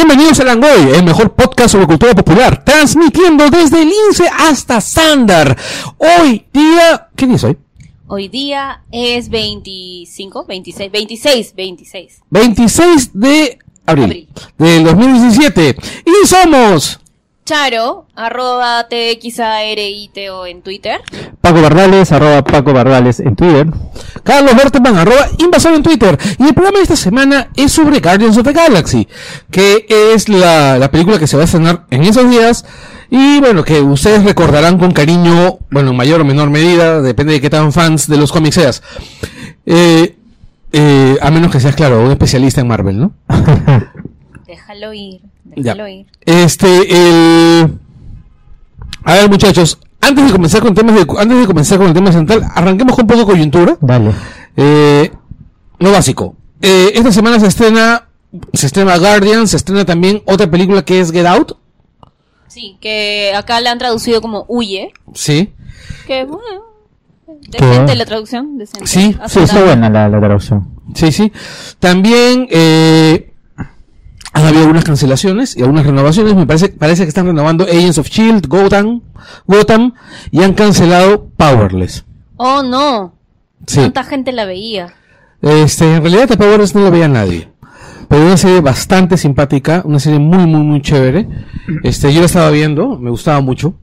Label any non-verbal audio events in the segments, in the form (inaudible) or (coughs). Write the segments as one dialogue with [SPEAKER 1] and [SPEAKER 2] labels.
[SPEAKER 1] Bienvenidos a Langoy, el mejor podcast sobre cultura popular, transmitiendo desde Lince hasta Sandar. Hoy día, ¿qué día es hoy?
[SPEAKER 2] Hoy día es 25, 26, 26, 26.
[SPEAKER 1] 26 de abril,
[SPEAKER 2] Abril.
[SPEAKER 1] del 2017. Y somos
[SPEAKER 2] Charo, arroba TXARITO en Twitter.
[SPEAKER 3] Paco Bardales, arroba Paco Bardales en Twitter.
[SPEAKER 1] Carlos Berteman, arroba invasor en Twitter. Y el programa de esta semana es sobre Guardians of the Galaxy, que es la, la película que se va a estrenar en esos días. Y bueno, que ustedes recordarán con cariño, bueno, en mayor o menor medida, depende de qué tan fans de los cómics seas. Eh, eh, a menos que seas, claro, un especialista en Marvel, ¿no? (laughs)
[SPEAKER 2] Déjalo ir,
[SPEAKER 1] Ya.
[SPEAKER 2] déjalo ir.
[SPEAKER 1] Este, el... A ver, muchachos, antes de comenzar con temas de, antes de comenzar con el tema central, arranquemos con un poco de coyuntura.
[SPEAKER 3] Dale.
[SPEAKER 1] Eh, lo básico. Eh, esta semana se estrena, se estrena Guardian, se estrena también otra película que es Get Out.
[SPEAKER 2] Sí, que acá la han traducido como Huye.
[SPEAKER 1] Sí.
[SPEAKER 2] Que bueno, decente la traducción, decente.
[SPEAKER 1] Sí,
[SPEAKER 3] Sí, está buena la, la traducción.
[SPEAKER 1] Sí, sí. También, eh, han habido algunas cancelaciones y algunas renovaciones. Me parece, parece que están renovando Agents of Shield, Gotham, Gotham, y han cancelado Powerless.
[SPEAKER 2] Oh, no.
[SPEAKER 1] Sí.
[SPEAKER 2] Tanta gente la veía.
[SPEAKER 1] Este, en realidad, Powerless no lo veía nadie. Pero una serie bastante simpática, una serie muy, muy, muy chévere. Este, yo la estaba viendo, me gustaba mucho.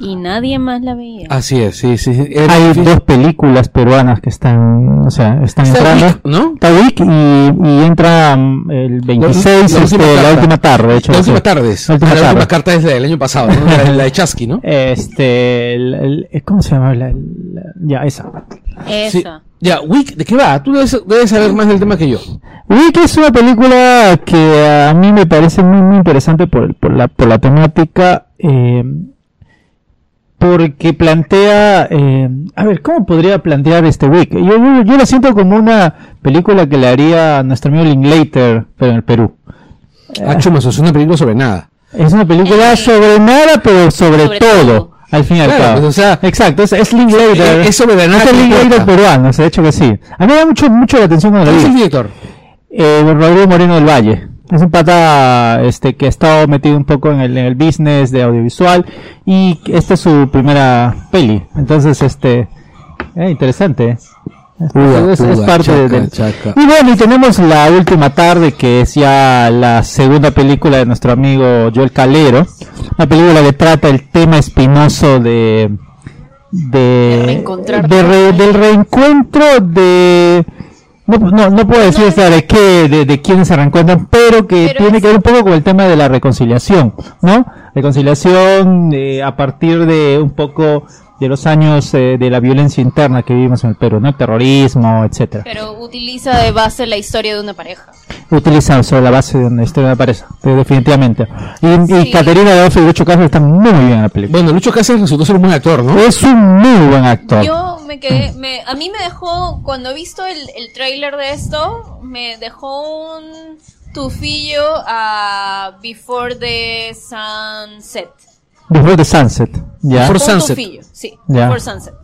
[SPEAKER 2] Y nadie más la veía.
[SPEAKER 1] Así es, sí, sí. Era
[SPEAKER 3] Hay
[SPEAKER 1] difícil.
[SPEAKER 3] dos películas peruanas que están, o sea, están
[SPEAKER 1] Está
[SPEAKER 3] entrando.
[SPEAKER 1] Wick, ¿no?
[SPEAKER 3] Está Wick y, y entra mm, el 26,
[SPEAKER 1] La- la
[SPEAKER 3] este,
[SPEAKER 1] última
[SPEAKER 3] la
[SPEAKER 1] carta.
[SPEAKER 3] última tarde, de hecho.
[SPEAKER 1] La última tarde.
[SPEAKER 3] La última
[SPEAKER 1] Ah, la última carta es la del año pasado, ¿no? la, la de Chasky, ¿no?
[SPEAKER 3] Este, el- el- ¿cómo se llama? La- la- ya, esa.
[SPEAKER 1] Sí.
[SPEAKER 2] Esa.
[SPEAKER 1] Ya, Wick, ¿de qué va? Tú debes, debes saber más del tema que yo.
[SPEAKER 3] Wick es una película que a mí me parece muy, muy interesante por, por, la, por la temática, eh, porque plantea, eh, a ver, ¿cómo podría plantear este Wick? Yo, yo, yo la siento como una película que le haría a nuestro amigo Linklater, pero en el Perú.
[SPEAKER 1] Ah, es una película sobre nada.
[SPEAKER 3] Es una película
[SPEAKER 2] Eh,
[SPEAKER 3] sobre nada, pero sobre,
[SPEAKER 2] sobre
[SPEAKER 3] todo,
[SPEAKER 2] todo.
[SPEAKER 3] al fin y al
[SPEAKER 1] Claro,
[SPEAKER 3] cabo.
[SPEAKER 1] pues, o sea,
[SPEAKER 3] Exacto, es, es Linklater.
[SPEAKER 1] eh, es sobre la nada
[SPEAKER 3] Es Linklater peruano, de hecho que sí. A mí me da mucho, mucho la atención cuando la
[SPEAKER 1] ¿Quién es el director?
[SPEAKER 3] Eh, Rodrigo Moreno del Valle. Es un pata este, que ha estado metido un poco en el, en el business de audiovisual y esta es su primera peli. Entonces, este, eh, interesante. Es,
[SPEAKER 1] Uda,
[SPEAKER 3] es- parte
[SPEAKER 1] chaca,
[SPEAKER 3] del...
[SPEAKER 1] chaca.
[SPEAKER 3] Y bueno, y tenemos la última tarde que es ya la segunda película de nuestro amigo Joel Calero. Una película que trata el tema espinoso de... De,
[SPEAKER 2] De
[SPEAKER 3] de re- del reencuentro de no, no, no puedo decir hasta de qué, de, de quiénes se reencuentran, pero que
[SPEAKER 2] Pero
[SPEAKER 3] tiene
[SPEAKER 2] es-
[SPEAKER 3] que ver un poco con el tema de la reconciliación, ¿no? Reconciliación eh, a partir de un poco de los años eh, de la violencia interna que vivimos en el Perú, ¿no? El terrorismo, etcétera.
[SPEAKER 2] Pero utiliza de base la historia de una pareja.
[SPEAKER 3] Utilizado sobre la base de una historia de pareja, de- definitivamente. Y, y
[SPEAKER 2] Sí.
[SPEAKER 3] Caterina de y Lucho Cáceres están muy bien en la película.
[SPEAKER 1] Bueno, Lucho Cáceres resultó ser un buen actor, ¿no?
[SPEAKER 3] Es un muy buen actor.
[SPEAKER 2] Yo me quedé, me, a mí me dejó, cuando he visto el, el tráiler de esto, me dejó un tufillo a Before the Sunset.
[SPEAKER 3] Before the Sunset, ¿ya?
[SPEAKER 1] Before-
[SPEAKER 2] un
[SPEAKER 1] Sunset.
[SPEAKER 2] tufillo, sí,
[SPEAKER 3] Ya.
[SPEAKER 2] Before Sunset.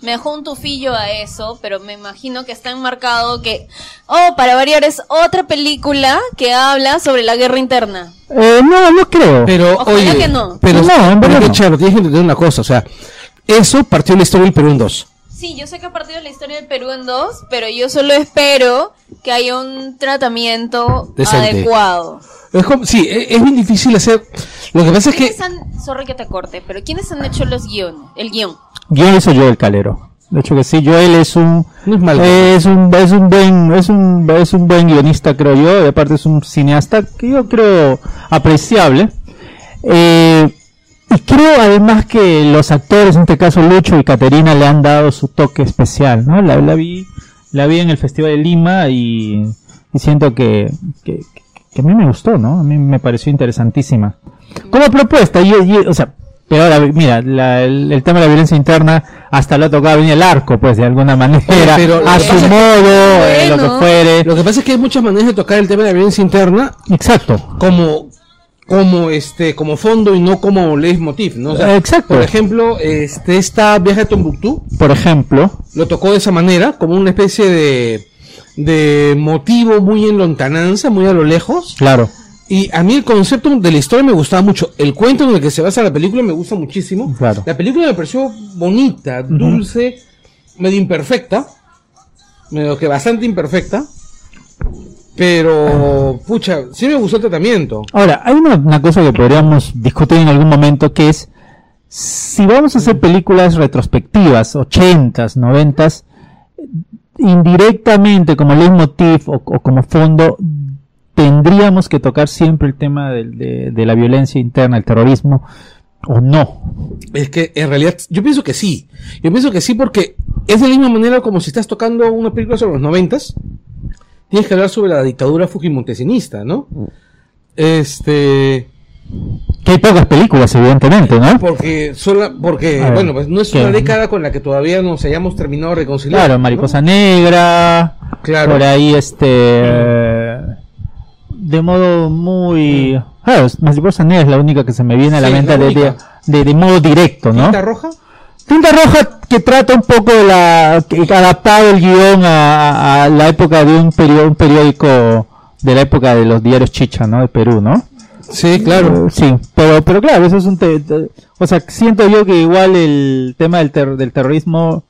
[SPEAKER 2] Me dejó un tufillo a eso, pero me imagino que está enmarcado que, oh, para variar es otra película que habla sobre la guerra interna.
[SPEAKER 3] Eh, no, no creo.
[SPEAKER 1] Pero,
[SPEAKER 2] Ojalá
[SPEAKER 1] oye,
[SPEAKER 2] que no.
[SPEAKER 1] pero,
[SPEAKER 3] No, en verdad
[SPEAKER 1] que
[SPEAKER 3] no.
[SPEAKER 1] Charo, tienes que entender una cosa, o sea, eso partió la historia del Perú en dos.
[SPEAKER 2] Sí, yo sé que ha partido la historia del Perú en dos, pero yo solo espero que haya un tratamiento
[SPEAKER 1] Decente.
[SPEAKER 2] adecuado.
[SPEAKER 1] Es como, sí, e- es bien difícil hacer. Lo que pasa es que
[SPEAKER 2] ¿Quiénes han, sorry que te corte, pero quiénes han hecho los guiones? El guion.
[SPEAKER 3] Guión hizo Joel Calero. De hecho que sí, Joel es un
[SPEAKER 1] No es malo.
[SPEAKER 3] es un es un buen es un es un buen guionista creo yo, y aparte es un cineasta que yo creo apreciable. Eh, y creo además que los actores, en este caso Lucho y Caterina, le han dado su toque especial, ¿no? La, la vi la vi en el Festival de Lima y, y siento que, que, que a mí me gustó, ¿no? A mí me pareció interesantísima. Como propuesta, y, y- o sea, pero ahora, mira, la- el, el tema de la violencia interna hasta lo ha tocado venir el arco, pues de alguna manera,
[SPEAKER 1] pero
[SPEAKER 3] a su modo, eh, lo que fuere.
[SPEAKER 1] lo que pasa es que hay muchas maneras de tocar el tema de la violencia interna
[SPEAKER 3] Exacto.
[SPEAKER 1] como como este como fondo y no como leitmotiv, ¿no? O sea,
[SPEAKER 3] Exacto.
[SPEAKER 1] Por ejemplo, este esta viaje a Tombuctú
[SPEAKER 3] Por ejemplo,
[SPEAKER 1] lo tocó de esa manera, como una especie de de motivo muy en lontananza, muy a lo lejos.
[SPEAKER 3] claro.
[SPEAKER 1] Y a mí el concepto de la historia me gustaba mucho. El cuento en el que se basa la película me gusta muchísimo.
[SPEAKER 3] Claro.
[SPEAKER 1] La película me pareció bonita, dulce, medio imperfecta. Medio que bastante imperfecta. Pero, pucha, sí me gustó el tratamiento.
[SPEAKER 3] Ahora, hay una, una cosa que podríamos discutir en algún momento que es si vamos a hacer películas retrospectivas, 80s, 90s, indirectamente como leitmotiv o, o como fondo, tendríamos que tocar siempre el tema de la violencia interna, el terrorismo, o no.
[SPEAKER 1] Es que en realidad, yo pienso que sí. Yo pienso que sí porque es de la misma manera como si estás tocando una película sobre los noventas. Tienes que hablar sobre la dictadura fujimontesianista, ¿no? Este,
[SPEAKER 3] Que hay pocas películas, evidentemente, ¿no?
[SPEAKER 1] porque sola, porque,
[SPEAKER 3] ver,
[SPEAKER 1] bueno, pues no es
[SPEAKER 3] ¿qué?
[SPEAKER 1] una década con la que todavía nos hayamos terminado de reconciliar.
[SPEAKER 3] Claro,
[SPEAKER 1] ¿no?
[SPEAKER 3] Mariposa Negra,
[SPEAKER 1] Claro.
[SPEAKER 3] por ahí este... eh, de modo muy... Claro, Mariposa Negra es la única que se me viene a la
[SPEAKER 1] Sí,
[SPEAKER 3] mente
[SPEAKER 1] la
[SPEAKER 3] de, de,
[SPEAKER 1] única.
[SPEAKER 3] de- de modo directo, ¿no?
[SPEAKER 1] ¿Tinta roja?
[SPEAKER 3] Tinta Roja que trata un poco de la que adaptado el guion a, a- la época de un periódico, un periódico de la época de los diarios Chicha, ¿no? De Perú, ¿no?
[SPEAKER 1] Sí, claro.
[SPEAKER 3] Eh, Sí, pero pero claro, eso es un te- te- o sea, siento yo que igual el tema del, ter- del terrorismo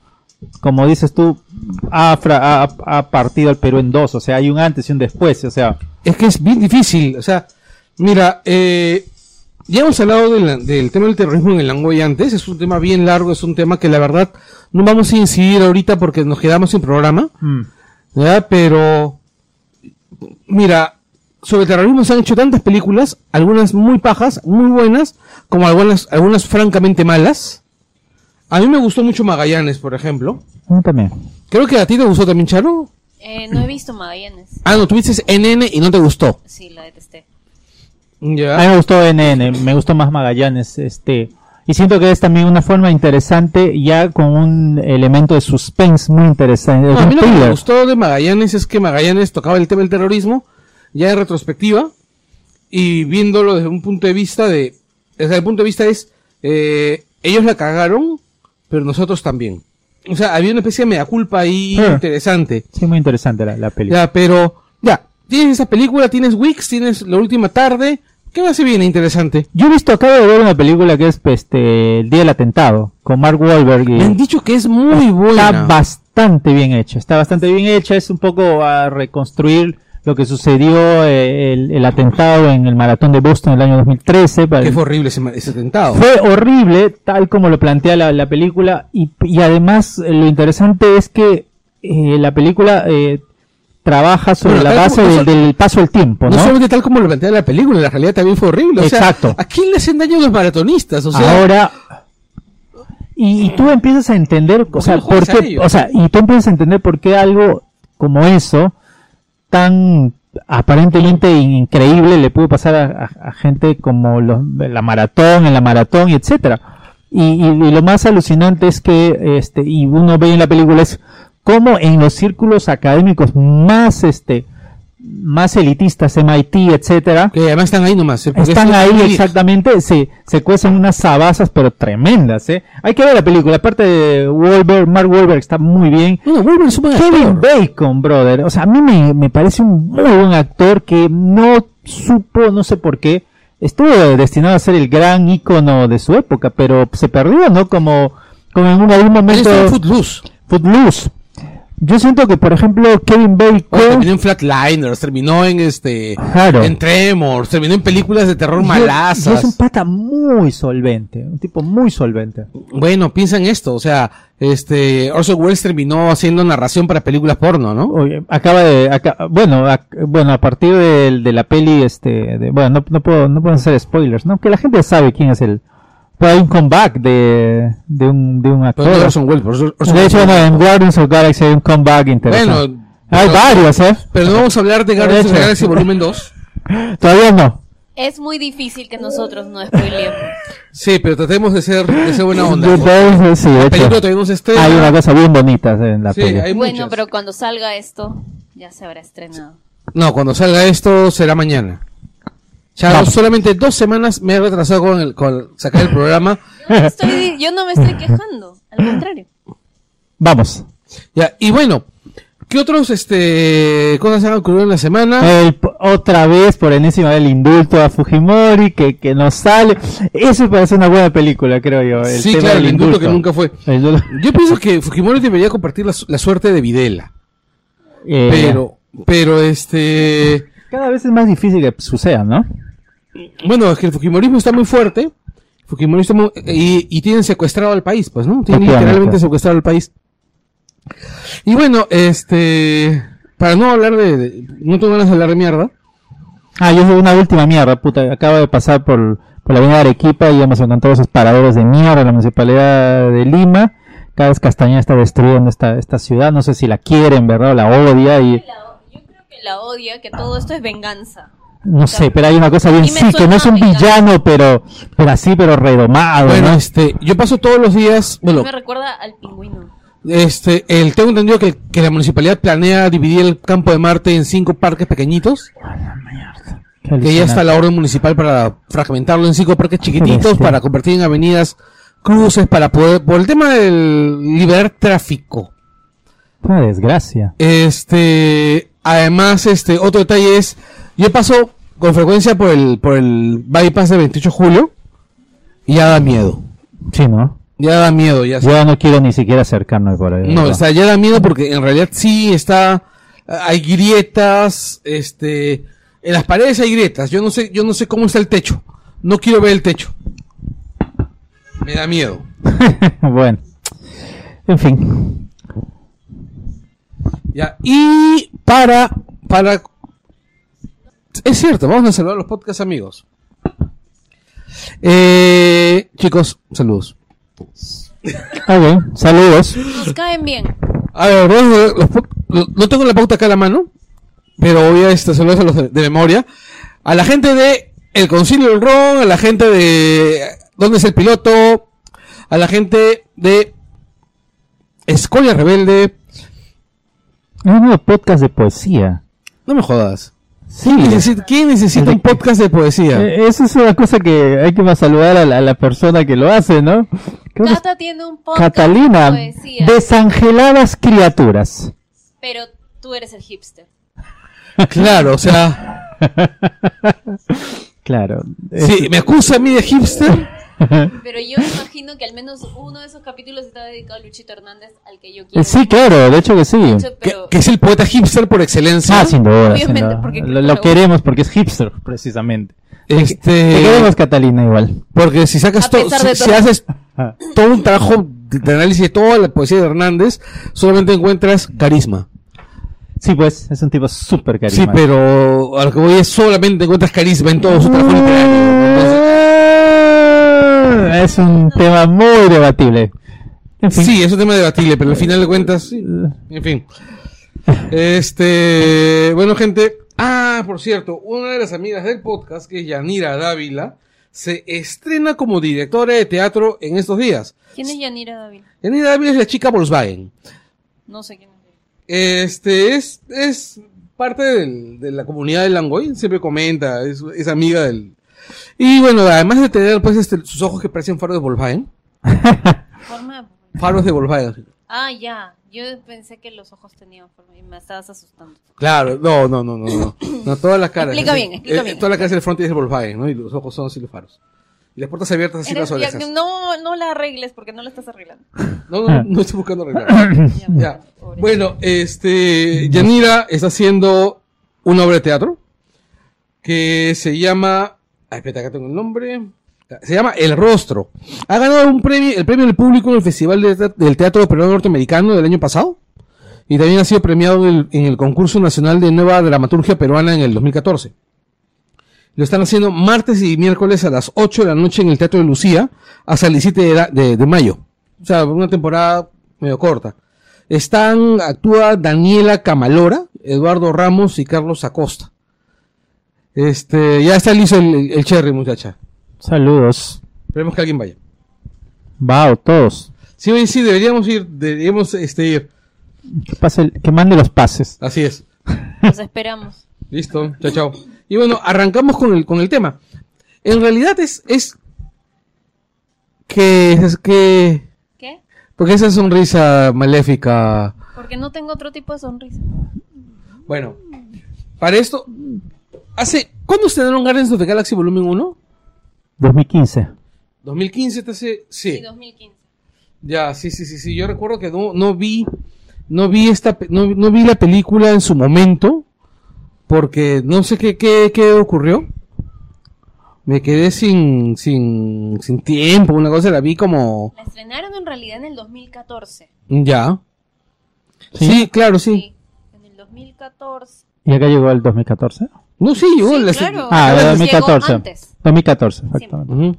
[SPEAKER 3] como dices tú ha, ha, ha partido al Perú en dos, o sea, hay un antes y un después, o sea,
[SPEAKER 1] Es que es bien difícil. O sea, mira, eh, ya hemos hablado de la- del tema del terrorismo en el Langoy antes. Es un tema bien largo, es un tema que la verdad no vamos a incidir ahorita porque nos quedamos sin programa.
[SPEAKER 3] mm,
[SPEAKER 1] ¿ya? Pero, mira, sobre terrorismo se han hecho tantas películas, algunas muy pajas, muy buenas, como algunas, algunas francamente malas. A mí me gustó mucho Magallanes, por ejemplo.
[SPEAKER 3] a mí también.
[SPEAKER 1] Creo que a ti te gustó también, Charo.
[SPEAKER 2] Eh, no he visto Magallanes.
[SPEAKER 1] Ah, no, tuviste NN y no te gustó.
[SPEAKER 2] Sí, la detesté.
[SPEAKER 3] A mí me gustó NN, me gustó más Magallanes, este, y siento que es también una forma interesante, ya con un elemento de suspense muy interesante.
[SPEAKER 1] No, a mí lo que me gustó de Magallanes es que Magallanes tocaba el tema del terrorismo, ya en retrospectiva, y viéndolo desde un punto de vista de, desde el punto de vista es, eh, ellos la cagaron, pero nosotros también. O sea, había una especie de mea culpa ahí
[SPEAKER 3] Ah.
[SPEAKER 1] interesante.
[SPEAKER 3] Sí, muy interesante la, la película.
[SPEAKER 1] Ya, pero, tienes esa película, tienes Wix, tienes La Última Tarde, ¿qué más se viene interesante?
[SPEAKER 3] Yo he visto, acabo de ver una película que es este, El Día del Atentado, con Mark Wahlberg. y
[SPEAKER 1] Me han dicho que es muy
[SPEAKER 3] Está
[SPEAKER 1] buena.
[SPEAKER 3] bastante bien hecha, está bastante bien hecha, es un poco a reconstruir lo que sucedió eh, el, el atentado en el maratón de Boston en el año 2013. para-
[SPEAKER 1] Que fue horrible ese, atentado.
[SPEAKER 3] Fue horrible, tal como lo plantea la, la película, y, y además eh, lo interesante es que eh, la película eh, trabaja sobre
[SPEAKER 1] Bueno,
[SPEAKER 3] la base
[SPEAKER 1] como-
[SPEAKER 3] del, paso del tiempo,
[SPEAKER 1] No
[SPEAKER 3] ¿no?
[SPEAKER 1] solamente tal como lo plantea la película, la realidad también fue horrible. O sea,
[SPEAKER 3] Exacto.
[SPEAKER 1] ¿A quién le hacen daño los maratonistas? O sea,
[SPEAKER 3] Ahora, y, y tú empiezas a entender, o sea, por
[SPEAKER 1] a
[SPEAKER 3] qué, o sea, y tú empiezas a entender por qué algo como eso, tan aparentemente increíble, le puede pasar a, a- a gente como los, la maratón, en la maratón, etcétera. Y, y- y lo más alucinante es que, este, y uno ve en la película es cómo en los círculos académicos más, este, más elitistas, MIT, etcétera,
[SPEAKER 1] que además están ahí nomás. ¿eh?
[SPEAKER 3] Están
[SPEAKER 1] es-
[SPEAKER 3] ahí exactamente, se, se cuecen unas sabazas pero tremendas, ¿eh? Hay que ver la película, aparte de Wahlberg, Mark Wahlberg está muy bien.
[SPEAKER 1] Wolverine es un buen
[SPEAKER 3] Kevin
[SPEAKER 1] actor.
[SPEAKER 3] Bacon, brother, o sea, a mí me, me parece un muy buen actor que no supo, no sé por qué, estuvo destinado a ser el gran ícono de su época, pero se perdió, ¿no? Como, como en un- algún momento...
[SPEAKER 1] Footloose.
[SPEAKER 3] Footloose. Yo siento que, por ejemplo, Kevin Bacon...
[SPEAKER 1] terminó en Flatliners, terminó en este,
[SPEAKER 3] Claro.
[SPEAKER 1] en Tremors, terminó en películas de terror
[SPEAKER 3] y- y
[SPEAKER 1] malazas.
[SPEAKER 3] es un pata muy solvente, un tipo muy solvente.
[SPEAKER 1] Bueno, piensa en esto, o sea, este, Orson Welles terminó haciendo narración para películas porno, ¿no?
[SPEAKER 3] Oye, acaba de, aca- bueno, ac- bueno, a partir de, de la peli, este, de- bueno, no, no puedo, no puedo hacer spoilers, ¿no? Que la gente sabe quién es el, pero hay un comeback de, de un, de un actor.
[SPEAKER 1] Pero no Orson Welles, por Orson- Orson
[SPEAKER 3] de hecho, en Guardians of the Galaxy hay un comeback interesante.
[SPEAKER 1] Bueno,
[SPEAKER 3] hay
[SPEAKER 1] pero-
[SPEAKER 3] varios, ¿eh?
[SPEAKER 1] Pero no vamos a hablar de Guardians of. Galaxy Volumen 2. (laughs)
[SPEAKER 3] Todavía no.
[SPEAKER 2] Es muy difícil que nosotros no spoilemos.
[SPEAKER 1] Sí, pero tratemos de ser, de ser buena onda.
[SPEAKER 3] Sí, de
[SPEAKER 1] La
[SPEAKER 3] hecho,
[SPEAKER 1] película estrena.
[SPEAKER 3] hay una cosa bien bonita en la
[SPEAKER 1] Sí,
[SPEAKER 3] peli.
[SPEAKER 1] hay
[SPEAKER 2] bueno, pero cuando salga esto, ya se habrá estrenado.
[SPEAKER 1] No, cuando salga esto será mañana. Ya
[SPEAKER 3] Vamos.
[SPEAKER 1] solamente dos semanas me he retrasado con, el, con sacar el programa.
[SPEAKER 2] Yo no, estoy, yo no me estoy quejando, al contrario.
[SPEAKER 3] Vamos.
[SPEAKER 1] Ya, y bueno, ¿Qué otros este cosas han ocurrido en la semana?
[SPEAKER 3] El, otra vez, por enésima vez, el indulto a Fujimori, que, que no sale. Eso parece una buena película, creo yo. El
[SPEAKER 1] sí,
[SPEAKER 3] tema
[SPEAKER 1] claro,
[SPEAKER 3] del
[SPEAKER 1] el indulto que nunca fue.
[SPEAKER 3] El.
[SPEAKER 1] Yo pienso que Fujimori debería compartir la, su- la suerte de Videla.
[SPEAKER 3] Eh,
[SPEAKER 1] Pero, pero este,
[SPEAKER 3] Cada vez es más difícil que suceda, ¿no?
[SPEAKER 1] Bueno, es que el Fujimorismo está muy fuerte. Fujimori está muy- y, y tienen secuestrado al país, pues, ¿no? Tienen literalmente secuestrado al país. Y bueno, este, para no hablar de, de- no tengo ganas de hablar de mierda.
[SPEAKER 3] Ah, yo soy una última mierda, puta. Acabo de pasar por, por la avenida de Arequipa y hemos encontrado esos paradores de mierda en la municipalidad de Lima. Cada vez Castañeda está destruyendo esta, esta ciudad. No sé si la quieren, ¿verdad? O la odia y...
[SPEAKER 2] La- yo creo que la odia, que todo esto es venganza.
[SPEAKER 3] No sé, pero hay una cosa bien sí, que no es un villano, pero, pero así, pero redomado,
[SPEAKER 1] Bueno,
[SPEAKER 3] ¿no?
[SPEAKER 1] este, yo paso todos los días, bueno,
[SPEAKER 2] Me recuerda al pingüino.
[SPEAKER 1] este, el, tengo entendido que, que la municipalidad planea dividir el campo de Marte en cinco parques pequeñitos.
[SPEAKER 3] Qué
[SPEAKER 1] que ya está la orden municipal para fragmentarlo en cinco parques chiquititos, para convertir en avenidas, cruces, para poder, por el tema del liberar tráfico.
[SPEAKER 3] Una desgracia.
[SPEAKER 1] Este, además, este, otro detalle es, yo paso con frecuencia por el, por el bypass de 28 de julio, y ya da miedo.
[SPEAKER 3] Sí, ¿no?
[SPEAKER 1] Ya da miedo, ya
[SPEAKER 3] Yo no quiero ni siquiera acercarme por ahí.
[SPEAKER 1] No,
[SPEAKER 3] ¿verdad?
[SPEAKER 1] o sea, ya da miedo porque en realidad sí está, hay grietas, este, en las paredes hay grietas. Yo no sé, yo no sé cómo está el techo. No quiero ver el techo. Me da miedo. (laughs)
[SPEAKER 3] bueno. En fin.
[SPEAKER 1] Ya. Y para, para, es cierto, vamos a saludar a los podcast amigos. Eh, chicos, saludos.
[SPEAKER 3] Ok, saludos.
[SPEAKER 2] Nos caen bien.
[SPEAKER 1] A ver, vamos a ver los po- lo- no tengo la pauta acá a la mano, pero voy a este, saludos a los de, de memoria. A la gente de El Concilio del Ron, a la gente de ¿Dónde es el piloto? A la gente de Escoria Rebelde.
[SPEAKER 3] Es un nuevo podcast de poesía.
[SPEAKER 1] No me jodas.
[SPEAKER 3] Sí.
[SPEAKER 1] ¿Quién necesita, quién necesita un podcast de poesía?
[SPEAKER 3] Eh, Eso es una cosa que hay que saludar a la, a la persona que lo hace, ¿no?
[SPEAKER 2] Cata tiene un podcast
[SPEAKER 3] Catalina,
[SPEAKER 2] de poesía,
[SPEAKER 3] desangeladas criaturas.
[SPEAKER 2] pero tú eres el hipster.
[SPEAKER 1] Claro, o sea, (laughs)
[SPEAKER 3] Claro.
[SPEAKER 1] sí, me acusa a mí de hipster. (laughs)
[SPEAKER 2] Pero yo imagino que al menos uno de esos capítulos está dedicado a Luchito Hernández, al que yo quiero.
[SPEAKER 3] Eh, Sí, claro, de hecho que sí.
[SPEAKER 1] Que,
[SPEAKER 2] pero
[SPEAKER 1] que es el poeta hipster por excelencia.
[SPEAKER 3] Ah, sin duda. sin
[SPEAKER 2] Obviamente,
[SPEAKER 3] duda.
[SPEAKER 2] porque-
[SPEAKER 3] Lo, lo queremos porque es hipster, precisamente. Te
[SPEAKER 1] Este,
[SPEAKER 3] queremos, Catalina, igual.
[SPEAKER 1] porque si sacas todo, si, si haces todo un trabajo de, análisis de toda la poesía de Hernández, solamente encuentras carisma.
[SPEAKER 3] Sí, pues, es un tipo súper
[SPEAKER 1] Sí,
[SPEAKER 3] carismático.
[SPEAKER 1] pero a lo que voy es solamente encuentras carisma en todo su trabajo literario. Entonces, (laughs)
[SPEAKER 3] Es un tema muy debatible. En fin.
[SPEAKER 1] sí, es un tema debatible, pero al final de cuentas, sí. en fin. Este, bueno, gente. Ah, por cierto, una de las amigas del podcast, que es Yanira Dávila, se estrena como directora de teatro en estos días.
[SPEAKER 2] ¿quién es Yanira David?
[SPEAKER 1] Yanira Dávila es la chica Volkswagen.
[SPEAKER 2] No sé quién es.
[SPEAKER 1] Este es, es parte del- de la comunidad de Langoy, siempre comenta, es, es amiga del. Y bueno, además de tener pues este, sus ojos que parecen faros de Volkswagen,
[SPEAKER 2] Forma...
[SPEAKER 1] faros de Volkswagen.
[SPEAKER 2] Ah, ya. Yo pensé que los ojos tenían forma y me estabas asustando.
[SPEAKER 1] Claro, no, no, no, no, no. No, toda la cara.
[SPEAKER 2] Explica bien, explica
[SPEAKER 1] eh,
[SPEAKER 2] bien.
[SPEAKER 1] Toda la cara es el front y es el Volkswagen, ¿no? Y los ojos son así los faros. Y las puertas abiertas así las
[SPEAKER 2] Eres-
[SPEAKER 1] orejas.
[SPEAKER 2] no, no la arregles porque no la estás arreglando.
[SPEAKER 1] No, no, no estoy buscando arreglar. (coughs)
[SPEAKER 2] Ya.
[SPEAKER 1] Bueno, este, Yanira está haciendo una obra de teatro que se llama, ay, espérate, acá tengo el nombre. Se llama El Rostro. Ha ganado un premio, el premio del público en el Festival del Teatro Peruano Norteamericano del año pasado. Y también ha sido premiado en el, concurso nacional de nueva dramaturgia peruana en el 2014. Lo están haciendo martes y miércoles a las 8 de la noche en el Teatro de Lucía hasta el 17 de, da- de- de mayo. O sea, una temporada medio corta. Están, actúa Daniela Camalora, Eduardo Ramos y Carlos Acosta. Este, ya está listo el, el cherry, muchacha.
[SPEAKER 3] Saludos.
[SPEAKER 1] Esperemos que alguien vaya.
[SPEAKER 3] Wow, todos.
[SPEAKER 1] Sí, oye, sí, deberíamos ir, deberíamos este, ir.
[SPEAKER 3] Que, pase el- que mande los pases.
[SPEAKER 1] Así es.
[SPEAKER 2] Los esperamos.
[SPEAKER 1] Listo, chao, chao. Y bueno, arrancamos con el, con el tema. En realidad es, es que, es que,
[SPEAKER 2] ¿Qué?
[SPEAKER 1] porque esa sonrisa maléfica,
[SPEAKER 2] ¿Por Porque no tengo otro tipo de sonrisa.
[SPEAKER 1] Bueno, para esto, hace, ¿cuándo estrenaron Guardians of the Galaxy Volumen 1?
[SPEAKER 3] 2015.
[SPEAKER 1] 2015, te hace,
[SPEAKER 2] Sí,
[SPEAKER 1] sí.
[SPEAKER 2] 2015.
[SPEAKER 1] Ya, sí, sí, sí, sí. Yo recuerdo que no, no vi, no vi esta, no, no vi la película en su momento, porque no sé qué, qué, qué ocurrió. Me quedé sin, sin, sin tiempo, una cosa, la vi como,
[SPEAKER 2] La estrenaron en realidad en el 2014.
[SPEAKER 1] ya.
[SPEAKER 3] ¿Sí?
[SPEAKER 1] Sí, claro, sí.
[SPEAKER 2] Sí, en el 2014.
[SPEAKER 3] ¿Y acá llegó el 2014?
[SPEAKER 1] No, sí, llegó
[SPEAKER 2] Sí,
[SPEAKER 1] la-
[SPEAKER 2] claro.
[SPEAKER 3] Ah,
[SPEAKER 2] Llegó
[SPEAKER 3] 2014.
[SPEAKER 2] antes.
[SPEAKER 3] 2014, exactamente.
[SPEAKER 1] Ujú.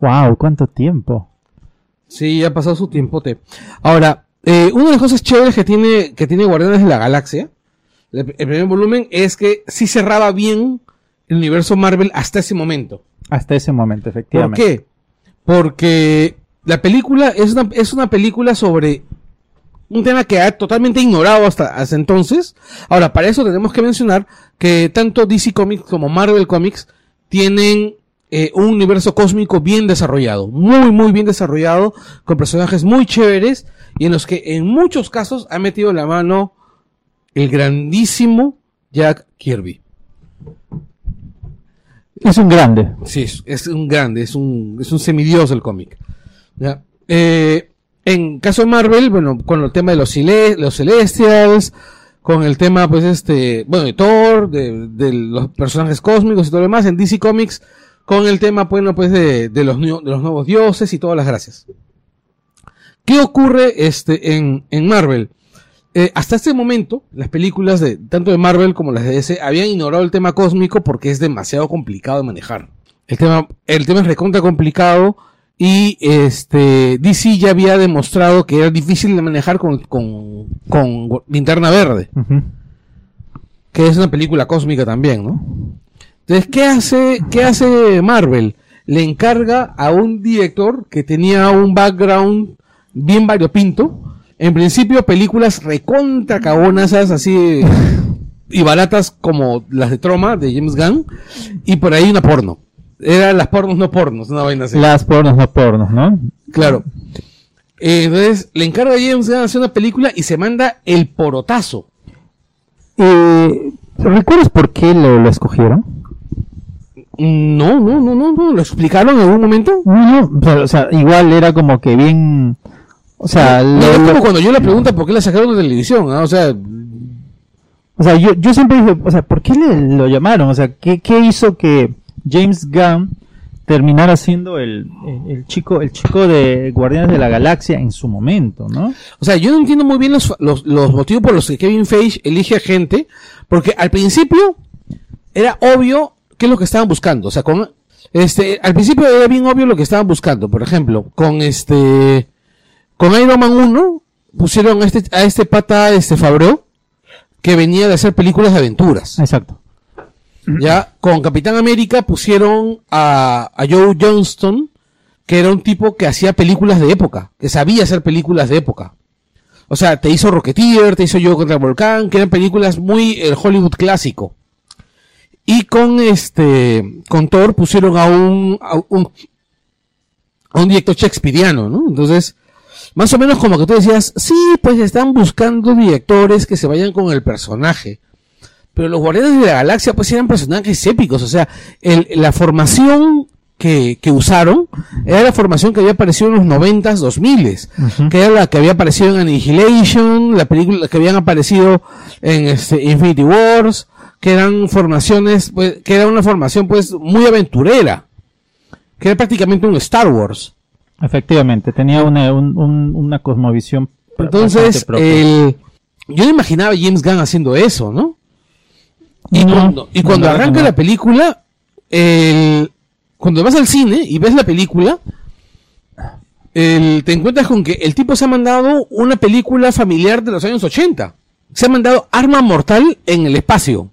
[SPEAKER 3] Wow, ¿cuánto tiempo?
[SPEAKER 1] Sí, ya ha pasado su tiempote. Ahora, eh, una de las cosas chéveres que tiene, que tiene Guardianes de la Galaxia, el, el primer volumen, es que sí cerraba bien el universo Marvel hasta ese momento.
[SPEAKER 3] Hasta ese momento,
[SPEAKER 1] ¿Por
[SPEAKER 3] efectivamente.
[SPEAKER 1] qué? Porque la película es una, es una película sobre un tema que ha totalmente ignorado hasta, hasta entonces. Ahora, para eso tenemos que mencionar que tanto DC Comics como Marvel Comics tienen eh, un universo cósmico bien desarrollado, muy, muy bien desarrollado, con personajes muy chéveres y en los que en muchos casos ha metido la mano el grandísimo Jack Kirby.
[SPEAKER 3] Es un grande.
[SPEAKER 1] Sí, es, es un grande, es un, es un semidios el cómic. ¿ya? Eh, en caso de Marvel, bueno, con el tema de los, cele- los Celestials, con el tema, pues, este, bueno, de Thor, de, los personajes cósmicos y todo lo demás, en DC Comics, con el tema, bueno, pues, de, de los, de los nuevos dioses y todas las gracias. ¿Qué ocurre, este, en, en Marvel? Eh, hasta este momento, las películas de tanto de Marvel como las de DC habían ignorado el tema cósmico porque es demasiado complicado de manejar. El tema, el tema es recontra complicado y este DC ya había demostrado que era difícil de manejar con, con, con Linterna Verde, que es una película cósmica también, ¿no? Entonces, ¿qué hace, qué hace Marvel? Le encarga a un director que tenía un background bien variopinto. En principio, películas recontra cabonazas, así, y baratas como las de Troma, de James Gunn, y por ahí una porno. Eran las pornos no pornos, una vaina así.
[SPEAKER 3] Las pornos, no pornos, ¿no?
[SPEAKER 1] Claro. Eh, entonces, le encarga a James Gunn hacer una película y se manda el porotazo.
[SPEAKER 3] Eh, ¿Recuerdas por qué lo, lo escogieron?
[SPEAKER 1] No, no, no, no, no. ¿Lo explicaron en algún momento?
[SPEAKER 3] No, no, pero, o sea, igual era como que bien... O sea,
[SPEAKER 1] No,
[SPEAKER 3] lo-
[SPEAKER 1] es
[SPEAKER 3] lo-
[SPEAKER 1] como cuando yo le pregunto por qué la sacaron de televisión, ¿ah? O sea,
[SPEAKER 3] o sea yo, yo siempre dije, o sea, ¿por qué le, lo llamaron? O sea, ¿qué, qué hizo que James Gunn terminara siendo el, el, el chico el chico de Guardianes de la Galaxia en su momento, ¿no?
[SPEAKER 1] o sea, yo no entiendo muy bien los, los, los motivos por los que Kevin Feige elige a gente, porque al principio era obvio qué es lo que estaban buscando. O sea, con, este, al principio era bien obvio lo que estaban buscando. Por ejemplo, con este, con Iron Man 1, pusieron a este, a este pata, este Favreau, que venía de hacer películas de aventuras.
[SPEAKER 3] Exacto.
[SPEAKER 1] Ya, con Capitán América pusieron a, a Joe Johnston, que era un tipo que hacía películas de época, que sabía hacer películas de época. O sea, te hizo Rocketeer, te hizo Yo contra el Volcán, que eran películas muy el Hollywood clásico. Y con este, con Thor pusieron a un, a un, a un director shakespeariano, ¿no? Entonces, más o menos como que tú decías, sí, pues están buscando directores que se vayan con el personaje. Pero los Guardianes de la Galaxia pues eran personajes épicos, o sea, el- la formación que, que usaron era la formación que había aparecido en los 90s, 2000s,
[SPEAKER 3] Ujú.
[SPEAKER 1] que era la que había aparecido en Annihilation, la película que habían aparecido en este, Infinity Wars, que eran formaciones, pues, que era una formación pues muy aventurera, que era prácticamente un Star Wars.
[SPEAKER 3] Efectivamente, tenía una, un- un- una cosmovisión.
[SPEAKER 1] Entonces, el, yo no imaginaba a James Gunn haciendo eso, ¿no? Y cuando, y cuando arranca la película, el, cuando vas al cine y ves la película, el- te encuentras con que el tipo se ha mandado una película familiar de los años 80. Se ha mandado Arma Mortal en el espacio.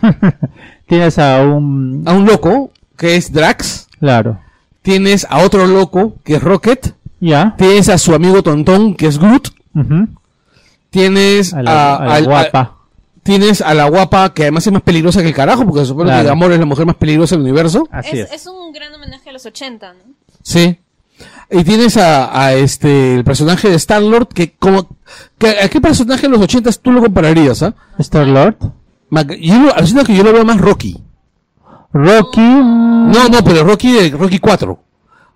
[SPEAKER 1] (laughs)
[SPEAKER 3] Tienes a un...
[SPEAKER 1] A un loco, que es Drax.
[SPEAKER 3] Claro.
[SPEAKER 1] Tienes a otro loco, que es Rocket.
[SPEAKER 3] Ya.
[SPEAKER 1] Tienes a su amigo Tontón, que es Groot. Tienes
[SPEAKER 3] A
[SPEAKER 1] a,
[SPEAKER 3] la, a la
[SPEAKER 1] al-
[SPEAKER 3] guapa.
[SPEAKER 1] Tienes a la guapa, que además es más peligrosa que el carajo, porque se supone
[SPEAKER 3] Claro.
[SPEAKER 1] que Gamora es la mujer más peligrosa del universo.
[SPEAKER 3] Así
[SPEAKER 2] Es,
[SPEAKER 3] es.
[SPEAKER 2] es un gran homenaje a los 80, ¿no?
[SPEAKER 1] Sí. Y tienes a, a este, el personaje de Star-Lord, que como, que, ¿a qué personaje de los 80 tú lo compararías, ah?
[SPEAKER 3] Star Lord.
[SPEAKER 1] Mac- Yo que yo lo veo más Rocky.
[SPEAKER 3] Rocky. mm,
[SPEAKER 1] No, no, pero Rocky de Rocky 4.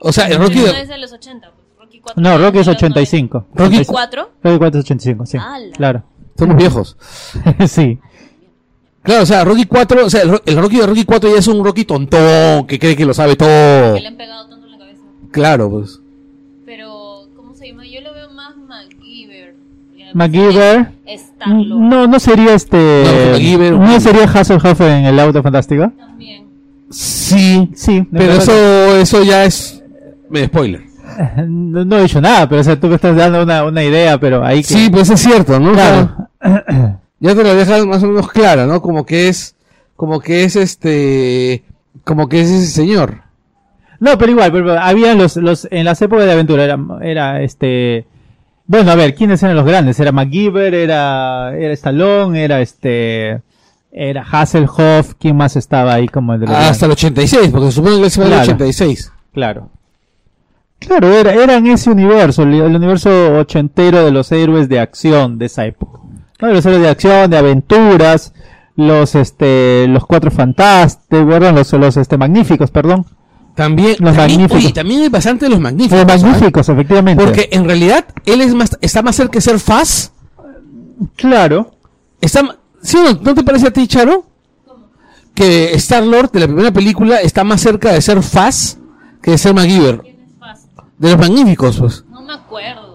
[SPEAKER 1] O sea, el Rocky
[SPEAKER 2] No
[SPEAKER 1] de,
[SPEAKER 2] es de los 80, pues. Rocky 4.
[SPEAKER 3] No, Rocky es
[SPEAKER 2] de los
[SPEAKER 3] 85.
[SPEAKER 1] Rocky
[SPEAKER 2] 90. 4.
[SPEAKER 3] Rocky 4 es 85, sí.
[SPEAKER 2] ¡Hala!
[SPEAKER 3] Claro.
[SPEAKER 1] Somos viejos. (laughs)
[SPEAKER 3] sí.
[SPEAKER 1] Claro, o sea, Rocky 4, o sea, el, el Rocky de Rocky 4 ya es un Rocky tontón, que cree que lo sabe todo.
[SPEAKER 2] Que le han pegado tanto en la cabeza.
[SPEAKER 1] Claro, pues.
[SPEAKER 2] Pero, ¿cómo se llama? Yo lo veo más MacGyver.
[SPEAKER 3] MacGyver. No, no sería este.
[SPEAKER 1] No, MacGyver-
[SPEAKER 3] ¿No sería Hasselhoff en el auto fantástico?
[SPEAKER 2] También.
[SPEAKER 1] Sí,
[SPEAKER 3] Sí,
[SPEAKER 1] pero eso, eso ya es medio spoiler. (laughs)
[SPEAKER 3] No, no he dicho nada, pero o sea, tú me estás dando una, una idea, pero ahí que.
[SPEAKER 1] Sí, pues es cierto, ¿no? O sea,
[SPEAKER 3] claro. (clears throat)
[SPEAKER 1] ya te lo dejas más o menos clara, ¿no? Como que es, como que es este, como que es ese señor.
[SPEAKER 3] No, pero igual, pero había los, los, en las épocas de aventura era, era este, bueno, a ver, ¿quiénes eran los grandes? Era MacGyver, era, era Stallone, era este, era Hasselhoff, ¿quién más estaba ahí como el de los
[SPEAKER 1] Hasta el
[SPEAKER 3] grandes?
[SPEAKER 1] 86, porque se supone que se
[SPEAKER 3] Claro.
[SPEAKER 1] 86.
[SPEAKER 3] Claro. Claro, era, era en ese universo, el, el universo ochentero de los héroes de acción de esa época. ¿No? Los héroes de acción, de aventuras, los, este, los cuatro fantásticos, ¿verdad? Los, los, este, magníficos, perdón.
[SPEAKER 1] También,
[SPEAKER 3] Los
[SPEAKER 1] también,
[SPEAKER 3] magníficos.
[SPEAKER 1] oye, también hay bastante de los magníficos.
[SPEAKER 3] Los
[SPEAKER 1] ¿sabes?
[SPEAKER 3] magníficos, efectivamente.
[SPEAKER 1] Porque en realidad él es más, está más cerca de ser Faz.
[SPEAKER 3] Claro.
[SPEAKER 1] Está, ¿sí no? ¿No te parece a ti, Charo? Que Star Lord de la primera película está más cerca de ser Faz que de ser MacGyver.
[SPEAKER 2] ¿Quién es fácil?
[SPEAKER 1] De los magníficos, pues.
[SPEAKER 2] No me acuerdo.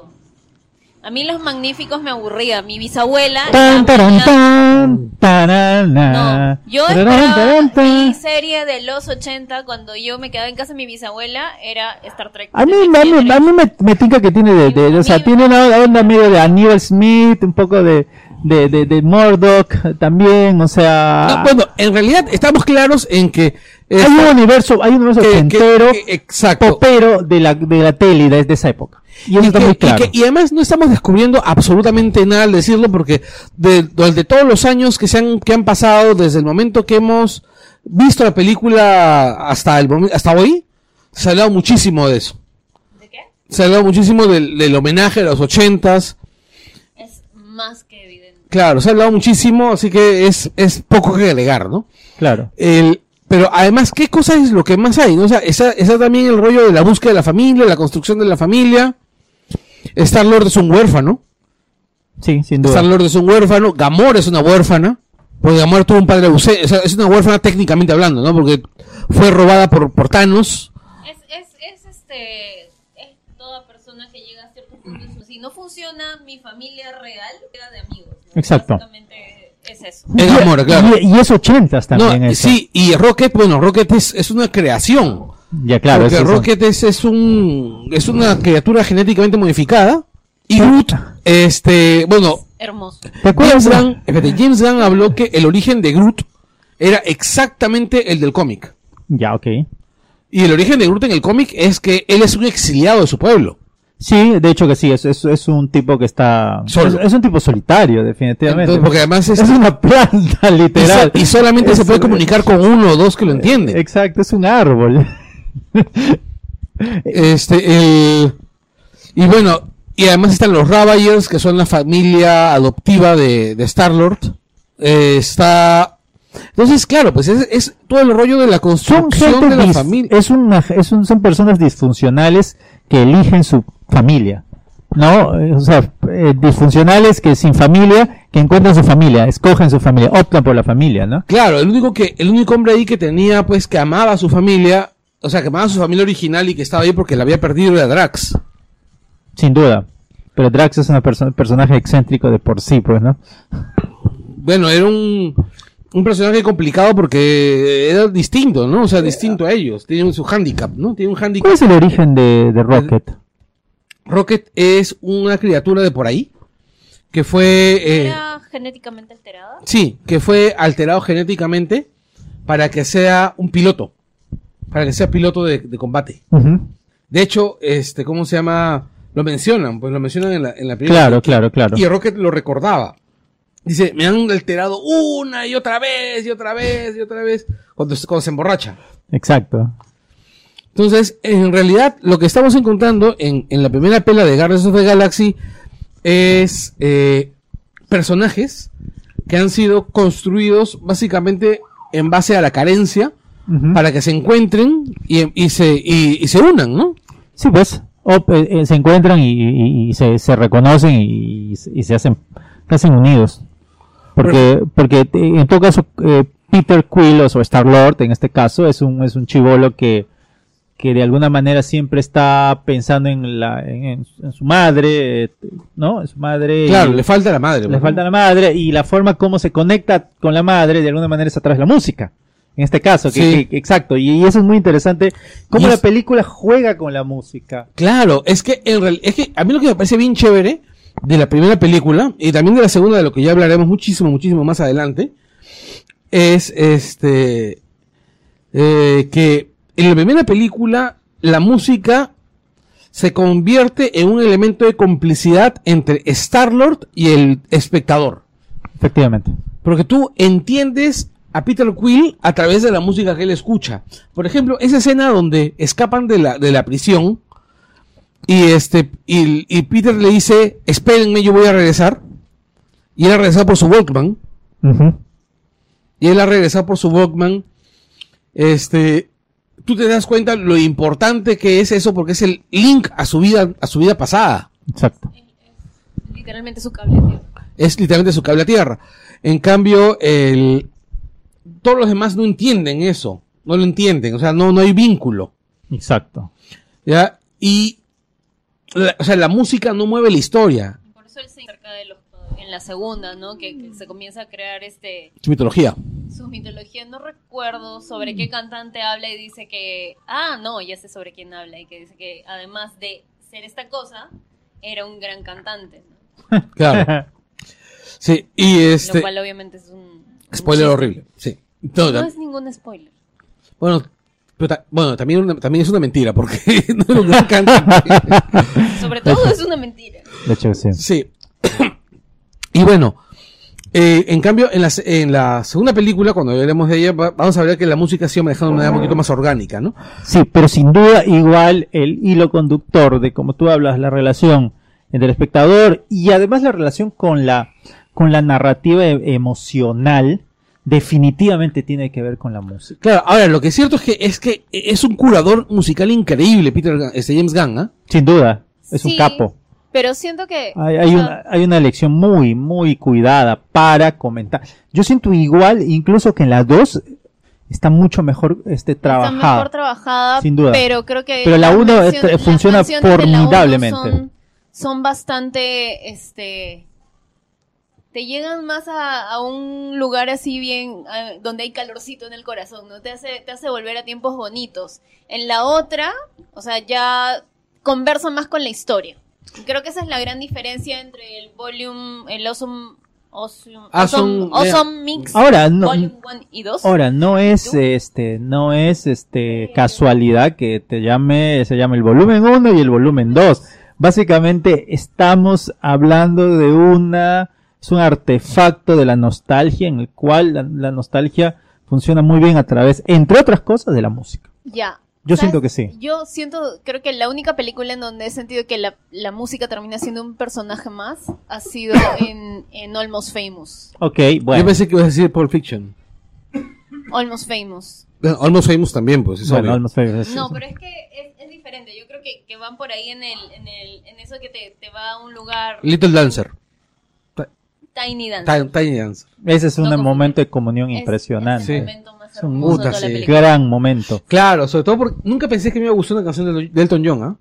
[SPEAKER 2] A mí los magníficos me aburrían. Mi bisabuela.
[SPEAKER 3] Tan, taran, tan, tarana.
[SPEAKER 2] No, yo esperaba
[SPEAKER 3] tarán, tan.
[SPEAKER 2] mi serie de los 80 cuando yo me quedaba en casa de mi bisabuela era Star Trek.
[SPEAKER 3] A mí, a mí, a mí me, me tinca que tiene de, de- o sea, tiene una onda medio de Aníbal Smith, un poco de, de, de, de Murdoch también, o sea,
[SPEAKER 1] Ah, bueno, en realidad estamos claros en que...
[SPEAKER 3] hay
[SPEAKER 1] esta-
[SPEAKER 3] un universo, hay un universo
[SPEAKER 1] que- que- que- exacto.
[SPEAKER 3] popero de la, de la tele de, de esa época. Y eso
[SPEAKER 1] y,
[SPEAKER 3] está
[SPEAKER 1] que-
[SPEAKER 3] muy
[SPEAKER 1] y
[SPEAKER 3] claro.
[SPEAKER 1] que- y además no estamos descubriendo absolutamente nada al decirlo porque de, de todos los años que se han que han pasado desde el momento que hemos visto la película hasta el hasta hoy se ha hablado muchísimo de eso
[SPEAKER 2] ¿De qué?
[SPEAKER 1] se ha hablado muchísimo del, del homenaje a los ochentas
[SPEAKER 2] Es más que evidente.
[SPEAKER 1] claro se ha hablado muchísimo así que es es poco que agregar no
[SPEAKER 3] Claro.
[SPEAKER 1] el pero además qué cosa es lo que más hay no o sea está, está también el rollo de la búsqueda de la familia la construcción de la familia Star Lord es un huérfano
[SPEAKER 3] Sí, sin duda.
[SPEAKER 1] Star Lord es un huérfano, Gamora es una huérfana, porque Gamora tuvo un padre ausente, o sea, es una huérfana técnicamente hablando, ¿no? Porque fue robada por, por Thanos.
[SPEAKER 2] Es, es, es este. Es toda persona que llega a cierto punto. Si no funciona mi familia real, queda de amigos. ¿no?
[SPEAKER 3] Exacto.
[SPEAKER 2] Es eso.
[SPEAKER 1] Es
[SPEAKER 3] Y-
[SPEAKER 1] Gamora, claro.
[SPEAKER 3] Y, y es ochentas también
[SPEAKER 1] No,
[SPEAKER 3] eso.
[SPEAKER 1] sí, y Rocket, bueno, Rocket es, es una creación.
[SPEAKER 3] Ya, claro.
[SPEAKER 1] porque
[SPEAKER 3] es.
[SPEAKER 1] Rocket es, es un es una criatura genéticamente modificada. Y Groot, este, bueno,
[SPEAKER 2] Hermoso.
[SPEAKER 3] ¿Te acuerdas?
[SPEAKER 1] James Gunn, espérate, James Gunn habló que el origen de Groot era exactamente el del cómic.
[SPEAKER 3] Ya, ok.
[SPEAKER 1] Y el origen de Groot en el cómic es que él es un exiliado de su pueblo.
[SPEAKER 3] Sí, de hecho que sí, es, es, es un tipo que está...
[SPEAKER 1] Solo.
[SPEAKER 3] Es, es un tipo solitario, definitivamente.
[SPEAKER 1] Entonces, porque además es, (laughs)
[SPEAKER 3] es una planta,
[SPEAKER 1] y,
[SPEAKER 3] literal.
[SPEAKER 1] so- y solamente
[SPEAKER 3] Es-
[SPEAKER 1] se puede comunicar con uno o dos que lo entienden.
[SPEAKER 3] Exacto, es un árbol.
[SPEAKER 1] Este, el, y bueno, y además están los Ravagers, que son la familia adoptiva de, de Star-Lord. Eh, está... Entonces, claro, pues es, es todo el rollo de la construcción de la familia.
[SPEAKER 3] es una, es un- son personas disfuncionales que eligen su familia. ¿No? O sea, eh, disfuncionales que sin familia, que encuentran su familia, escogen su familia, optan por la familia, ¿no?
[SPEAKER 1] Claro, el único que, el único hombre ahí que tenía, pues, que amaba a su familia, o sea, que amaba a su familia original y que estaba ahí porque la había perdido era Drax.
[SPEAKER 3] Sin duda. Pero Drax es un personaje excéntrico de por sí, pues, ¿no?
[SPEAKER 1] Bueno, era un, un personaje complicado porque era distinto, ¿no? O sea, distinto a ellos. Tiene su handicap, ¿no? Tiene un
[SPEAKER 3] ¿Cuál
[SPEAKER 1] handicap.
[SPEAKER 3] es el origen de, de Rocket?
[SPEAKER 1] Rocket es una criatura de por ahí que fue, eh,
[SPEAKER 2] ¿Era genéticamente alterada?
[SPEAKER 1] sí, que fue alterado genéticamente para que sea un piloto, para que sea piloto de, de combate. De hecho, este, ¿cómo se llama? Lo mencionan, pues lo mencionan en la, en la película.
[SPEAKER 3] Claro, claro, claro.
[SPEAKER 1] Y Rocket lo recordaba. Dice, me han alterado una y otra vez, y otra vez, y otra vez, cuando, cuando se emborracha.
[SPEAKER 3] Exacto.
[SPEAKER 1] Entonces, en realidad, lo que estamos encontrando en, en la primera pela de Guardians of the Galaxy es eh, personajes que han sido construidos básicamente en base a la carencia Para que se encuentren y, y se, y, y se unan, ¿no?
[SPEAKER 3] Sí, pues, o, eh, eh, se encuentran y, se, se reconocen y, se- hacen, se hacen unidos. Porque, porque eh, en todo caso, eh, Peter Quill o Star Lord, en este caso, es un, es un chivolo que, que de alguna manera siempre está pensando en la, en, su madre, ¿no? En su madre.
[SPEAKER 1] Claro,
[SPEAKER 3] y-
[SPEAKER 1] le falta la madre.
[SPEAKER 3] le
[SPEAKER 1] ¿no?
[SPEAKER 3] falta la madre y la forma como se conecta con la madre de alguna manera es a través de la música. En este caso, que,
[SPEAKER 1] Sí.
[SPEAKER 3] que- exacto, y, eso es muy interesante, cómo la película juega con la música.
[SPEAKER 1] Claro, es que en real- es que a mí lo que me parece bien chévere de la primera película y también de la segunda de lo que ya hablaremos muchísimo muchísimo más adelante es este eh, que en la primera película la música se convierte en un elemento de complicidad entre Star Lord y el espectador,
[SPEAKER 3] Efectivamente.
[SPEAKER 1] porque tú entiendes a Peter Quill a través de la música que él escucha. Por ejemplo, esa escena donde escapan de la, de la prisión y este y, y Peter le dice, espérenme, yo voy a regresar. Y él ha regresado por su Walkman. Y él ha regresado por su Walkman. Este, tú te das cuenta lo importante que es eso porque es el link a su vida, a su vida pasada.
[SPEAKER 3] Exacto.
[SPEAKER 2] Literalmente su cable, tío.
[SPEAKER 1] es literalmente su cable a tierra. En cambio, el, todos los demás no entienden eso, no lo entienden, o sea, no, no hay vínculo,
[SPEAKER 3] Exacto.
[SPEAKER 1] ¿ya? Y, la- o sea, la música no mueve la historia,
[SPEAKER 2] Por eso él se cerca de los en la segunda, ¿no? Que, que se comienza a crear este
[SPEAKER 1] su mitología.
[SPEAKER 2] su mitología. No recuerdo sobre qué cantante habla y dice que ah no ya sé sobre quién habla y que dice que además de ser esta cosa era un gran cantante, ¿no?
[SPEAKER 1] Claro. (laughs) Sí, y este,
[SPEAKER 2] lo cual obviamente es un
[SPEAKER 1] spoiler horrible, sí. No,
[SPEAKER 2] es ningún spoiler.
[SPEAKER 1] bueno, pero ta- bueno, también, una- también es una mentira, porque (laughs) no gran cantante.
[SPEAKER 2] Sobre todo es una mentira.
[SPEAKER 3] De hecho, sí.
[SPEAKER 1] Sí. y bueno, eh, en cambio, en la, se- en la segunda película, cuando hablemos de ella, va- vamos a ver que la música ha sido manejada de una manera un poquito más orgánica, ¿no?
[SPEAKER 3] Sí, pero sin duda igual el hilo conductor de como tú hablas, la relación entre el espectador y además la relación con la con la narrativa e- emocional definitivamente tiene que ver con la música.
[SPEAKER 1] Claro, ahora lo que es cierto es que es que es un curador musical increíble, Peter, Gunn- este James Gunn, ¿ah?
[SPEAKER 3] Sin duda, es un capo.
[SPEAKER 2] Pero siento que
[SPEAKER 3] Hay, hay una, hay una elección muy, muy cuidada para comentar. Yo siento igual, incluso que en las dos está mucho mejor este
[SPEAKER 2] Está mejor
[SPEAKER 3] trabajada.
[SPEAKER 2] trabajada,
[SPEAKER 3] Sin duda.
[SPEAKER 2] pero creo que
[SPEAKER 3] Pero la
[SPEAKER 2] las
[SPEAKER 3] uno,
[SPEAKER 2] mencio-
[SPEAKER 3] este,
[SPEAKER 2] las
[SPEAKER 3] funciona formidablemente.
[SPEAKER 2] Son, son bastante, este, te llegan más a, a un lugar así bien, eh, donde hay calorcito en el corazón, ¿no? Te hace, te hace volver a tiempos bonitos. En la otra, o sea, ya conversa más con la historia. Creo que esa es la gran diferencia entre el volume, el awesome, awesome,
[SPEAKER 1] Awesome,
[SPEAKER 2] awesome, mix,
[SPEAKER 3] Ahora, no-
[SPEAKER 2] volume 1 y 2.
[SPEAKER 3] Ahora, no es este, no es este casualidad que te llame, se llame el volumen 1 y el volumen 2. Básicamente estamos hablando de una, es un artefacto de la nostalgia en el cual la, la nostalgia funciona muy bien a través, entre otras cosas, de la música.
[SPEAKER 2] Ya.
[SPEAKER 3] Yo
[SPEAKER 2] ¿Sabes?
[SPEAKER 3] siento que sí.
[SPEAKER 2] Yo siento, creo que la única película en donde he sentido que la, la música termina siendo un personaje más ha sido (coughs) en, en Almost Famous.
[SPEAKER 3] Ok,
[SPEAKER 1] Yo
[SPEAKER 3] bueno.
[SPEAKER 1] pensé que ibas a decir Pulp Fiction.
[SPEAKER 2] Almost Famous.
[SPEAKER 1] Almost Famous también, pues, es
[SPEAKER 3] Bueno. Almost Famous, sí,
[SPEAKER 2] No, pero es que es, es diferente. Yo creo que, que van por ahí en el, en el, en eso que te, te va a un lugar
[SPEAKER 1] Little Dancer.
[SPEAKER 2] Tiny dance.
[SPEAKER 1] Ti- Tiny Dancer.
[SPEAKER 3] Ese es
[SPEAKER 2] No
[SPEAKER 3] un
[SPEAKER 2] confundir.
[SPEAKER 3] momento de comunión
[SPEAKER 2] Es-
[SPEAKER 3] impresionante.
[SPEAKER 2] Es, el momento más
[SPEAKER 3] Es un
[SPEAKER 1] puta, sí.
[SPEAKER 3] Gran momento.
[SPEAKER 1] Claro, sobre todo porque nunca pensé que me iba a gustar una canción de, de Elton John, ¿ah?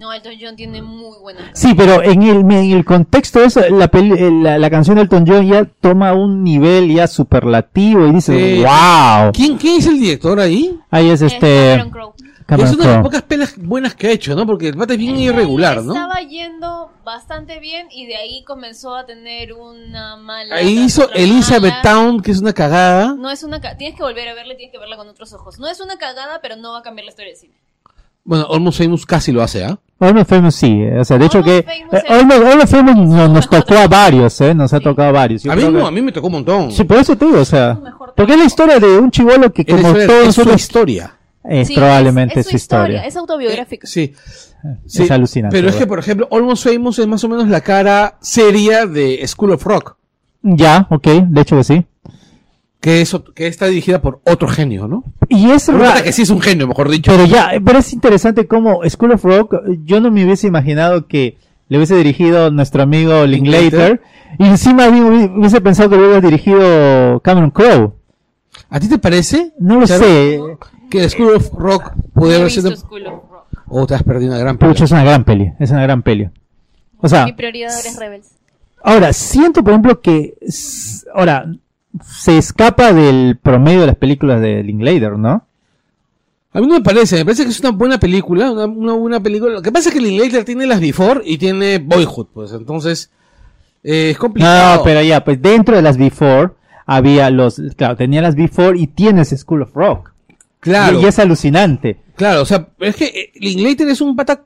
[SPEAKER 2] No, Elton John tiene muy buena
[SPEAKER 3] Sí, pero en el, en el contexto de eso, la, peli- eh, la, la canción de Elton John ya toma un nivel ya superlativo y dice,
[SPEAKER 1] Sí.
[SPEAKER 3] wow.
[SPEAKER 1] ¿Quién, ¿Quién es el director ahí?
[SPEAKER 3] Ahí es
[SPEAKER 2] Es
[SPEAKER 3] este...
[SPEAKER 2] Cameron Crowe.
[SPEAKER 3] Cameron
[SPEAKER 1] es una de las pocas pelas buenas que ha hecho, ¿no? Porque el pata es bien irregular, ¿no?
[SPEAKER 2] Estaba yendo bastante bien y de ahí comenzó a tener una mala.
[SPEAKER 1] Ahí hizo Elizabeth
[SPEAKER 2] mala.
[SPEAKER 1] Town, que es una cagada.
[SPEAKER 2] No es una ca- tienes que volver a verla y tienes que verla con otros ojos. No es una cagada, pero no va a cambiar la historia del cine.
[SPEAKER 1] Bueno, Almost Famous casi lo hace, ¿ah?
[SPEAKER 3] Almost Famous sí, eh, o sea, de hecho
[SPEAKER 2] Almost
[SPEAKER 3] que
[SPEAKER 2] Famous
[SPEAKER 3] eh,
[SPEAKER 2] es-
[SPEAKER 3] Almost, Almost Famous no- nos tocó a varios, eh, nos ha
[SPEAKER 2] Sí.
[SPEAKER 3] tocado a varios. Yo
[SPEAKER 1] A mí no,
[SPEAKER 3] que-
[SPEAKER 1] a mí me tocó un montón.
[SPEAKER 3] Sí, por eso te digo, o sea, porque es la historia de un chivolo que
[SPEAKER 1] Es,
[SPEAKER 3] como
[SPEAKER 1] es
[SPEAKER 3] todos
[SPEAKER 1] su historia.
[SPEAKER 3] Es
[SPEAKER 2] Sí,
[SPEAKER 3] probablemente
[SPEAKER 2] es,
[SPEAKER 3] su historia.
[SPEAKER 2] Es autobiográfico.
[SPEAKER 1] Sí.
[SPEAKER 3] Es
[SPEAKER 1] Sí,
[SPEAKER 3] alucinante.
[SPEAKER 1] Pero es que, por ejemplo, Almost Famous es más o menos la cara seria de School of Rock,
[SPEAKER 3] Ya, ok, de hecho que sí.
[SPEAKER 1] que, es, que está dirigida por otro genio, ¿no?
[SPEAKER 3] Y es
[SPEAKER 1] Por
[SPEAKER 3] ra-
[SPEAKER 1] otra que sí es un genio, mejor dicho.
[SPEAKER 3] Pero ya, pero es interesante cómo School of Rock, yo no me hubiese imaginado que le hubiese dirigido nuestro amigo Linklater, y encima hubi- hubiese pensado que lo hubiera dirigido Cameron Crowe.
[SPEAKER 1] ¿A ti te parece?
[SPEAKER 3] No lo
[SPEAKER 1] Charo,
[SPEAKER 3] sé.
[SPEAKER 1] Que School of Rock
[SPEAKER 2] he
[SPEAKER 1] haber sido...
[SPEAKER 2] School of Rock.
[SPEAKER 1] O te has perdido una gran
[SPEAKER 3] Pucha,
[SPEAKER 1] película.
[SPEAKER 3] es una gran peli, es una gran peli. O sea,
[SPEAKER 2] Mi prioridad ahora es Rebels.
[SPEAKER 3] ahora, siento por ejemplo que, ahora, se escapa del promedio de las películas de Linklater, ¿no?
[SPEAKER 1] A mí no me parece, me parece que es una buena película, una, una buena película. Lo que pasa es que Linklater tiene las Before y tiene Boyhood, pues entonces eh, es complicado.
[SPEAKER 3] No, pero ya, pues dentro de las Before había los, claro, tenía las Before y tienes School of Rock.
[SPEAKER 1] Claro,
[SPEAKER 3] Y, y es alucinante.
[SPEAKER 1] claro, o sea, es que eh, Linklater es un pata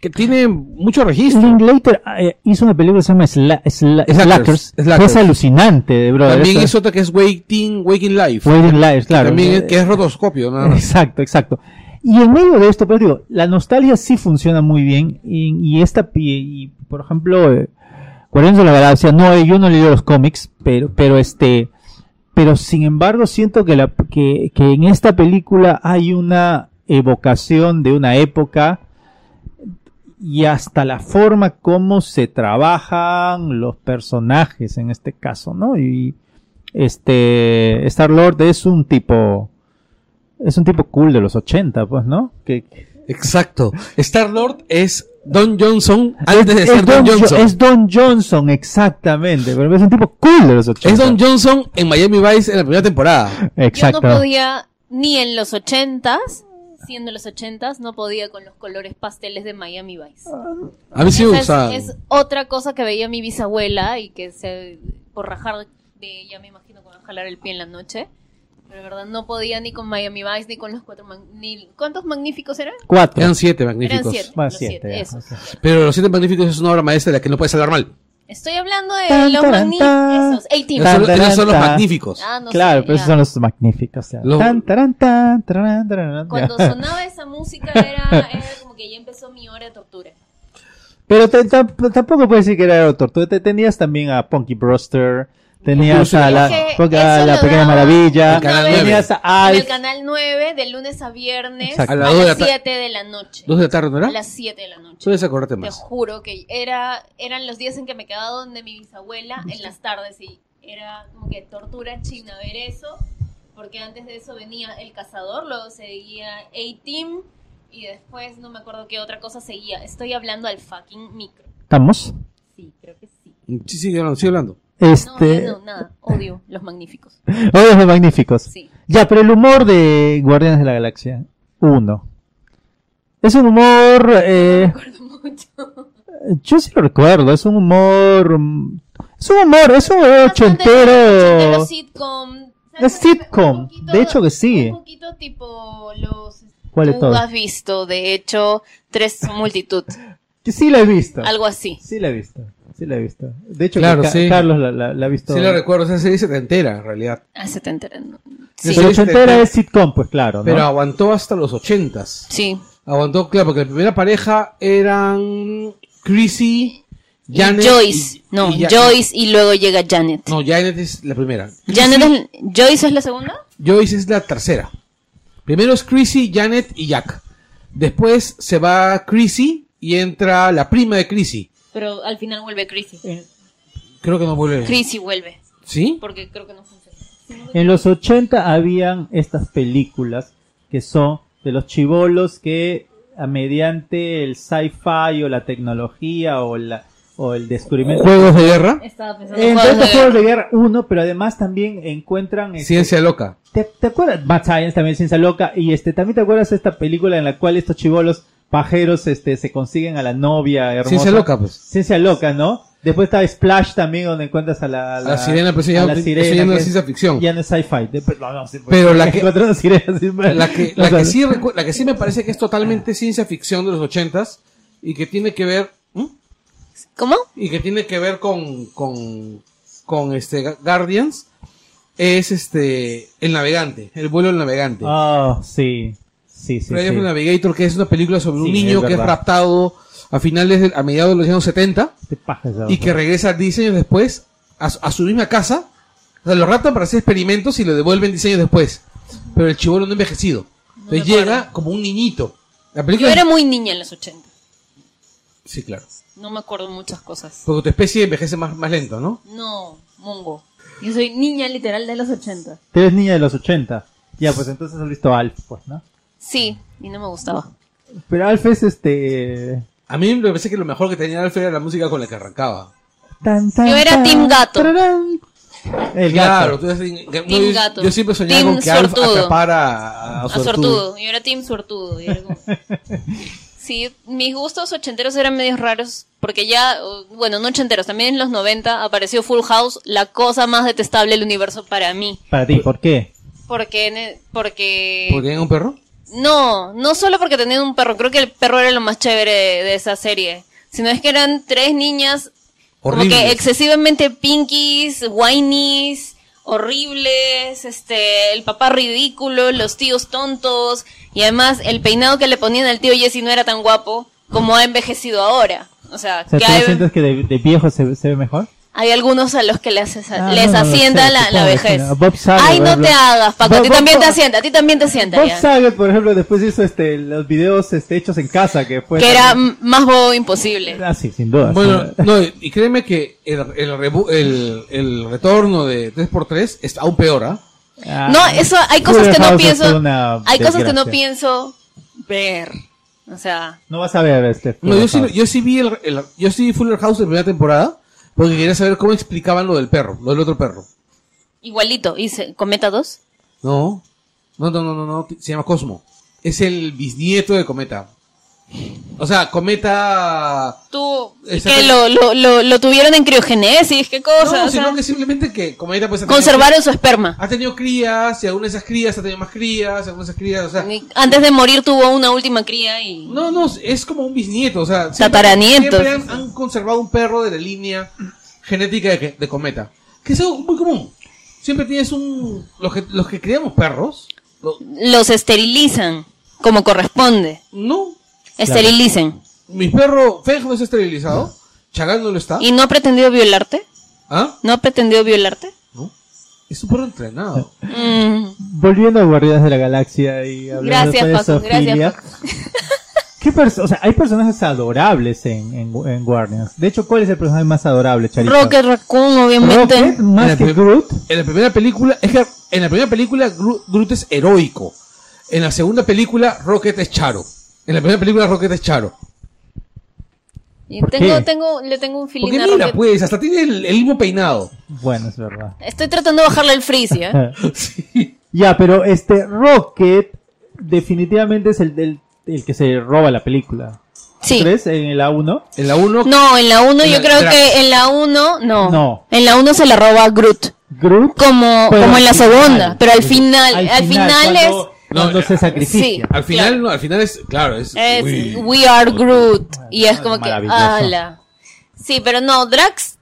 [SPEAKER 1] que tiene mucho registro.
[SPEAKER 3] Linklater eh, hizo una película que se llama Sla- Sla-
[SPEAKER 1] Slackers,
[SPEAKER 3] Slackers, es alucinante, bro.
[SPEAKER 1] También es otra que es Waiting, Waking Life.
[SPEAKER 3] Waiting Lives, claro.
[SPEAKER 1] También es, que es rotoscopio, nada más.
[SPEAKER 3] Exacto, exacto. Y en medio de esto, pero digo, la nostalgia sí funciona muy bien. Y, y esta, y, y, por ejemplo, eh, Guardianes de la Galaxia, no, eh, yo no leído los cómics, pero, pero este, pero sin embargo siento que, la, que, que en esta película hay una evocación de una época y hasta la forma como se trabajan los personajes en este caso, ¿no? Y este Star Lord es un tipo es un tipo cool de los 80, pues, ¿no? Que,
[SPEAKER 1] Exacto. Star Lord es Don Johnson antes de
[SPEAKER 3] es,
[SPEAKER 1] ser Don
[SPEAKER 3] Don Jo-
[SPEAKER 1] Johnson.
[SPEAKER 3] es Don Johnson, exactamente, pero es un tipo cool de los 80.
[SPEAKER 1] Es Don Johnson en Miami Vice en la primera temporada.
[SPEAKER 3] Exacto.
[SPEAKER 2] Yo no podía, ni en los ochentas, siendo los ochentas, no podía con los colores pasteles de Miami Vice.
[SPEAKER 1] A mí sí me
[SPEAKER 2] Esa es, es otra cosa que veía mi bisabuela y que se, por rajar de ella me imagino que me va a jalar el pie en la noche. Pero de verdad no podía ni con Miami Vice ni con los cuatro ni ¿Cuántos magníficos eran?
[SPEAKER 3] Cuatro.
[SPEAKER 1] Eran siete
[SPEAKER 2] Eran
[SPEAKER 1] magníficos.
[SPEAKER 2] siete.
[SPEAKER 3] Más
[SPEAKER 2] los
[SPEAKER 3] siete,
[SPEAKER 2] siete, eso.
[SPEAKER 1] Pero Los Siete Magníficos es una obra maestra de la que no puedes hablar mal.
[SPEAKER 2] Estoy hablando de
[SPEAKER 3] Tan,
[SPEAKER 2] los magníficos. Esos, 18.
[SPEAKER 1] Esos son,
[SPEAKER 3] Tan,
[SPEAKER 1] esos son los magníficos.
[SPEAKER 2] Ah, no
[SPEAKER 3] claro,
[SPEAKER 2] sé,
[SPEAKER 3] pero esos son los magníficos. ya.
[SPEAKER 2] Lo-
[SPEAKER 3] Tan, taran, tan, taran, taran,
[SPEAKER 2] Cuando sonaba (laughs) esa música era, era como que ya empezó mi hora de tortura.
[SPEAKER 3] Pero te- tampoco puedes decir que era. Tú te tenías también a Punky Brewster, tenías a la, a Pequeña Maravilla, tenías a
[SPEAKER 2] En el canal 9, de lunes a viernes,
[SPEAKER 3] Exacto.
[SPEAKER 2] a,
[SPEAKER 1] A las dos de la
[SPEAKER 2] las
[SPEAKER 1] ta-
[SPEAKER 2] 7 de la noche.
[SPEAKER 1] ¿Dos de la tarde no
[SPEAKER 2] A
[SPEAKER 1] era?
[SPEAKER 2] las 7 de la noche.
[SPEAKER 1] Puedes acordarte
[SPEAKER 2] Te
[SPEAKER 1] más.
[SPEAKER 2] juro que era, eran los días en que me quedaba donde mi bisabuela en las tardes y era como que tortura china ver eso, porque antes de eso venía El Cazador, luego seguía A-Team y después no me acuerdo qué otra cosa seguía. Estoy hablando al fucking micro.
[SPEAKER 3] ¿Estamos?
[SPEAKER 2] Sí, creo que sí.
[SPEAKER 1] Sí, sigue hablando, sigue hablando.
[SPEAKER 2] No,
[SPEAKER 3] Este,
[SPEAKER 2] ya no, nada. Odio los magníficos. (laughs)
[SPEAKER 3] Oye, los magníficos.
[SPEAKER 2] Sí.
[SPEAKER 3] Ya, pero el humor de Guardianes de la Galaxia, uno. Es un humor, eh,
[SPEAKER 2] Recuerdo mucho.
[SPEAKER 3] yo sí lo recuerdo, es un humor, mm, es un humor, es un humor ochentero.
[SPEAKER 2] sitcom.
[SPEAKER 3] Es sitcom, de hecho que sí.
[SPEAKER 2] Un poquito tipo los...
[SPEAKER 3] ¿Cuál de
[SPEAKER 2] Tú
[SPEAKER 3] todos?
[SPEAKER 2] has visto, de hecho, Tres Multitud. (laughs)
[SPEAKER 3] Sí la he visto.
[SPEAKER 2] Algo así.
[SPEAKER 3] Sí la he visto, sí la he visto. De hecho,
[SPEAKER 1] Claro, sí.
[SPEAKER 3] Carlos la, la- la ha visto.
[SPEAKER 1] Sí lo recuerdo, esa serie se te entera, en realidad.
[SPEAKER 2] Ah, se te enteran. ¿no?
[SPEAKER 1] Sí.
[SPEAKER 3] Pero ochentera es sitcom, pues claro, ¿no?
[SPEAKER 1] Pero aguantó hasta los ochentas.
[SPEAKER 2] sí.
[SPEAKER 1] Aguantó, claro, porque la primera pareja eran Chrissy,
[SPEAKER 2] Y
[SPEAKER 1] Janet.
[SPEAKER 2] Joyce.
[SPEAKER 1] y-
[SPEAKER 2] no,
[SPEAKER 1] y
[SPEAKER 2] Joyce y luego llega Janet.
[SPEAKER 1] No, Janet es la primera.
[SPEAKER 2] Janet es, ¿Joyce es la segunda?
[SPEAKER 1] Joyce es la tercera. Primero es Chrissy, Janet y Jack. Después se va Chrissy y entra la prima de Chrissy.
[SPEAKER 2] Pero al final vuelve Chrissy.
[SPEAKER 1] Creo que no vuelve.
[SPEAKER 2] Chrissy vuelve.
[SPEAKER 1] ¿Sí?
[SPEAKER 2] Porque creo que no funciona.
[SPEAKER 3] En los 80 habían estas películas que son de los chivolos que a mediante el sci-fi o la tecnología o la o el descubrimiento
[SPEAKER 1] Juegos de guerra.
[SPEAKER 2] Estaba pensando en
[SPEAKER 3] en
[SPEAKER 2] juegos
[SPEAKER 3] juegos de guerra uno pero además también encuentran este,
[SPEAKER 1] Ciencia loca.
[SPEAKER 3] ¿te, te acuerdas Mad Science también ciencia loca y este también te acuerdas de esta película en la cual estos chivolos pajeros este se consiguen a la novia hermosa
[SPEAKER 1] Ciencia loca, pues.
[SPEAKER 3] ciencia loca no después está Splash también donde encuentras a la,
[SPEAKER 1] A la sirena, pero eso ya
[SPEAKER 3] la
[SPEAKER 1] eso
[SPEAKER 3] sirena,
[SPEAKER 1] ya no es ciencia ficción.
[SPEAKER 3] ya no es sci-fi Después- no, no, sí, pues,
[SPEAKER 1] Pero la (laughs) que-
[SPEAKER 3] una sirena, sí, pues.
[SPEAKER 1] La que, (laughs)
[SPEAKER 3] O
[SPEAKER 1] la,
[SPEAKER 3] sea,
[SPEAKER 1] que sí la que sí me parece que es totalmente ciencia ficción de los ochentas y que tiene que ver.
[SPEAKER 2] ¿Cómo?
[SPEAKER 1] y que tiene que ver con con con este Gu- Guardians es este el navegante, el vuelo del navegante.
[SPEAKER 3] Ah, sí. Sí, sí, sí.
[SPEAKER 1] of the Navigator, que es una película sobre un niño
[SPEAKER 3] es
[SPEAKER 1] que es raptado a finales, de, a mediados de los años 70
[SPEAKER 3] Qué paja esa
[SPEAKER 1] y que regresa 10 años después a, su- a su misma casa. O sea, lo raptan para hacer experimentos y lo devuelven 10 años después. Pero el chivolo no ha envejecido. Entonces
[SPEAKER 2] me acuerdo.
[SPEAKER 1] llega como un niñito. La
[SPEAKER 2] Yo
[SPEAKER 1] película
[SPEAKER 2] era muy niña en los 80.
[SPEAKER 1] Sí, claro.
[SPEAKER 2] No me acuerdo muchas cosas.
[SPEAKER 1] Porque tu especie envejece más, más lento, ¿no?
[SPEAKER 2] No, mongo. Yo soy niña literal de los 80.
[SPEAKER 3] Tú eres niña de los 80. Ya, pues entonces has visto Alf, pues, ¿no?
[SPEAKER 2] Sí, y no me gustaba.
[SPEAKER 3] Pero Alf es este...
[SPEAKER 1] A mí me parece que lo mejor que tenía Alfred era la música con la que arrancaba.
[SPEAKER 3] Tan, tan,
[SPEAKER 2] Yo era
[SPEAKER 3] tan,
[SPEAKER 2] Team Gato.
[SPEAKER 3] tararán. El
[SPEAKER 1] Claro,
[SPEAKER 3] gato.
[SPEAKER 1] tú eres- no,
[SPEAKER 2] Team
[SPEAKER 1] yo,
[SPEAKER 2] gato.
[SPEAKER 1] yo siempre soñaba
[SPEAKER 2] Team
[SPEAKER 1] con que Alf atrapara a, a
[SPEAKER 2] A
[SPEAKER 1] suertudo.
[SPEAKER 2] sortudo. Yo era team sortudo. y era como- (laughs) Sí, mis gustos ochenteros eran medios raros. Porque ya, bueno, no ochenteros, también en los 90 apareció Full House, la cosa más detestable del universo para mí.
[SPEAKER 3] Para ti, ¿por qué?
[SPEAKER 2] Porque, ne- porque...
[SPEAKER 1] ¿Porque un perro?
[SPEAKER 2] No, no solo porque tenían un perro, creo que el perro era lo más chévere de, de esa serie, sino es que eran tres niñas como que excesivamente pinkies, whinies, horribles, este, el papá ridículo, los tíos tontos, y además el peinado que le ponían al tío Jesse no era tan guapo como ha envejecido ahora. O sea,
[SPEAKER 3] O sea,
[SPEAKER 2] que
[SPEAKER 3] ¿tú
[SPEAKER 2] hay,
[SPEAKER 3] sientes que de, de viejo se, se ve mejor?
[SPEAKER 2] Hay algunos a los que les,
[SPEAKER 3] Ah,
[SPEAKER 2] les
[SPEAKER 3] no, no
[SPEAKER 2] asienta
[SPEAKER 3] sé,
[SPEAKER 2] la, la
[SPEAKER 3] supongo,
[SPEAKER 2] vejez.
[SPEAKER 3] sí, no. Bob Saget,
[SPEAKER 2] Ay, no te hagas, Paco, a ti
[SPEAKER 3] Bob-
[SPEAKER 2] también te asienta, a ti también te asienta.
[SPEAKER 3] Bob
[SPEAKER 2] ya.
[SPEAKER 3] Saget, por ejemplo, después hizo este, los videos este, hechos en casa, que fue...
[SPEAKER 2] que era más bobo imposible.
[SPEAKER 3] Ah, sí, sin duda.
[SPEAKER 1] Bueno,
[SPEAKER 3] duda.
[SPEAKER 1] no, y créeme que el, el, rebu- el, el retorno de 3x3 es aún peor, ¿ah?
[SPEAKER 3] Ah,
[SPEAKER 2] No, eso hay cosas que no pienso. Hay cosas que no pienso ver. O sea,
[SPEAKER 3] No vas a ver este...
[SPEAKER 1] No, yo sí,
[SPEAKER 3] Fuller House.
[SPEAKER 1] yo sí vi el, el- yo sí vi Fuller House de primera temporada porque quería saber cómo explicaban lo del perro, lo del otro perro.
[SPEAKER 2] igualito. ¿Y se- Cometa 2?
[SPEAKER 1] No, no, no, no, no, no, se llama Cosmo. Es el bisnieto de Cometa. O sea, Cometa...
[SPEAKER 2] Tú. ¿y
[SPEAKER 1] Exacto.
[SPEAKER 2] que lo, lo, lo, lo tuvieron en criogenesis? ¿Qué cosa?
[SPEAKER 1] No,
[SPEAKER 2] O sea,
[SPEAKER 1] sino que simplemente que Cometa pues
[SPEAKER 2] conservaron su esperma.
[SPEAKER 1] Ha tenido crías, y alguna de esas crías ha tenido más crías, y algunas de esas crías, o sea...
[SPEAKER 2] Antes de morir tuvo una última cría y.
[SPEAKER 1] No, no, es como un bisnieto, o sea... siempre-
[SPEAKER 2] Tataranietos.
[SPEAKER 1] Siempre han, han conservado un perro de la línea genética de, de Cometa. Que es algo muy común. Siempre tienes un... Los que, los que criamos perros... lo-
[SPEAKER 2] Los esterilizan como corresponde.
[SPEAKER 1] no.
[SPEAKER 2] Esterilicen.
[SPEAKER 1] Mi perro Feng no está esterilizado. Chagall no lo está.
[SPEAKER 2] ¿Y no ha pretendido violarte?
[SPEAKER 1] ¿Ah?
[SPEAKER 2] ¿No ha pretendido violarte?
[SPEAKER 1] No. Es un perro entrenado.
[SPEAKER 2] Mm.
[SPEAKER 3] Volviendo a Guardianes de la Galaxia y hablando
[SPEAKER 2] Gracias,
[SPEAKER 3] de
[SPEAKER 2] Paco, gracias.
[SPEAKER 3] ¿Qué o sea, hay personajes adorables en, en, en Guardians. De hecho, ¿cuál es el personaje más adorable, Charito?
[SPEAKER 2] Rocket Raccoon, obviamente.
[SPEAKER 3] Rocket, más
[SPEAKER 1] En
[SPEAKER 3] que
[SPEAKER 1] la-
[SPEAKER 3] Groot.
[SPEAKER 1] En la primera película, es que en la primera película Gru- Groot es heroico. En la segunda película Rocket es Charo. En la primera película Rocket es Charo.
[SPEAKER 2] Y
[SPEAKER 3] ¿Por
[SPEAKER 2] tengo,
[SPEAKER 3] qué?
[SPEAKER 2] tengo, le tengo un feeling
[SPEAKER 1] Porque
[SPEAKER 2] a
[SPEAKER 1] mira,
[SPEAKER 2] Rocket.
[SPEAKER 1] pues, hasta tiene el, el mismo peinado.
[SPEAKER 3] Bueno, es verdad.
[SPEAKER 2] Estoy tratando de bajarle el frizz, ¿ya? (laughs)
[SPEAKER 1] Sí.
[SPEAKER 3] Ya, pero este Rocket definitivamente es el, del el que se roba la película.
[SPEAKER 2] Sí.
[SPEAKER 3] ¿Crees? En el A1.
[SPEAKER 1] En la 1,
[SPEAKER 2] No, en la 1
[SPEAKER 1] En
[SPEAKER 2] yo
[SPEAKER 1] la-
[SPEAKER 2] creo que en la 1 no.
[SPEAKER 3] No.
[SPEAKER 2] En la 1 se la roba Groot.
[SPEAKER 3] Groot.
[SPEAKER 2] Como,
[SPEAKER 3] Pero
[SPEAKER 2] como en la
[SPEAKER 3] al final.
[SPEAKER 2] segunda. Pero al final, al, final,
[SPEAKER 3] cuando, cuando
[SPEAKER 1] No,
[SPEAKER 3] se
[SPEAKER 1] eh,
[SPEAKER 3] sacrifica.
[SPEAKER 2] sí.
[SPEAKER 1] al final,
[SPEAKER 2] Claro.
[SPEAKER 1] no, al final es, claro, es...
[SPEAKER 2] es,
[SPEAKER 1] uy.
[SPEAKER 2] We Are Groot. Y es como que, ala. Sí, pero no, Drax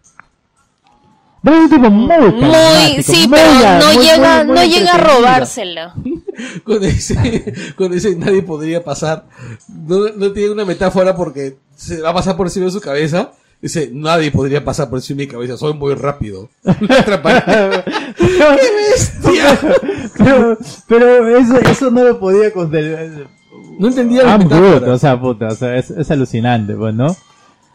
[SPEAKER 3] Pero es un tipo muy
[SPEAKER 2] muy, sí,
[SPEAKER 3] muy
[SPEAKER 2] pero
[SPEAKER 3] a-
[SPEAKER 2] no
[SPEAKER 3] muy-
[SPEAKER 2] llega,
[SPEAKER 3] muy- muy
[SPEAKER 2] no llega a robársela. (laughs)
[SPEAKER 1] Con ese, con ese nadie podría pasar. No, no tiene una metáfora porque se va a pasar por encima de su cabeza. Dice, nadie podría pasar por encima de mi cabeza, soy muy rápido. (laughs) (laughs) ¡Qué bestia!
[SPEAKER 3] pero, pero eso, eso no lo podía considerar.
[SPEAKER 1] No entendía
[SPEAKER 3] I'm
[SPEAKER 1] metáfora.
[SPEAKER 3] Groot, o sea, puta, o sea, es, es alucinante, pues, ¿no?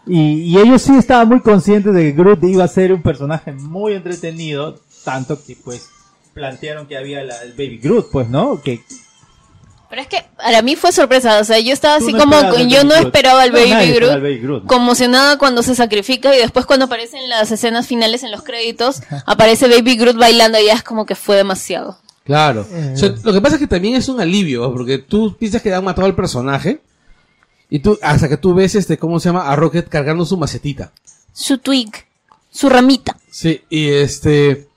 [SPEAKER 3] Y, y ellos sí estaban muy conscientes de que Groot iba a ser un personaje muy entretenido, tanto que, pues, plantearon que había la- el Baby Groot, pues, ¿no? Que
[SPEAKER 2] Pero es que para mí fue sorpresa, o sea, yo estaba así
[SPEAKER 3] no
[SPEAKER 2] como, yo no esperaba al
[SPEAKER 3] No,
[SPEAKER 2] Baby Groot,
[SPEAKER 3] al Baby Groot.
[SPEAKER 2] conmocionada cuando se sacrifica y después cuando aparecen las escenas finales en los créditos, aparece Baby Groot bailando y ya es como que fue demasiado.
[SPEAKER 1] Claro. O sea, lo que pasa es que también es un alivio, ¿no? porque tú piensas que han matado al personaje y tú, hasta que tú ves este, ¿cómo se llama? A Rocket cargando su macetita.
[SPEAKER 2] Su twig, su ramita.
[SPEAKER 1] Sí, y este.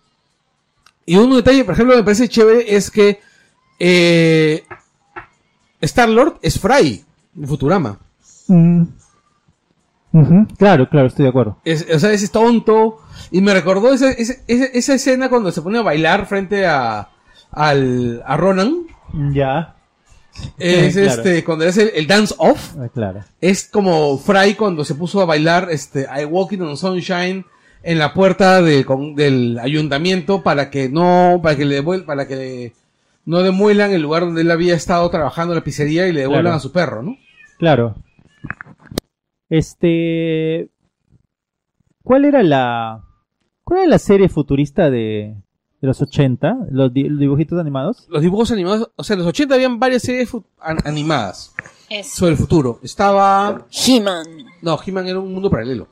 [SPEAKER 1] Y un detalle, por ejemplo, me parece chévere es que eh, Star Lord es Fry en Futurama.
[SPEAKER 3] Mm. Claro, claro, estoy de acuerdo.
[SPEAKER 1] Es, o sea, es tonto. Y me recordó esa, esa, esa- esa escena cuando se pone a bailar frente a, al, a Ronan.
[SPEAKER 3] Ya.
[SPEAKER 1] Es
[SPEAKER 3] Claro.
[SPEAKER 1] este, cuando es el, el dance off,
[SPEAKER 3] Ah, Claro.
[SPEAKER 1] es como Fry cuando se puso a bailar este I Walking on Sunshine en la puerta de- con- del ayuntamiento para que no, para que le para que le- no demuelan el lugar donde él había estado trabajando en la pizzería y le devuelvan
[SPEAKER 3] Claro.
[SPEAKER 1] a su perro, ¿no?
[SPEAKER 3] Claro. Este. ¿Cuál era la. ¿Cuál era la serie futurista de, de los 80? Los, di- los dibujitos animados.
[SPEAKER 1] Los dibujos animados, o sea, en los 80 habían varias series animadas
[SPEAKER 2] Es
[SPEAKER 1] sobre el futuro. Estaba
[SPEAKER 2] He-Man.
[SPEAKER 1] No, He-Man era un mundo paralelo.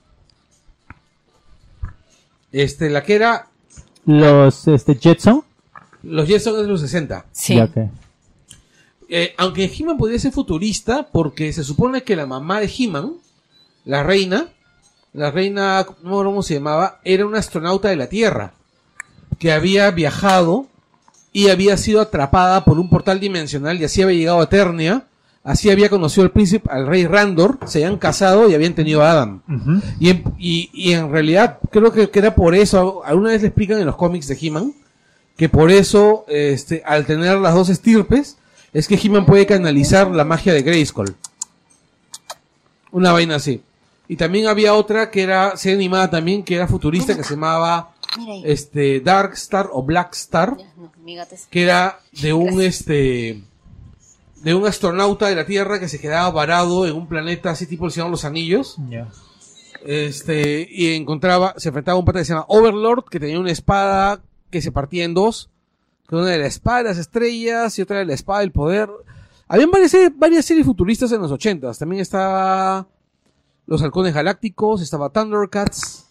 [SPEAKER 1] Este, la que era
[SPEAKER 3] Los este, Jetson.
[SPEAKER 1] Los Jetsons de los 60.
[SPEAKER 2] Sí.
[SPEAKER 3] Ya que.
[SPEAKER 1] Eh, aunque He-Man podría ser futurista, porque se supone que la mamá de He-Man, la reina, la reina, no me acuerdo cómo se llamaba, era una astronauta de la Tierra, que había viajado y había sido atrapada por un portal dimensional y así había llegado a Eternia, así había conocido al príncipe, al rey Randor, se habían casado y habían tenido a Adam. Y en, y, y en realidad creo que, que era por eso, alguna vez le explican en los cómics de He-Man, que por eso, este, al tener las dos estirpes, es que He-Man puede canalizar la magia de Grayskull. Una vaina así. Y también había otra que era, serie animada también, que era futurista, que se llamaba, este, Dark Star o Black Star,
[SPEAKER 2] no,
[SPEAKER 1] que era de un, este, de un astronauta de la Tierra que se quedaba varado en un planeta así tipo el Señor de los Anillos.
[SPEAKER 3] Ya.
[SPEAKER 1] Este, y encontraba, se enfrentaba a un pata que se llama Overlord, que tenía una espada que se partía en dos. Que una de la espada de las estrellas y otra de la espada del poder. Habían varias, series- varias series futuristas en los ochentas. También estaba Los Halcones Galácticos, estaba Thundercats.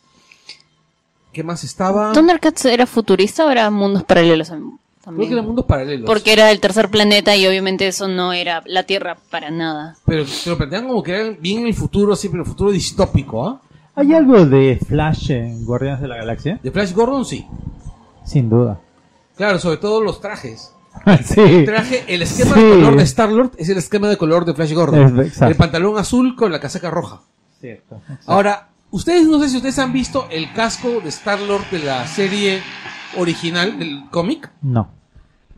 [SPEAKER 1] ¿Qué más estaba?
[SPEAKER 2] ¿Thundercats era futurista o era mundos paralelos am-
[SPEAKER 1] Creo
[SPEAKER 2] también?
[SPEAKER 1] que eran mundos paralelos.
[SPEAKER 2] Porque era el tercer planeta y obviamente eso no era la Tierra para nada.
[SPEAKER 1] Pero te lo plantean como que eran bien en el futuro, pero el futuro distópico, ¿ah?
[SPEAKER 3] ¿Hay algo de Flash en Guardianes de la Galaxia?
[SPEAKER 1] De Flash Gordon, sí.
[SPEAKER 3] Sin duda.
[SPEAKER 1] Claro, sobre todo los trajes. (laughs)
[SPEAKER 3] sí.
[SPEAKER 1] El traje, el esquema
[SPEAKER 3] Sí.
[SPEAKER 1] de color de Star-Lord es el esquema de color de Flash Gordon.
[SPEAKER 3] Exacto.
[SPEAKER 1] El pantalón azul con la casaca roja.
[SPEAKER 3] Cierto.
[SPEAKER 1] Ahora, ustedes no sé si ustedes han visto el casco de Star-Lord de la serie original del cómic.
[SPEAKER 3] No.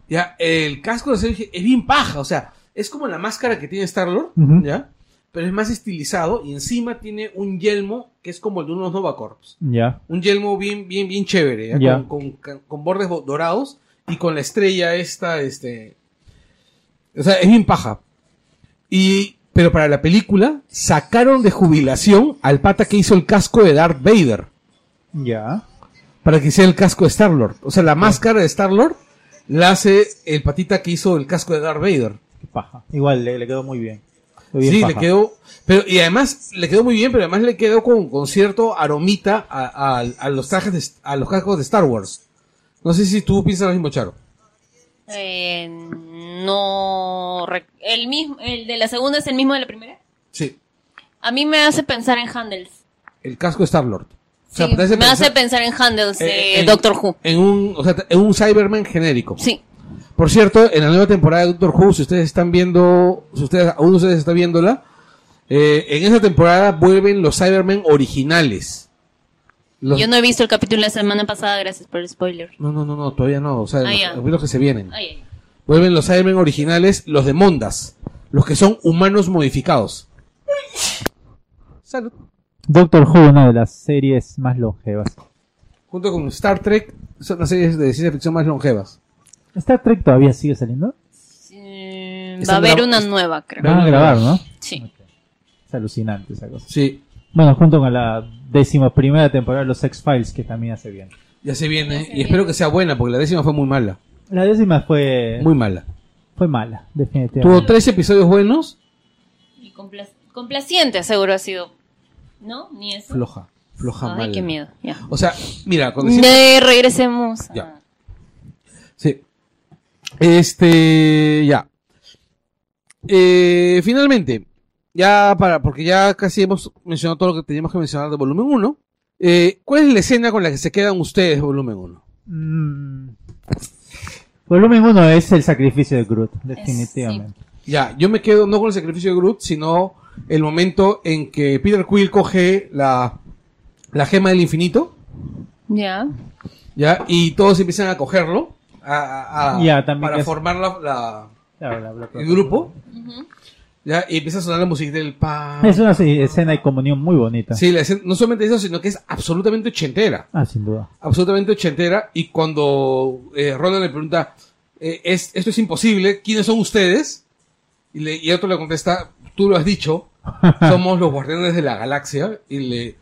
[SPEAKER 1] Ya, el casco de la serie es bien paja, o sea, es como la máscara que tiene Star-Lord,
[SPEAKER 3] Ujú.
[SPEAKER 1] ¿ya? Pero es más estilizado y encima tiene un yelmo que es como el de unos Nova Corps.
[SPEAKER 3] Ya.
[SPEAKER 1] Un yelmo bien, bien, bien chévere, ¿ya?
[SPEAKER 3] Ya.
[SPEAKER 1] Con, con- con bordes bo- dorados y con la estrella esta, este... O sea, es bien paja. Y, pero para la película, sacaron de jubilación al pata que hizo el casco de Darth Vader.
[SPEAKER 3] Ya.
[SPEAKER 1] Para que hiciera el casco de Star-Lord. O sea, la máscara de Star-Lord la hace el patita que hizo el casco de Darth Vader.
[SPEAKER 3] Qué paja. Igual le, le quedó muy bien.
[SPEAKER 1] Sí,
[SPEAKER 3] paja.
[SPEAKER 1] le quedó. Pero, y además, le quedó muy bien, pero además le quedó con, con cierto aromita a, a- a los trajes, de, a los cascos de Star Wars. No sé si tú piensas lo mismo, Charo.
[SPEAKER 2] Eh, no. El, mismo, el de la segunda es el mismo de la primera.
[SPEAKER 1] Sí.
[SPEAKER 2] A mí me hace pensar en Handles.
[SPEAKER 1] El casco de Star-Lord. O sea,
[SPEAKER 2] Sí,
[SPEAKER 1] te hace
[SPEAKER 2] me hace
[SPEAKER 1] pensar-
[SPEAKER 2] en Handles
[SPEAKER 1] eh, en-
[SPEAKER 2] Doctor Who.
[SPEAKER 1] En un, o sea, en un Cyberman genérico.
[SPEAKER 2] Sí.
[SPEAKER 1] Por cierto, en la nueva temporada de Doctor Who, si ustedes están viendo, si ustedes, aún ustedes están viéndola, eh, en esa temporada vuelven los Cybermen originales. Los-
[SPEAKER 2] Yo no he visto el capítulo la semana pasada, gracias por el spoiler.
[SPEAKER 1] no, no, no, no, todavía no. O sea,
[SPEAKER 2] Ah,
[SPEAKER 1] los, los que se vienen.
[SPEAKER 2] Ay, ay.
[SPEAKER 1] Vuelven los Cybermen originales, los de Mondas, los que son humanos modificados. Salud.
[SPEAKER 3] Doctor Who, una de las series más longevas.
[SPEAKER 1] Junto con Star Trek, son las series de ciencia ficción más longevas.
[SPEAKER 3] ¿Star Trek todavía sigue saliendo?
[SPEAKER 2] Eh, va a haber una nueva, creo.
[SPEAKER 3] Van a grabar, ¿no?
[SPEAKER 2] Sí.
[SPEAKER 3] Es alucinante esa cosa.
[SPEAKER 1] Sí,
[SPEAKER 3] Bueno, junto con la décima primera temporada de los X-Files, que también hace bien.
[SPEAKER 1] ya se viene. Y espero que sea buena, porque la décima fue muy mala.
[SPEAKER 3] La décima fue,
[SPEAKER 1] Muy mala.
[SPEAKER 3] fue mala, definitivamente.
[SPEAKER 1] Tuvo tres episodios buenos,
[SPEAKER 2] Y compla- complaciente, seguro ha sido. ¿No? Ni eso.
[SPEAKER 1] floja. Floja
[SPEAKER 2] Ay,
[SPEAKER 1] mala.
[SPEAKER 2] qué miedo. Ya.
[SPEAKER 1] O sea, mira, cuando decimos-
[SPEAKER 2] regresemos. a-
[SPEAKER 1] Ya. Este, ya. Eh, finalmente, ya para, porque ya casi hemos mencionado todo lo que teníamos que mencionar de volumen 1. Eh, ¿Cuál es la escena con la que se quedan ustedes de volumen 1?
[SPEAKER 3] Mm. Volumen 1 es el sacrificio de Groot, definitivamente.
[SPEAKER 1] Ya, yo me quedo no con el sacrificio de Groot, sino el momento en que Peter Quill coge la, la gema del infinito,
[SPEAKER 2] Ya.
[SPEAKER 1] ya, y todos empiezan a cogerlo, a- a- para
[SPEAKER 3] es-
[SPEAKER 1] formar la, la,
[SPEAKER 3] Claro, la- la-
[SPEAKER 1] el grupo, ya, y empieza a sonar la música del pa.
[SPEAKER 3] Es una sí, escena de comunión muy bonita.
[SPEAKER 1] Sí, la escena- no solamente eso, sino que es absolutamente ochentera.
[SPEAKER 3] Ah, sin duda.
[SPEAKER 1] absolutamente ochentera y cuando eh, Ronan le pregunta eh, es, esto es imposible, ¿quiénes son ustedes? Y, le, y otro le contesta, tú lo has dicho, (laughs) somos los guardianes de la galaxia y le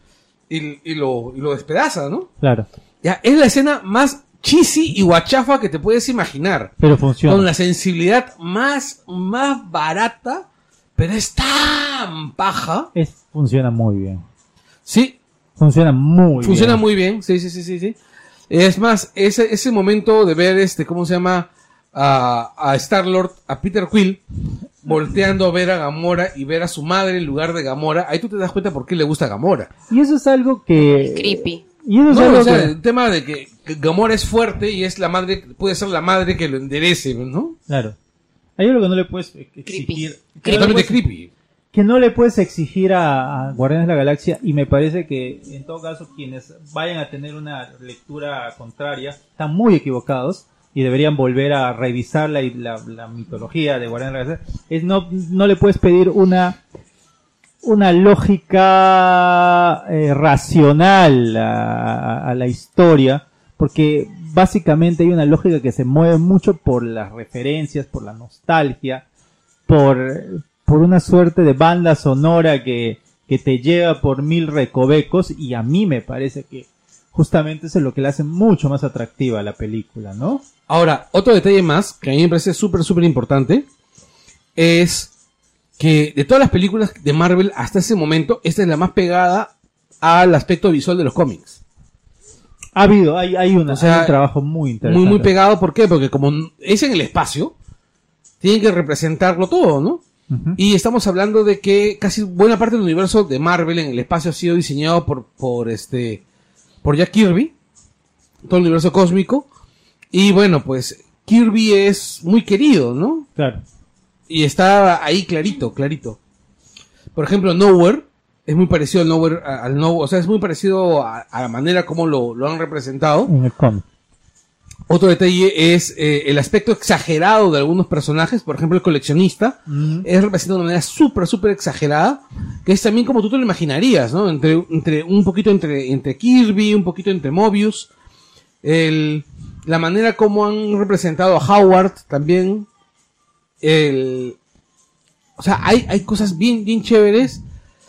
[SPEAKER 1] y, y lo, y lo despedaza, ¿no?
[SPEAKER 3] Claro.
[SPEAKER 1] Ya, es la escena más cheesy y guachafa que te puedes imaginar.
[SPEAKER 3] Pero funciona.
[SPEAKER 1] Con la sensibilidad más, más barata, pero es tan paja.
[SPEAKER 3] Es, funciona muy bien.
[SPEAKER 1] Sí,
[SPEAKER 3] Funciona muy
[SPEAKER 1] Funciona
[SPEAKER 3] bien.
[SPEAKER 1] muy bien, sí, sí, sí, sí, sí. Es más, ese, ese momento de ver este, ¿cómo se llama? A, a Star-Lord, a Peter Quill, volteando a ver a Gamora y ver a su madre en lugar de Gamora, ahí tú te das cuenta por qué le gusta Gamora.
[SPEAKER 3] Y eso es algo que...
[SPEAKER 2] Creepy.
[SPEAKER 3] Y eso es
[SPEAKER 1] No,
[SPEAKER 3] algo
[SPEAKER 1] o sea,
[SPEAKER 3] que-
[SPEAKER 1] el tema de que Gamora es fuerte y es la madre, puede ser la madre que lo enderece, ¿no?
[SPEAKER 3] Claro. Hay algo que no le puedes exigir.
[SPEAKER 2] Creepy.
[SPEAKER 3] que no le
[SPEAKER 1] Totalmente
[SPEAKER 3] puedes-
[SPEAKER 1] creepy.
[SPEAKER 3] que no le puedes exigir a, a Guardianes de la Galaxia y me parece que en todo caso quienes vayan a tener una lectura contraria están muy equivocados y deberían volver a revisar la, la, la mitología de Guardianes de la Galaxia. Es no, no le puedes pedir una una lógica eh, racional a, a- a la historia porque básicamente hay una lógica que se mueve mucho por las referencias, por la nostalgia, por, por una suerte de banda sonora que, que te lleva por mil recovecos y a mí me parece que justamente eso es lo que le hace mucho más atractiva a la película, ¿no?
[SPEAKER 1] Ahora, otro detalle más que a mí me parece súper, súper importante es que de todas las películas de Marvel hasta ese momento, esta es la más pegada al aspecto visual de los cómics.
[SPEAKER 3] Ha habido, hay, hay, una-
[SPEAKER 1] O sea,
[SPEAKER 3] hay un trabajo muy interesante.
[SPEAKER 1] Muy, muy pegado, ¿por qué? Porque como es en el espacio, tienen que representarlo todo, ¿no? Y estamos hablando de que casi buena parte del universo de Marvel en el espacio ha sido diseñado por, por este, por Jack Kirby, todo el universo cósmico. Y bueno, pues Kirby es muy querido, ¿no?
[SPEAKER 3] Claro.
[SPEAKER 1] Y está ahí clarito, clarito. Por ejemplo, Nowhere es muy parecido al Nowhere, al Nowhere, o sea, es muy parecido a, a la manera como lo, lo han representado.
[SPEAKER 3] En el cómic.
[SPEAKER 1] Otro detalle es eh, el aspecto exagerado de algunos personajes, por ejemplo, el coleccionista es representado de una manera súper, súper exagerada, que es también como tú te lo imaginarías, ¿no? Entre, entre un poquito entre, entre Kirby, un poquito entre Mobius, el, la manera como han representado a Howard también, el, o sea, hay, hay cosas bien, bien chéveres.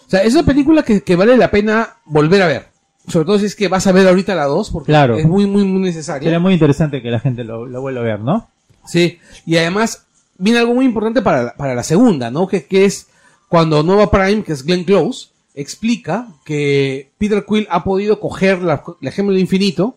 [SPEAKER 1] O sea, es una película que, que vale la pena volver a ver. Sobre todo si es que vas a ver ahorita la 2, porque
[SPEAKER 3] Claro.
[SPEAKER 1] es muy, muy, muy necesaria.
[SPEAKER 3] Sería muy interesante que la gente lo, lo vuelva a ver, ¿no?
[SPEAKER 1] Sí, y además viene algo muy importante para la, para la segunda, ¿no? Que, que es cuando Nova Prime, que es Glenn Close, explica que Peter Quill ha podido coger la, la gema del infinito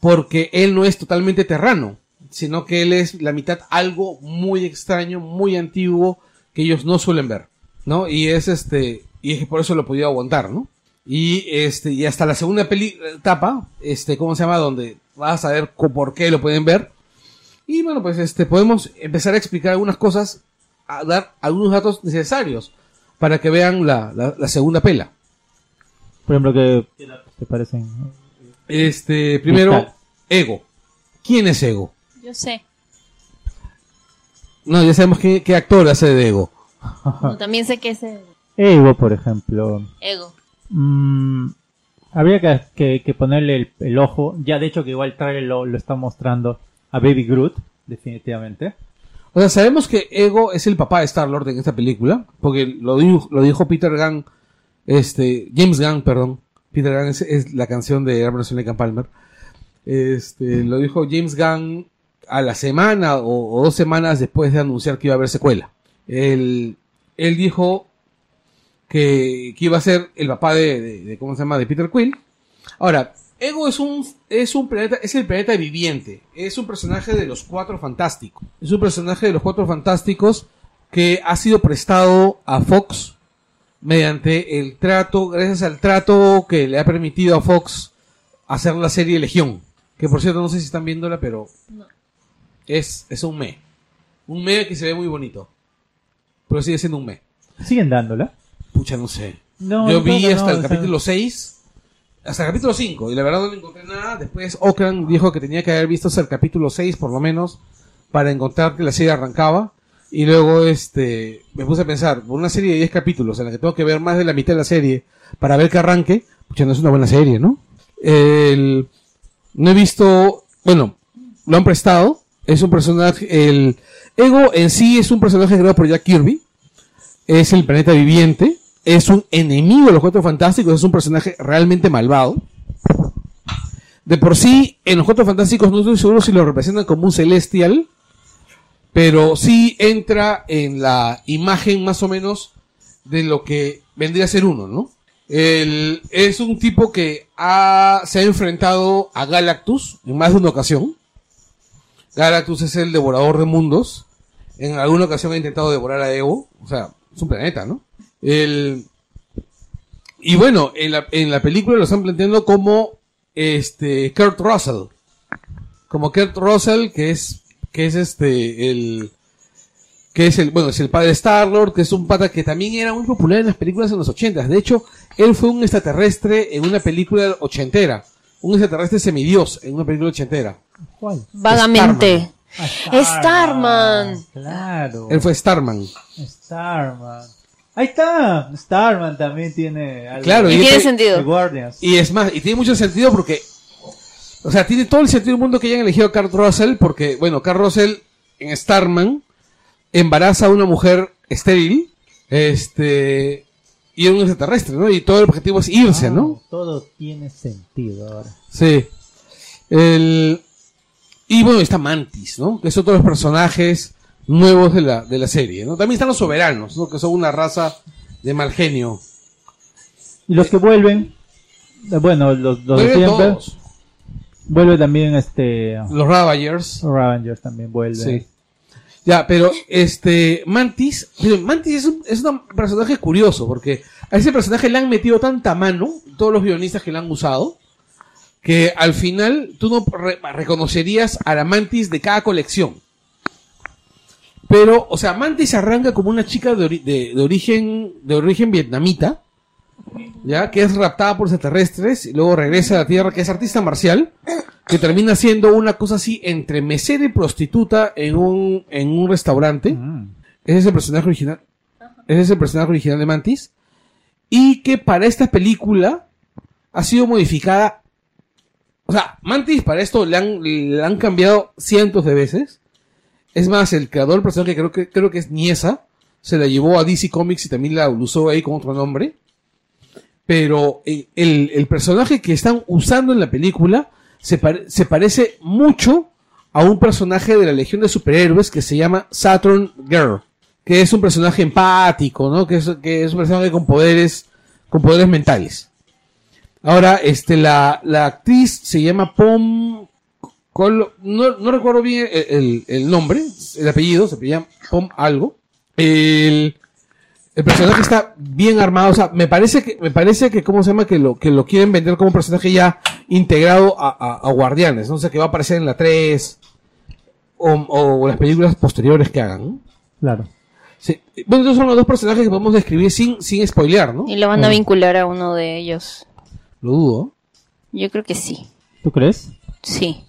[SPEAKER 1] porque él no es totalmente terrano, sino que él es la mitad algo muy extraño, muy antiguo, que ellos no suelen ver, ¿no? Y es este, y es que por eso lo podía aguantar, ¿no? Y este, y hasta la segunda peli etapa, este, ¿cómo se llama? Donde vas a ver por qué lo pueden ver. Y bueno, pues este, podemos empezar a explicar algunas cosas, a dar algunos datos necesarios para que vean la, la, la segunda pela.
[SPEAKER 3] Por ejemplo, que te parecen?
[SPEAKER 1] Este, primero. Ego. ¿Quién es Ego?
[SPEAKER 2] Yo sé.
[SPEAKER 1] No, ya sabemos qué, qué actor hace de Ego.
[SPEAKER 2] No, también sé que es el
[SPEAKER 3] Ego, por ejemplo.
[SPEAKER 2] ego.
[SPEAKER 3] Mm, habría que, que- que ponerle el, el ojo. Ya de hecho que igual trailer lo, lo está mostrando a Baby Groot, definitivamente.
[SPEAKER 1] O sea, sabemos que Ego es el papá de Star-Lord en esta película, porque lo dijo, lo dijo Peter Gunn, este, James Gunn, perdón. Peter Gunn es, es la canción de Lake and Palmer. Este, lo dijo James Gunn a la semana o, o dos semanas después de anunciar que iba a haber secuela. Él, él dijo que, que iba a ser el papá de, de- de- ¿cómo se llama? De Peter Quill. Ahora, Ego es un, es un planeta, es el planeta viviente. Es un personaje de los Cuatro Fantásticos. Es un personaje de los Cuatro Fantásticos que ha sido prestado a Fox mediante el trato, gracias al trato que le ha permitido a Fox hacer la serie Legión. Que por cierto, no sé si están viéndola, pero
[SPEAKER 2] No.
[SPEAKER 1] es, es un me. Un me que se ve muy bonito. Pero sigue siendo un me.
[SPEAKER 3] Siguen dándola.
[SPEAKER 1] Pucha, no sé.
[SPEAKER 3] No,
[SPEAKER 1] Yo vi hasta
[SPEAKER 3] no,
[SPEAKER 1] el
[SPEAKER 3] o sea-
[SPEAKER 1] capítulo 6, hasta el capítulo 5, y la verdad no encontré nada. Después Okran dijo que tenía que haber visto hasta el capítulo 6 por lo menos para encontrar que la serie arrancaba. Y luego este me puse a pensar, por una serie de 10 capítulos en la que tengo que ver más de la mitad de la serie para ver que arranque, pues no es una buena serie, ¿no? El, no he visto, bueno, lo han prestado, es un personaje, el Ego en sí es un personaje creado por Jack Kirby, es el planeta viviente, es un enemigo de los Cuatro Fantásticos, es un personaje realmente malvado. De por sí, en los Cuatro Fantásticos no estoy seguro si lo representan como un celestial, pero sí entra en la imagen más o menos de lo que vendría a ser uno, ¿no? Es un tipo que ha, se ha enfrentado a Galactus en más de una ocasión. Galactus es el devorador de mundos. En alguna ocasión ha intentado devorar a Evo. O sea, es un planeta, ¿no? El, y bueno, en la, en la película lo están planteando como este Kurt Russell. Como Kurt Russell, que es, que es este, el, que es el, bueno, es el padre de Star-Lord, que es un pata que también era muy popular en las películas en los ochentas. De hecho, él fue un extraterrestre en una película ochentera. Un extraterrestre semidios en una película ochentera.
[SPEAKER 3] ¿Cuál?
[SPEAKER 4] Vagamente.
[SPEAKER 3] Ah,
[SPEAKER 4] Starman.
[SPEAKER 3] Claro.
[SPEAKER 1] Él fue Starman.
[SPEAKER 3] Starman. Ahí está. Starman también tiene algo
[SPEAKER 1] Claro,
[SPEAKER 4] Y
[SPEAKER 1] y
[SPEAKER 4] tiene
[SPEAKER 1] este-
[SPEAKER 4] sentido.
[SPEAKER 3] Guardians.
[SPEAKER 1] Y es más, y tiene mucho sentido porque, o sea, tiene todo el sentido del mundo que hayan elegido a Kurt Russell, porque, bueno, Kurt Russell en Starman embaraza a una mujer estéril, este, y es un extraterrestre, ¿no? Y todo el objetivo es irse,
[SPEAKER 3] Ah,
[SPEAKER 1] ¿no?
[SPEAKER 3] Todo tiene sentido ahora.
[SPEAKER 1] Sí. El, y bueno, está Mantis, ¿no? Que son todos los personajes nuevos de la, de la serie, ¿no? También están los soberanos, ¿no? Que son una raza de mal genio.
[SPEAKER 3] Y los que vuelven, eh, bueno, los, los de
[SPEAKER 1] Vuelven
[SPEAKER 3] siempre,
[SPEAKER 1] todos.
[SPEAKER 3] vuelve también este
[SPEAKER 1] Los Ravagers.
[SPEAKER 3] los Ravengers también vuelven.
[SPEAKER 1] Sí. Ya, pero este Mantis, Mantis es un, es un personaje curioso porque a ese personaje le han metido tanta mano, todos los guionistas que le han usado, que al final tú no re- reconocerías a la Mantis de cada colección. Pero, o sea, Mantis arranca como una chica de, ori- de- de origen de origen vietnamita, ya que es raptada por extraterrestres y luego regresa a la Tierra, que es artista marcial, que termina siendo una cosa así entre mesera y prostituta en un en un restaurante.
[SPEAKER 3] Mm.
[SPEAKER 1] Ese es el personaje original. Ese es el personaje original de Mantis. Y que para esta película ha sido modificada. O sea, Mantis para esto le han, le han cambiado cientos de veces. Es más, el creador del personaje, creo que, creo que es Niesa, se la llevó a DC Comics y también la usó ahí con otro nombre. Pero eh, el, el personaje que están usando en la película se, se parece mucho a un personaje de la Legión de Superhéroes que se llama Saturn Girl, que es un personaje empático, ¿no? Que es, que es un personaje con poderes, con poderes mentales. Ahora, este, la, la actriz se llama Pom, Col- no, no recuerdo bien el, el- el nombre, el apellido, se llama Pom algo. El, el personaje está bien armado, o sea, me parece que, me parece que, ¿cómo se llama? Que lo, que lo quieren vender como un personaje ya integrado a, a, a Guardianes, no sé, que va a aparecer en la 3 o, o las películas posteriores que hagan. ¿no?
[SPEAKER 3] Claro.
[SPEAKER 1] Sí. Bueno, esos son los dos personajes que podemos describir sin, sin spoilear, ¿no?
[SPEAKER 4] Y lo van a vincular a uno de ellos.
[SPEAKER 1] Lo dudo.
[SPEAKER 4] Yo creo que sí.
[SPEAKER 3] ¿Tú crees?
[SPEAKER 4] Sí.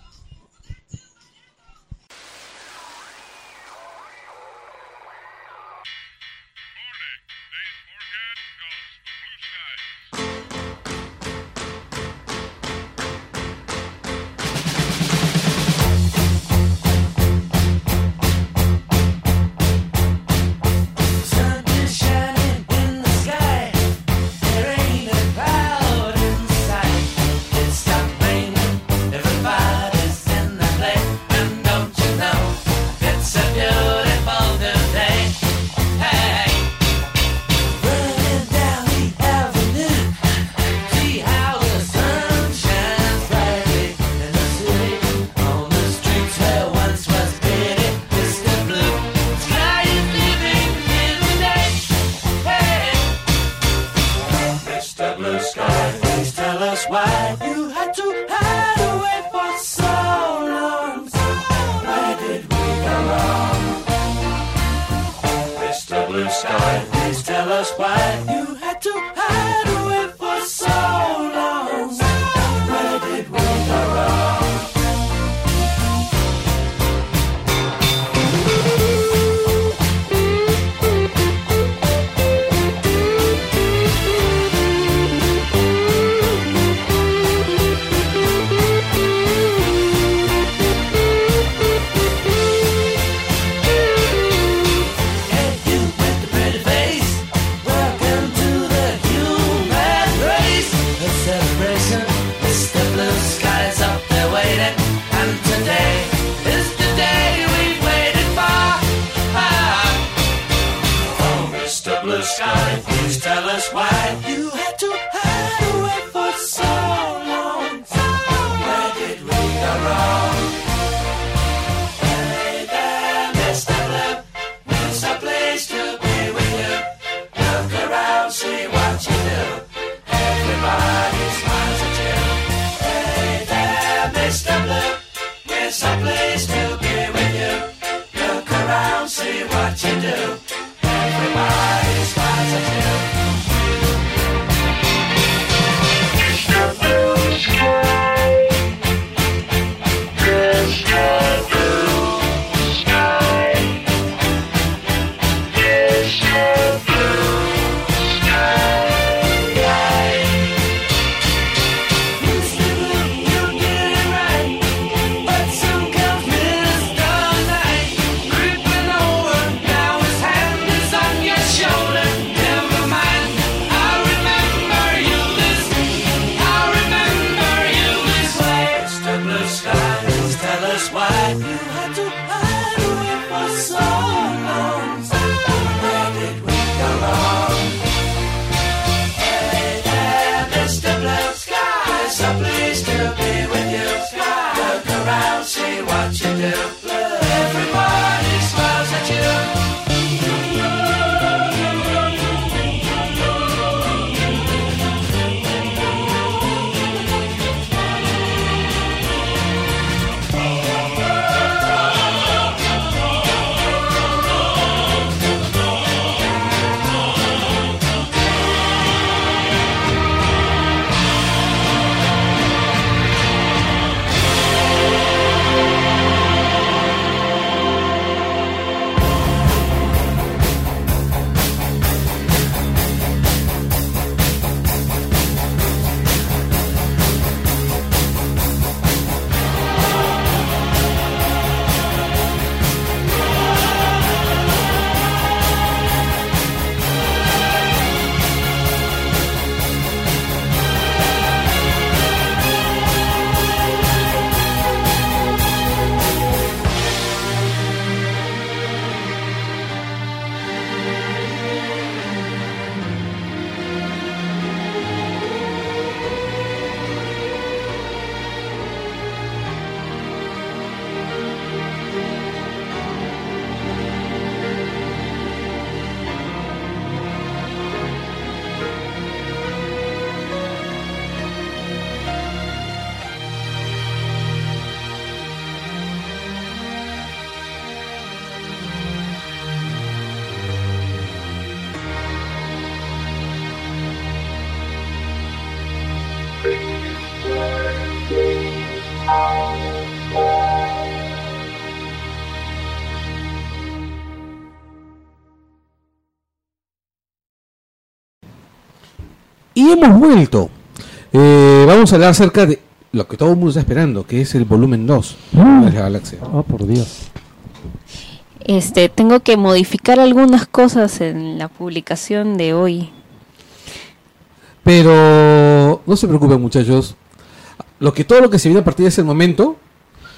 [SPEAKER 1] Y hemos vuelto. Eh, vamos a hablar acerca de lo que todo el mundo está esperando, que es el volumen 2
[SPEAKER 3] Mm.
[SPEAKER 1] de la galaxia.
[SPEAKER 3] Oh, por Dios.
[SPEAKER 2] Este, tengo que modificar algunas cosas en la publicación de hoy.
[SPEAKER 1] Pero no se preocupen muchachos. Lo que todo lo que se viene a partir de ese momento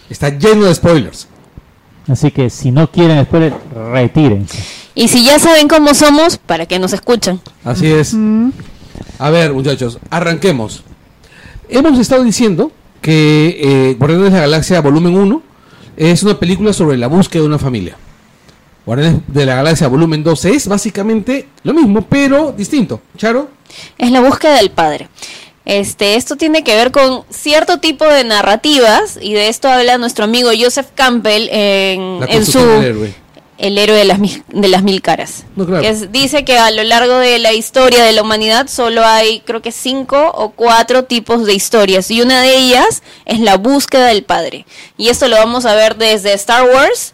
[SPEAKER 1] está lleno de spoilers.
[SPEAKER 3] Así que si no quieren spoiler, retírense.
[SPEAKER 2] Y si ya saben cómo somos, ¿para qué nos escuchan?
[SPEAKER 1] Así es. A ver, muchachos, arranquemos. Hemos estado diciendo que eh, Guardianes de la Galaxia Volumen 1 es una película sobre la búsqueda de una familia. Guardianes de la Galaxia Volumen 2 es básicamente lo mismo, pero distinto. Charo,
[SPEAKER 2] Es la búsqueda del padre. Este, esto tiene que ver con cierto tipo de narrativas y de esto habla nuestro amigo Joseph Campbell en,
[SPEAKER 1] la
[SPEAKER 2] en su
[SPEAKER 1] construcción del héroe.
[SPEAKER 2] El héroe de las mil, de las mil caras.
[SPEAKER 1] No, claro.
[SPEAKER 2] Que es- dice que a lo largo de la historia de la humanidad solo hay creo que cinco o cuatro tipos de historias y una de ellas es la búsqueda del padre. Y esto lo vamos a ver desde Star Wars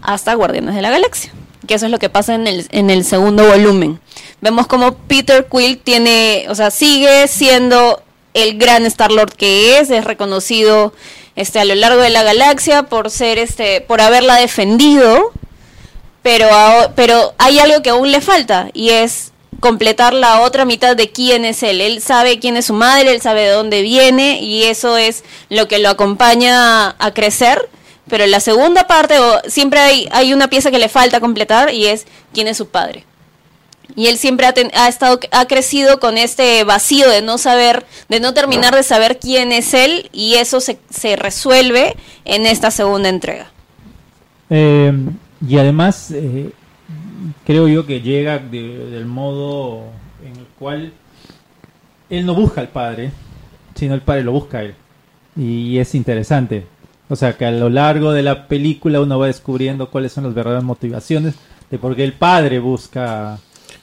[SPEAKER 2] hasta Guardianes de la Galaxia. Que eso es lo que pasa en el, en el segundo volumen. Vemos como Peter Quill tiene, o sea, sigue siendo el gran Star Lord que es, es reconocido este a lo largo de la galaxia por ser este, por haberla defendido pero, pero hay algo que aún le falta y es completar la otra mitad de quién es él. Él sabe quién es su madre, él sabe de dónde viene y eso es lo que lo acompaña a, crecer. Pero la segunda parte, o- siempre hay, hay una pieza que le falta completar y es quién es su padre. Y él siempre ha, ha estado, ha crecido con este vacío de no saber, de no terminar de saber quién es él, y eso se, se resuelve en esta segunda entrega.
[SPEAKER 3] Eh, y además, eh, creo yo que llega de- del modo en el cual él no busca al padre, sino el padre lo busca a él. Y es interesante. O sea, que a lo largo de la película uno va descubriendo cuáles son las verdaderas motivaciones de por qué el padre busca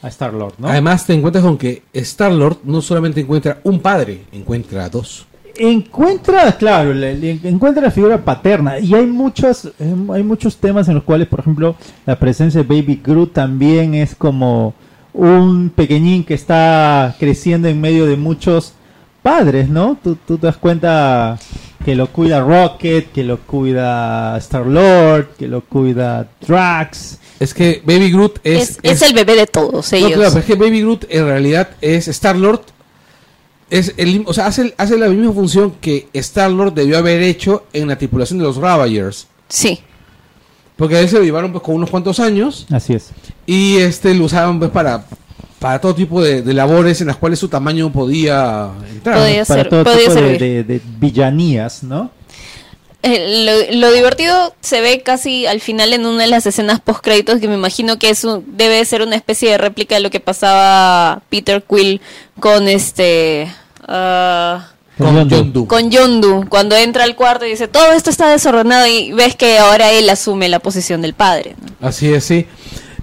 [SPEAKER 3] a Star-Lord, ¿no?
[SPEAKER 1] Además te encuentras con que Star-Lord no solamente encuentra un padre, encuentra dos.
[SPEAKER 3] Encuentra, claro, le- le encuentra la figura paterna y hay muchos, eh, hay muchos temas en los cuales, por ejemplo, la presencia de Baby Groot también es como un pequeñín que está creciendo en medio de muchos padres, ¿no? Tú, tú te das cuenta que lo cuida Rocket, que lo cuida Star Lord, que lo cuida Drax.
[SPEAKER 1] Es que Baby Groot es...
[SPEAKER 2] Es, es el bebé de todos
[SPEAKER 1] No,
[SPEAKER 2] ellos.
[SPEAKER 1] claro, pero es que Baby Groot en realidad es Star-Lord. Es el, o sea, hace, hace la misma función que Star-Lord debió haber hecho en la tripulación de los Ravagers.
[SPEAKER 2] Sí.
[SPEAKER 1] Porque a él se lo llevaron pues con unos cuantos años
[SPEAKER 3] Así es.
[SPEAKER 1] y este lo usaban pues para, para todo tipo de, de labores en las cuales su tamaño podía entrar.
[SPEAKER 2] Podía
[SPEAKER 3] Para
[SPEAKER 2] ser-
[SPEAKER 3] todo
[SPEAKER 2] podía
[SPEAKER 3] tipo de,
[SPEAKER 2] servir.
[SPEAKER 3] de- de villanías, ¿no?
[SPEAKER 2] Eh, lo, lo divertido se ve casi al final en una de las escenas post créditos que me imagino que es un- debe ser una especie de réplica de lo que pasaba Peter Quill con este ah,
[SPEAKER 1] Con
[SPEAKER 3] Yondu.
[SPEAKER 1] Yondu.
[SPEAKER 2] con Yondu cuando entra al cuarto y dice todo esto está desordenado y ves que ahora él asume la posición del padre ¿no?
[SPEAKER 1] Así es, sí.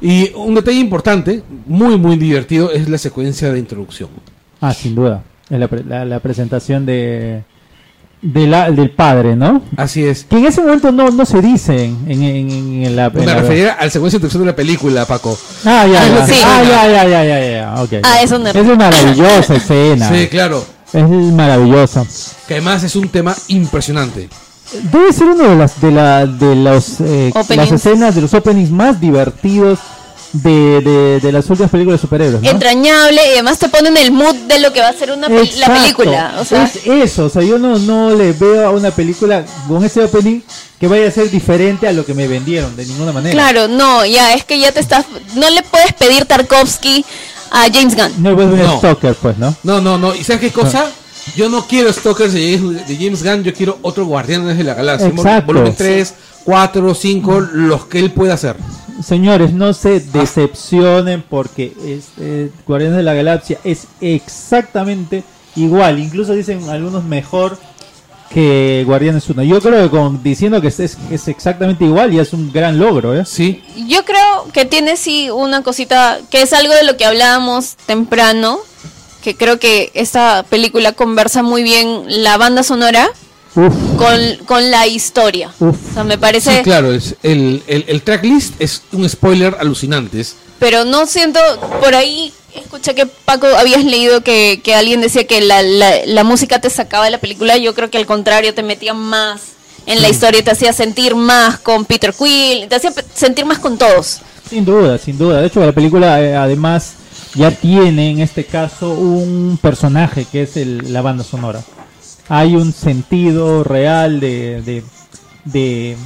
[SPEAKER 1] Y un detalle importante, muy muy divertido, es la secuencia de introducción.
[SPEAKER 3] Ah, sin duda. Es la, pre- la- la presentación de, de la- del padre, ¿no?
[SPEAKER 1] Así es.
[SPEAKER 3] Que en ese momento no, no se dice en, en- en- en la... en
[SPEAKER 1] Me
[SPEAKER 3] la-
[SPEAKER 1] refería a la secuencia de introducción de la película, Paco.
[SPEAKER 3] Ah, ya, ya.
[SPEAKER 2] Sí.
[SPEAKER 3] Ah, ya, ya, ya, ya, ya, ok.
[SPEAKER 2] Ah, eso me-
[SPEAKER 3] Es una maravillosa escena.
[SPEAKER 1] Sí, claro.
[SPEAKER 3] Es maravillosa.
[SPEAKER 1] Que además es un tema impresionante.
[SPEAKER 3] Debe ser una de las de la de los eh, las escenas de los openings más divertidos de, de, de las últimas películas de superhéroes, ¿no?
[SPEAKER 2] entrañable y además te ponen el mood de lo que va a ser una la película o sea
[SPEAKER 3] es eso, o sea, yo no, no le veo a una película con ese opening que vaya a ser diferente a lo que me vendieron, de ninguna manera.
[SPEAKER 2] Claro, no, ya es que ya te estás. No le puedes pedir Tarkovsky a James Gunn.
[SPEAKER 3] No le puedes ver
[SPEAKER 1] No.
[SPEAKER 3] Stalker, pues, ¿no?
[SPEAKER 1] No, no, no. ¿Y sabes qué cosa? Yo no quiero Stalkers de James, de James Gunn, yo quiero otro Guardianes de la Galaxia.
[SPEAKER 3] Exacto.
[SPEAKER 1] Volumen 3, 4, 5, los que él pueda hacer.
[SPEAKER 3] Señores, no se decepcionen porque es, eh, Guardianes de la Galaxia es exactamente igual. Incluso dicen algunos mejor que Guardianes 1. Yo creo que con, diciendo que es, es exactamente igual ya es un gran logro, ¿eh?
[SPEAKER 1] Sí.
[SPEAKER 2] Yo creo que tiene sí una cosita que es algo de lo que hablábamos temprano, que creo que esta película conversa muy bien la banda sonora
[SPEAKER 3] Uf,
[SPEAKER 2] con, con la historia.
[SPEAKER 3] uf.
[SPEAKER 2] O sea, me parece,
[SPEAKER 1] Sí, claro. Es, el, el, el tracklist es un spoiler alucinante. Es-
[SPEAKER 2] pero no siento, por ahí escuché que Paco habías leído que, que alguien decía que la, la, la música te sacaba de la película, yo creo que al contrario te metía más en la historia, te hacía sentir más con Peter Quill, te hacía sentir más con todos.
[SPEAKER 3] Sin duda, sin duda. De hecho, la película eh, además ya tiene en este caso un personaje que es el- la banda sonora. Hay un sentido real de, de, de-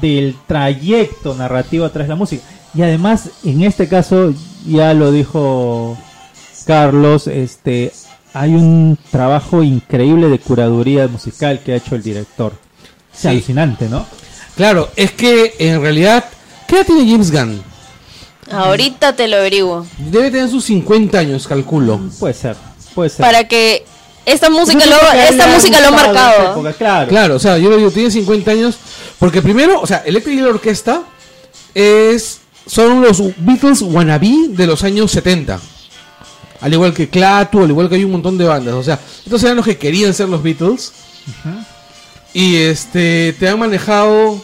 [SPEAKER 3] del trayecto narrativo atrás de la música. Y además, en este caso, ya lo dijo Carlos, este hay un trabajo increíble de curaduría musical que ha hecho el director. Es
[SPEAKER 1] Sí.
[SPEAKER 3] alucinante, ¿no?
[SPEAKER 1] Claro, es que en realidad, ¿qué edad tiene James Gunn?
[SPEAKER 2] Ahorita te lo averiguo.
[SPEAKER 1] Debe tener sus 50 años, calculo.
[SPEAKER 3] Puede ser, puede ser.
[SPEAKER 2] Para que esta música lo, esta música lo ha marcado.
[SPEAKER 3] época, claro.
[SPEAKER 1] Claro, o sea, yo le digo, tiene 50 años. Porque primero, o sea, Electric Eel Orquesta es, son los Beatles wannabe de los años 70. Al igual que Clatu, al igual que hay un montón de bandas. O sea, estos eran los que querían ser los Beatles. Y este, te han manejado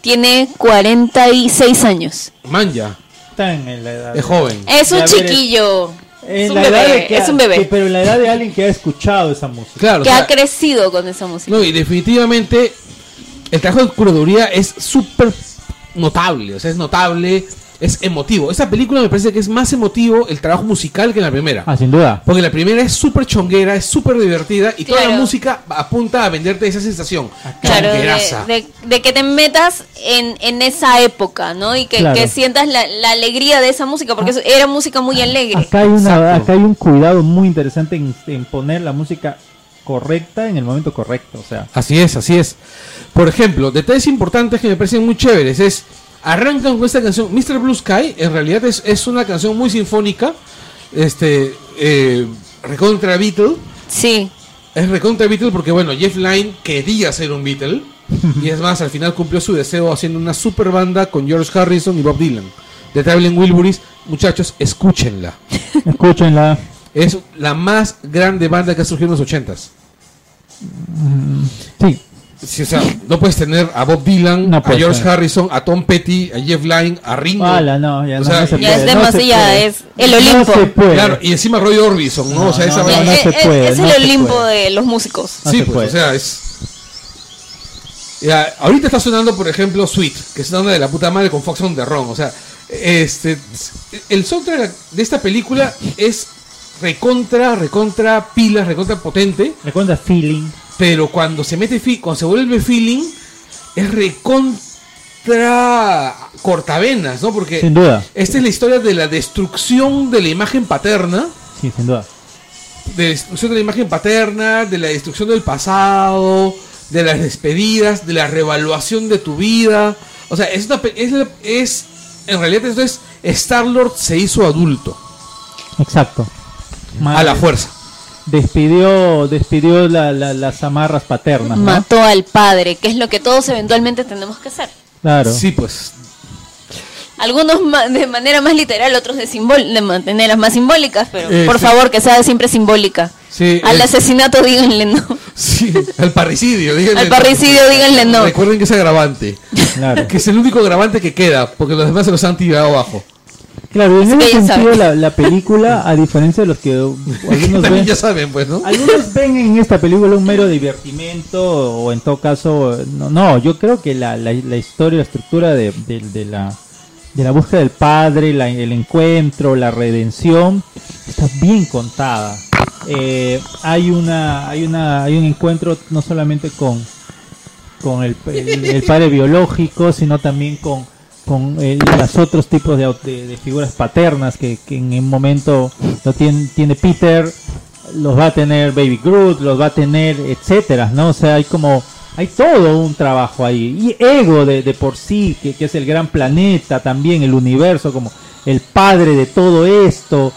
[SPEAKER 2] Tiene 46 años.
[SPEAKER 1] Manja,
[SPEAKER 3] Está en la edad.
[SPEAKER 1] es joven.
[SPEAKER 2] Es un chiquillo.
[SPEAKER 3] En
[SPEAKER 2] Es un bebé.
[SPEAKER 3] de que
[SPEAKER 2] Es un bebé.
[SPEAKER 3] que- pero en la edad de alguien que ha escuchado esa música.
[SPEAKER 1] Claro, o
[SPEAKER 2] Que
[SPEAKER 1] sea,
[SPEAKER 2] ha crecido con esa música.
[SPEAKER 1] No, y definitivamente el trabajo de curaduría es súper notable, o sea, es notable es emotivo. Esta película me parece que es más emotivo el trabajo musical que en la primera.
[SPEAKER 3] Ah, sin duda.
[SPEAKER 1] Porque la primera es súper chonguera, es súper divertida y toda la música apunta a venderte esa sensación.
[SPEAKER 2] Claro, de,
[SPEAKER 1] chongueraza.
[SPEAKER 2] de- de que te metas en, en esa época, ¿no? Y que,
[SPEAKER 3] Claro.
[SPEAKER 2] que sientas la, la alegría de esa música, porque eso era música muy alegre.
[SPEAKER 3] Acá hay, una, acá hay un cuidado muy interesante en, en poner la música correcta en el momento correcto. O sea,
[SPEAKER 1] Así es, así es. Por ejemplo, detalles importantes que me parecen muy chéveres es, arrancan con esta canción, Mr. Blue Sky, en realidad es, es una canción muy sinfónica, este, eh, recontra Beatle,
[SPEAKER 2] Sí,
[SPEAKER 1] es recontra Beatle porque, bueno, Jeff Lynne quería ser un Beatle, y es más, al final cumplió su deseo haciendo una super banda con George Harrison y Bob Dylan. The Traveling Wilburys, muchachos, escúchenla. (laughs)
[SPEAKER 3] escúchenla.
[SPEAKER 1] Es la más grande banda que ha surgido en los ochentas.
[SPEAKER 3] Sí,
[SPEAKER 1] Sí, o sea, no puedes tener a Bob Dylan,
[SPEAKER 3] No
[SPEAKER 1] a George
[SPEAKER 3] ser.
[SPEAKER 1] Harrison, a Tom Petty, a Jeff Lynne, a Ringo.
[SPEAKER 3] Ala, no, ya
[SPEAKER 1] O
[SPEAKER 3] no,
[SPEAKER 1] sea,
[SPEAKER 3] no se puede,
[SPEAKER 2] es
[SPEAKER 3] no se
[SPEAKER 2] demasiado,
[SPEAKER 3] puede.
[SPEAKER 2] es el
[SPEAKER 3] No
[SPEAKER 2] Olimpo.
[SPEAKER 3] se puede.
[SPEAKER 1] Claro, y encima Roy Orbison, ¿no?
[SPEAKER 3] No,
[SPEAKER 1] o sea, esa
[SPEAKER 3] no,
[SPEAKER 1] vaina-
[SPEAKER 3] no
[SPEAKER 2] Eh,
[SPEAKER 3] se puede,
[SPEAKER 2] es el Olimpo
[SPEAKER 3] puede.
[SPEAKER 2] de los músicos.
[SPEAKER 3] No
[SPEAKER 1] sí,
[SPEAKER 3] se
[SPEAKER 1] pues,
[SPEAKER 3] puede.
[SPEAKER 1] o sea, es. Ya, ahorita está sonando, por ejemplo, Sweet, que es una de la puta madre con Fox on the Run. O sea, este. El soundtrack de esta película es recontra, recontra pilas, recontra potente.
[SPEAKER 3] Recuerda feeling.
[SPEAKER 1] Pero cuando se mete cuando se vuelve feeling, es recontra cortavenas, ¿no? Porque
[SPEAKER 3] Sin duda.
[SPEAKER 1] esta es la historia de la destrucción de la imagen paterna,
[SPEAKER 3] Sí, sin duda.
[SPEAKER 1] de la destrucción de la imagen paterna, de la destrucción del pasado, de las despedidas, de la revaluación de tu vida. O sea, es una es, es en realidad esto es Star Lord se hizo adulto
[SPEAKER 3] Exacto.
[SPEAKER 1] a la fuerza.
[SPEAKER 3] Despidió, despidió la- la- las amarras paternas, ¿no?
[SPEAKER 2] Mató al padre, que es lo que todos eventualmente tenemos que hacer.
[SPEAKER 3] Claro.
[SPEAKER 1] Sí, pues.
[SPEAKER 2] Algunos ma- de manera más literal, otros de, simbol de maneras más simbólicas, pero
[SPEAKER 1] Eh,
[SPEAKER 2] por
[SPEAKER 1] sí.
[SPEAKER 2] favor que sea siempre simbólica.
[SPEAKER 1] Sí,
[SPEAKER 2] Al
[SPEAKER 1] el-
[SPEAKER 2] asesinato díganle no.
[SPEAKER 1] Sí, al parricidio, díganle
[SPEAKER 2] Al
[SPEAKER 1] no.
[SPEAKER 2] parricidio díganle no.
[SPEAKER 1] Recuerden que es agravante.
[SPEAKER 3] Claro.
[SPEAKER 1] Que es el único agravante que queda, porque los demás se los han tirado abajo.
[SPEAKER 3] Claro, en ese sentido la, la película, (laughs) a diferencia de los que algunos ven,
[SPEAKER 1] ya saben, pues, ¿no?
[SPEAKER 3] algunos (laughs) ven en esta película un mero divertimento o en todo caso, no, no yo creo que la, la, la historia, la estructura de, de- de la de la búsqueda del padre, la- el encuentro, la redención, está bien contada. Eh, hay una, hay una, hay un encuentro no solamente con con el, el- el padre biológico, sino también con, con el- los otros tipos de, de- de figuras paternas que, que en un momento lo tiene, tiene Peter, los va a tener Baby Groot, los va a tener, etcétera, ¿no? O sea, hay como, hay todo un trabajo ahí. Y Ego de, de por sí, que, que es el gran planeta también, el universo, como el padre de todo esto,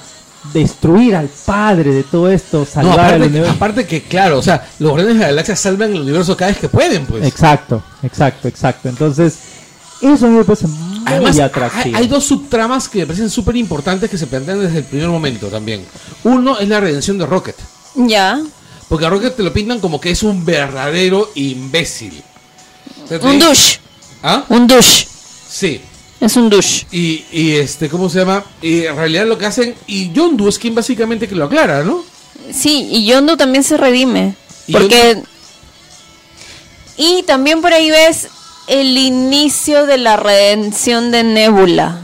[SPEAKER 3] destruir al padre de todo esto,
[SPEAKER 1] No,
[SPEAKER 3] salvar al
[SPEAKER 1] aparte,
[SPEAKER 3] universo.
[SPEAKER 1] aparte que, claro, o sea, los Guardianes de la Galaxia salvan el universo cada vez que pueden, pues.
[SPEAKER 3] Exacto, exacto, exacto. Entonces, eso a mí me parece muy
[SPEAKER 1] Además, hay,
[SPEAKER 3] atractivo.
[SPEAKER 1] hay dos subtramas que me parecen súper importantes que se plantean desde el primer momento también. Uno es la redención de Rocket.
[SPEAKER 2] Ya.
[SPEAKER 1] Porque a Rocket te lo pintan como que es un verdadero imbécil.
[SPEAKER 2] Un douche.
[SPEAKER 1] ¿Ah?
[SPEAKER 2] Un douche.
[SPEAKER 1] Sí.
[SPEAKER 2] Es un douche.
[SPEAKER 1] Y, y este, ¿cómo se llama? Y en realidad lo que hacen, y Yondu es quien básicamente que lo aclara, ¿no?
[SPEAKER 2] Sí, y Yondo también se redime.
[SPEAKER 1] Y
[SPEAKER 2] Porque. Y también por ahí ves el inicio de la redención de Nebula.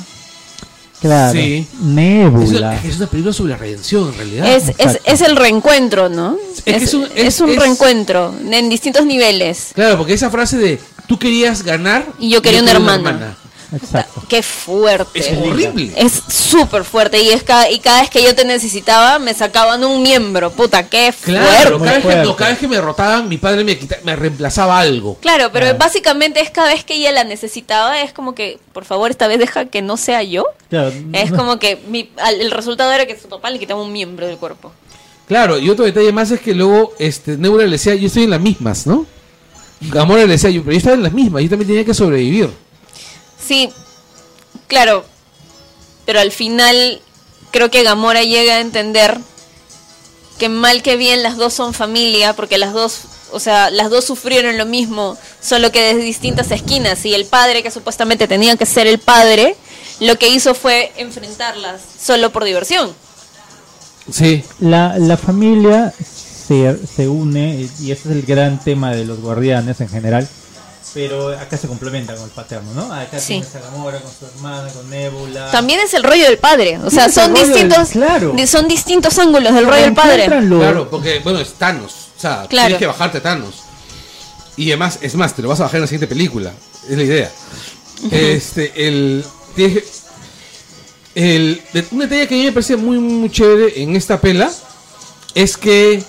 [SPEAKER 3] Claro.
[SPEAKER 1] Sí. Es
[SPEAKER 3] Nebula.
[SPEAKER 1] una, es una película sobre la redención, en realidad.
[SPEAKER 2] Es, es, es el reencuentro, ¿no?
[SPEAKER 1] que
[SPEAKER 2] Es,
[SPEAKER 1] es un- es-
[SPEAKER 2] es un
[SPEAKER 1] es-
[SPEAKER 2] reencuentro en distintos niveles.
[SPEAKER 1] Claro, porque esa frase de tú querías ganar
[SPEAKER 2] Y yo quería una hermana.
[SPEAKER 3] Exacto.
[SPEAKER 2] Qué fuerte.
[SPEAKER 1] Es horrible.
[SPEAKER 2] Es súper fuerte y es cada, y cada vez que yo te necesitaba me sacaban un miembro. Puta, qué
[SPEAKER 1] Claro,
[SPEAKER 2] fuerte.
[SPEAKER 1] cada vez, que,
[SPEAKER 3] fuerte.
[SPEAKER 1] no, cada vez que me derrotaban, mi padre me, quita- me reemplazaba algo.
[SPEAKER 2] Claro, pero
[SPEAKER 3] Claro.
[SPEAKER 2] básicamente es cada vez que ella la necesitaba, es como que, por favor, esta vez deja que no sea yo.
[SPEAKER 3] Claro.
[SPEAKER 2] Es como que mi, al- el resultado era que su papá le quitaba un miembro del cuerpo.
[SPEAKER 1] Claro, y otro detalle más es que luego este, Nebula le decía, yo estoy en las mismas, ¿no? Gamora le decía, yo, pero yo estaba en las mismas, yo también tenía que sobrevivir.
[SPEAKER 2] Sí, claro, pero al final creo que Gamora llega a entender que mal que bien las dos son familia, porque las dos, o sea, las dos sufrieron lo mismo, solo que desde distintas esquinas. Y el padre, que supuestamente tenía que ser el padre, lo que hizo fue enfrentarlas solo por diversión.
[SPEAKER 1] Sí.
[SPEAKER 3] La, la familia se, se une, y ese es el gran tema de los guardianes en general, pero acá se complementa con el paterno, ¿no? Acá
[SPEAKER 2] Sí.
[SPEAKER 3] tienes a Gamora con su hermana, con Nebula.
[SPEAKER 2] También es el rollo del padre. O sea, son
[SPEAKER 3] del-
[SPEAKER 2] distintos,
[SPEAKER 3] claro.
[SPEAKER 2] son distintos ángulos del rollo del padre.
[SPEAKER 1] Claro, porque, bueno, es Thanos. O sea,
[SPEAKER 2] Claro.
[SPEAKER 1] tienes que bajarte a Thanos. Y además, es más, te lo vas a bajar en la siguiente película. Es la idea. Este, el. tienes un detalle que a mí me parece muy, muy chévere en esta pela es que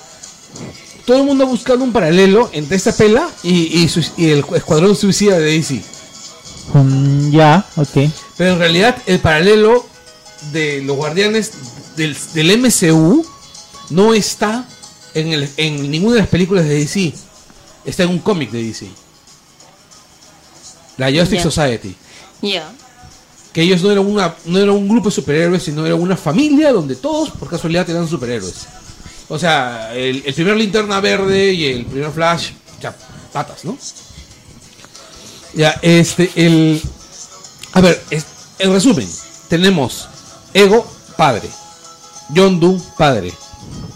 [SPEAKER 1] todo el mundo ha buscado un paralelo entre esta pela y, y, su- y el escuadrón suicida de DC.
[SPEAKER 3] Mm, ya, ok.
[SPEAKER 1] Pero en realidad el paralelo de los guardianes del, del MCU no está en, el- en ninguna de las películas de DC. Está en un cómic de DC. La Justice
[SPEAKER 2] Ya.
[SPEAKER 1] Society.
[SPEAKER 2] Ya.
[SPEAKER 1] Que ellos no eran, una, no eran un grupo de superhéroes, sino era una familia donde todos por casualidad eran superhéroes. O sea, el, el primer linterna verde y el primer flash, ya, patas, ¿no? Ya, este, el. A ver, es- en resumen, tenemos Ego, padre. Yondu, padre.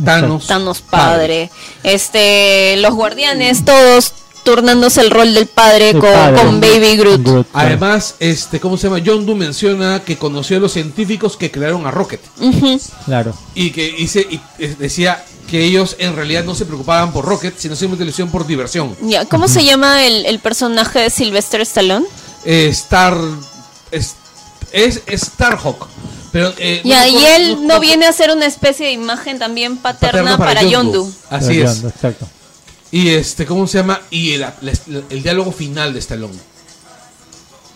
[SPEAKER 1] Thanos,
[SPEAKER 2] Thanos padre. Este, los guardianes, todos turnándose el rol del padre, con,
[SPEAKER 3] padre.
[SPEAKER 2] con Baby Groot.
[SPEAKER 3] Groot.
[SPEAKER 1] Además, este, ¿cómo se llama? Yondu menciona que conoció a los científicos que crearon a Rocket.
[SPEAKER 2] Ujú.
[SPEAKER 3] Claro.
[SPEAKER 1] Y que dice, y eh, decía que ellos en realidad no se preocupaban por Rocket, sino simplemente lo hicieron por diversión.
[SPEAKER 2] Ya, ¿Cómo se llama el, el personaje de Sylvester Stallone?
[SPEAKER 1] Eh, Star. Es, es Starhawk. Pero, eh,
[SPEAKER 2] Ya,
[SPEAKER 1] no
[SPEAKER 2] y él no viene a ser una especie de imagen también paterna,
[SPEAKER 1] paterno
[SPEAKER 2] para, Yondu.
[SPEAKER 1] Así es.
[SPEAKER 3] Exacto.
[SPEAKER 1] Y este, ¿cómo se llama? Y el, el- el diálogo final de Stallone.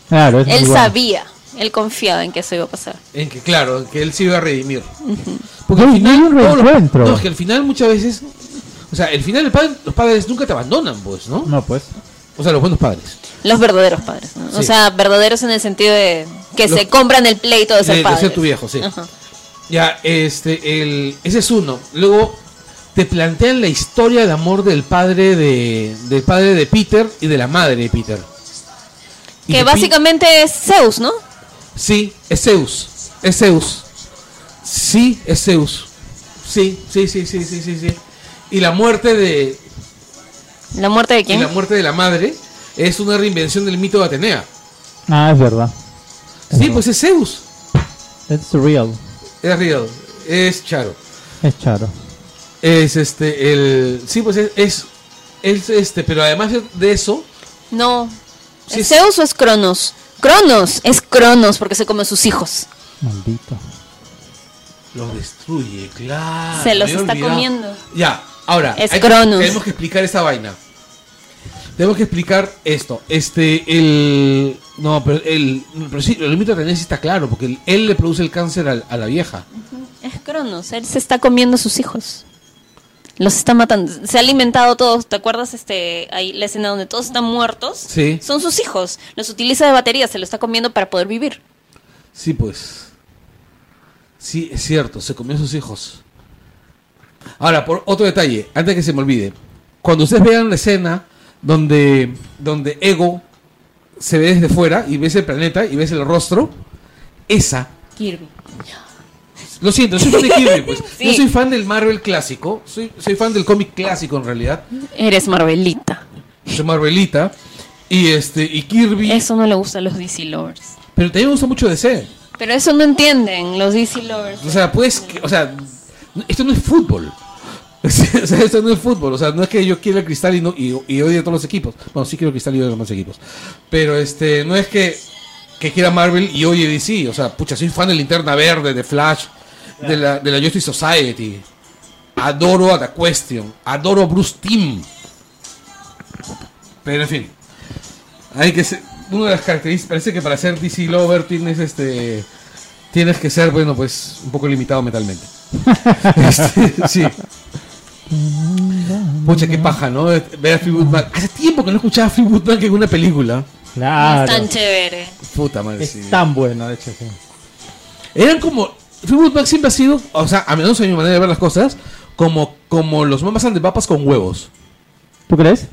[SPEAKER 3] Claro, es muy
[SPEAKER 2] Él
[SPEAKER 3] bueno.
[SPEAKER 2] sabía, él confiaba en que eso iba a pasar.
[SPEAKER 1] En que, claro, que él se iba a redimir. Porque
[SPEAKER 3] No,
[SPEAKER 1] al final.
[SPEAKER 3] no hay un
[SPEAKER 1] todos los-
[SPEAKER 3] reencuentro.
[SPEAKER 1] no, es que al final muchas veces. O sea, el final, el padre- los padres nunca te abandonan, pues, ¿no?
[SPEAKER 3] No, pues.
[SPEAKER 1] O sea, los buenos padres.
[SPEAKER 2] Los verdaderos padres, ¿no? O sea, verdaderos en el sentido de que
[SPEAKER 1] Los-
[SPEAKER 2] se compran el pleito de ser
[SPEAKER 1] de, de
[SPEAKER 2] padres.
[SPEAKER 1] ser tu viejo, sí.
[SPEAKER 2] Ajá.
[SPEAKER 1] Ya, este, el, ese es uno. Luego te plantean la historia de amor del padre de, del padre de Peter y de la madre de Peter. Y
[SPEAKER 2] Que
[SPEAKER 1] te
[SPEAKER 2] básicamente es Zeus, ¿no?
[SPEAKER 1] Sí, es Zeus. Es Zeus. Sí, es Zeus. Sí, sí, sí, sí, sí, sí, sí. Y la muerte de
[SPEAKER 2] La muerte de
[SPEAKER 1] y
[SPEAKER 2] quién?
[SPEAKER 1] la muerte de la madre es una reinvención del mito de Atenea.
[SPEAKER 3] Ah, es verdad.
[SPEAKER 1] Sí, pues es Zeus.
[SPEAKER 3] It's real.
[SPEAKER 1] Es real. Es Charo.
[SPEAKER 3] Es charo.
[SPEAKER 1] Es este el sí, pues es es, es, este, pero además de eso
[SPEAKER 2] No.
[SPEAKER 1] Sí,
[SPEAKER 2] ¿Es. Zeus o es Cronos? Cronos, es Cronos porque se come a sus hijos.
[SPEAKER 3] Maldito.
[SPEAKER 1] Los destruye, claro.
[SPEAKER 2] Se los está
[SPEAKER 1] olvidado.
[SPEAKER 2] comiendo.
[SPEAKER 1] Ya, ahora.
[SPEAKER 2] Es
[SPEAKER 1] hay
[SPEAKER 2] Cronos.
[SPEAKER 1] tenemos que explicar esta vaina. Tenemos que explicar esto. Este, el. No, pero el. Pero sí, el mito de sí está claro, porque él, le produce el cáncer a, la vieja.
[SPEAKER 2] Es Cronos, él se está comiendo a sus hijos. Los está matando. Se ha alimentado todos. ¿Te acuerdas este ahí la escena donde todos están muertos?
[SPEAKER 1] Sí.
[SPEAKER 2] Son sus hijos. Los utiliza de batería, se lo está comiendo para poder vivir.
[SPEAKER 1] Sí, pues. Sí, es cierto, se comió a sus hijos. Ahora, por otro detalle, antes que se me olvide. Cuando ustedes vean la escena donde, donde Ego se ve desde fuera y ves el planeta y ves el rostro, esa.
[SPEAKER 2] Kirby.
[SPEAKER 1] Lo siento, soy fan de Kirby, pues. (laughs)
[SPEAKER 2] Sí.
[SPEAKER 1] Yo soy fan del Marvel clásico, soy, soy fan del cómic clásico en realidad,
[SPEAKER 2] Eres Marvelita.
[SPEAKER 1] soy Marvelita. Y este, y Kirby.
[SPEAKER 2] Eso no le gusta a los DC lovers.
[SPEAKER 1] Pero también me gusta mucho DC.
[SPEAKER 2] Pero eso no entienden los DC lovers.
[SPEAKER 1] O sea, pues, o sea, esto no es fútbol. (laughs) o sea, esto no es fútbol. O sea, no es que yo quiera el cristal y, no, y, a todos los equipos. Bueno, sí quiero el cristal y odio a los demás equipos. Pero este, no es que, que quiera Marvel y oye DC. O sea, pucha, soy fan de Linterna Verde, de Flash, de la, de la Justice Society. Adoro a The Question. Adoro a Bruce Timm. Pero en fin. Hay que ser. Una de las características. Parece que para ser DC Lover tienes este. Tienes que ser, bueno, pues un poco limitado mentalmente. (laughs) Este, sí. Pucha, qué paja, ¿no? Ver a Fleetwood Mac. Hace tiempo que no escuchaba a Fleetwood Mac en una película.
[SPEAKER 3] Claro.
[SPEAKER 2] Es tan chévere.
[SPEAKER 1] Puta madre,
[SPEAKER 3] Es
[SPEAKER 1] sí.
[SPEAKER 3] tan bueno, de hecho, sí.
[SPEAKER 1] Eran como. Fleetwood Mac siempre ha sido, o sea, a menos en mi manera de ver las cosas, como, como los mamas and the papas con huevos.
[SPEAKER 3] ¿Tú crees?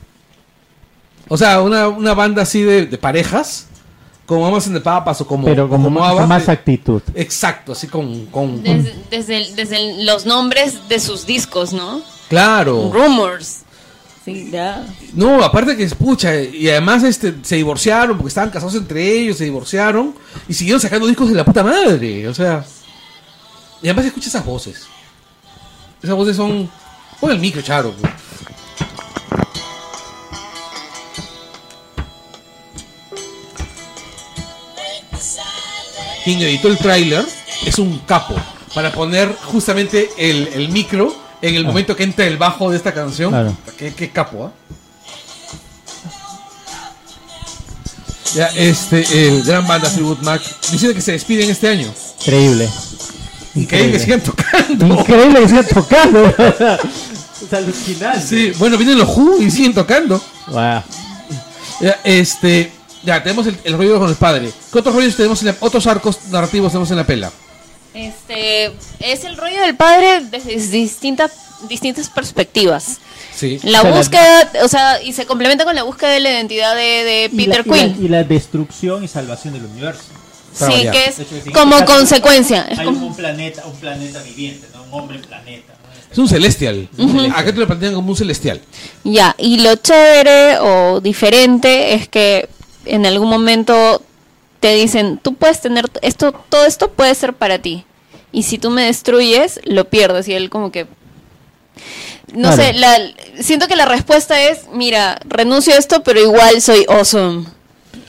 [SPEAKER 1] O sea, una, una banda así de, de parejas, como mamas and the papas o como.
[SPEAKER 3] Pero como, más, actitud.
[SPEAKER 1] Exacto, así con. con- con-
[SPEAKER 2] Desde, desde, el- desde el- los nombres de sus discos, ¿no?
[SPEAKER 1] claro.
[SPEAKER 2] Rumors. Sí, ya.
[SPEAKER 1] No, aparte que escucha, y además este se divorciaron porque estaban casados entre ellos, se divorciaron y siguieron sacando discos de la puta madre, o sea. Y además escucha esas voces. Esas voces son. Pon el micro, Charo. pues. Quien editó el tráiler es un capo para poner justamente el, el micro en el momento que entra el bajo de esta canción.
[SPEAKER 3] Claro.
[SPEAKER 1] Qué, qué capo, ¿ah? Ya, este, el gran banda Fleetwood Mac diciendo que se despiden este año.
[SPEAKER 3] Increíble.
[SPEAKER 1] Increíble que sigan tocando.
[SPEAKER 3] Increíble que sigan tocando. (laughs) alucinante.
[SPEAKER 1] Sí, bueno, vienen los Who y siguen tocando.
[SPEAKER 3] Wow.
[SPEAKER 1] Ya, este, ya, tenemos el, el rollo con el padre. ¿Qué otros rollos tenemos en la- otros arcos narrativos tenemos en la pela?
[SPEAKER 2] Este es el rollo del padre desde distintas distintas perspectivas.
[SPEAKER 1] Sí.
[SPEAKER 2] La
[SPEAKER 3] O sea, la-
[SPEAKER 2] búsqueda, o sea, y se complementa con la búsqueda de la identidad de, de
[SPEAKER 3] Y la-
[SPEAKER 2] Peter
[SPEAKER 3] y
[SPEAKER 2] Quill.
[SPEAKER 3] Y la, destrucción y salvación del universo.
[SPEAKER 2] Sí,
[SPEAKER 1] variar.
[SPEAKER 2] que es
[SPEAKER 3] hecho,
[SPEAKER 2] como
[SPEAKER 3] este caso,
[SPEAKER 2] consecuencia. Es
[SPEAKER 3] Hay
[SPEAKER 2] como-
[SPEAKER 3] un planeta, un planeta viviente, ¿no? Un hombre planeta. ¿no?
[SPEAKER 1] Es un celestial. Acá te lo plantean como un celestial.
[SPEAKER 2] Ya, y lo chévere o diferente es que en algún momento te dicen, tú puedes tener esto, todo esto puede ser para ti. Y si tú me destruyes, lo pierdes. Y él como que... No
[SPEAKER 3] Claro.
[SPEAKER 2] sé, la, siento que la respuesta es, mira, renuncio a esto, pero igual soy awesome.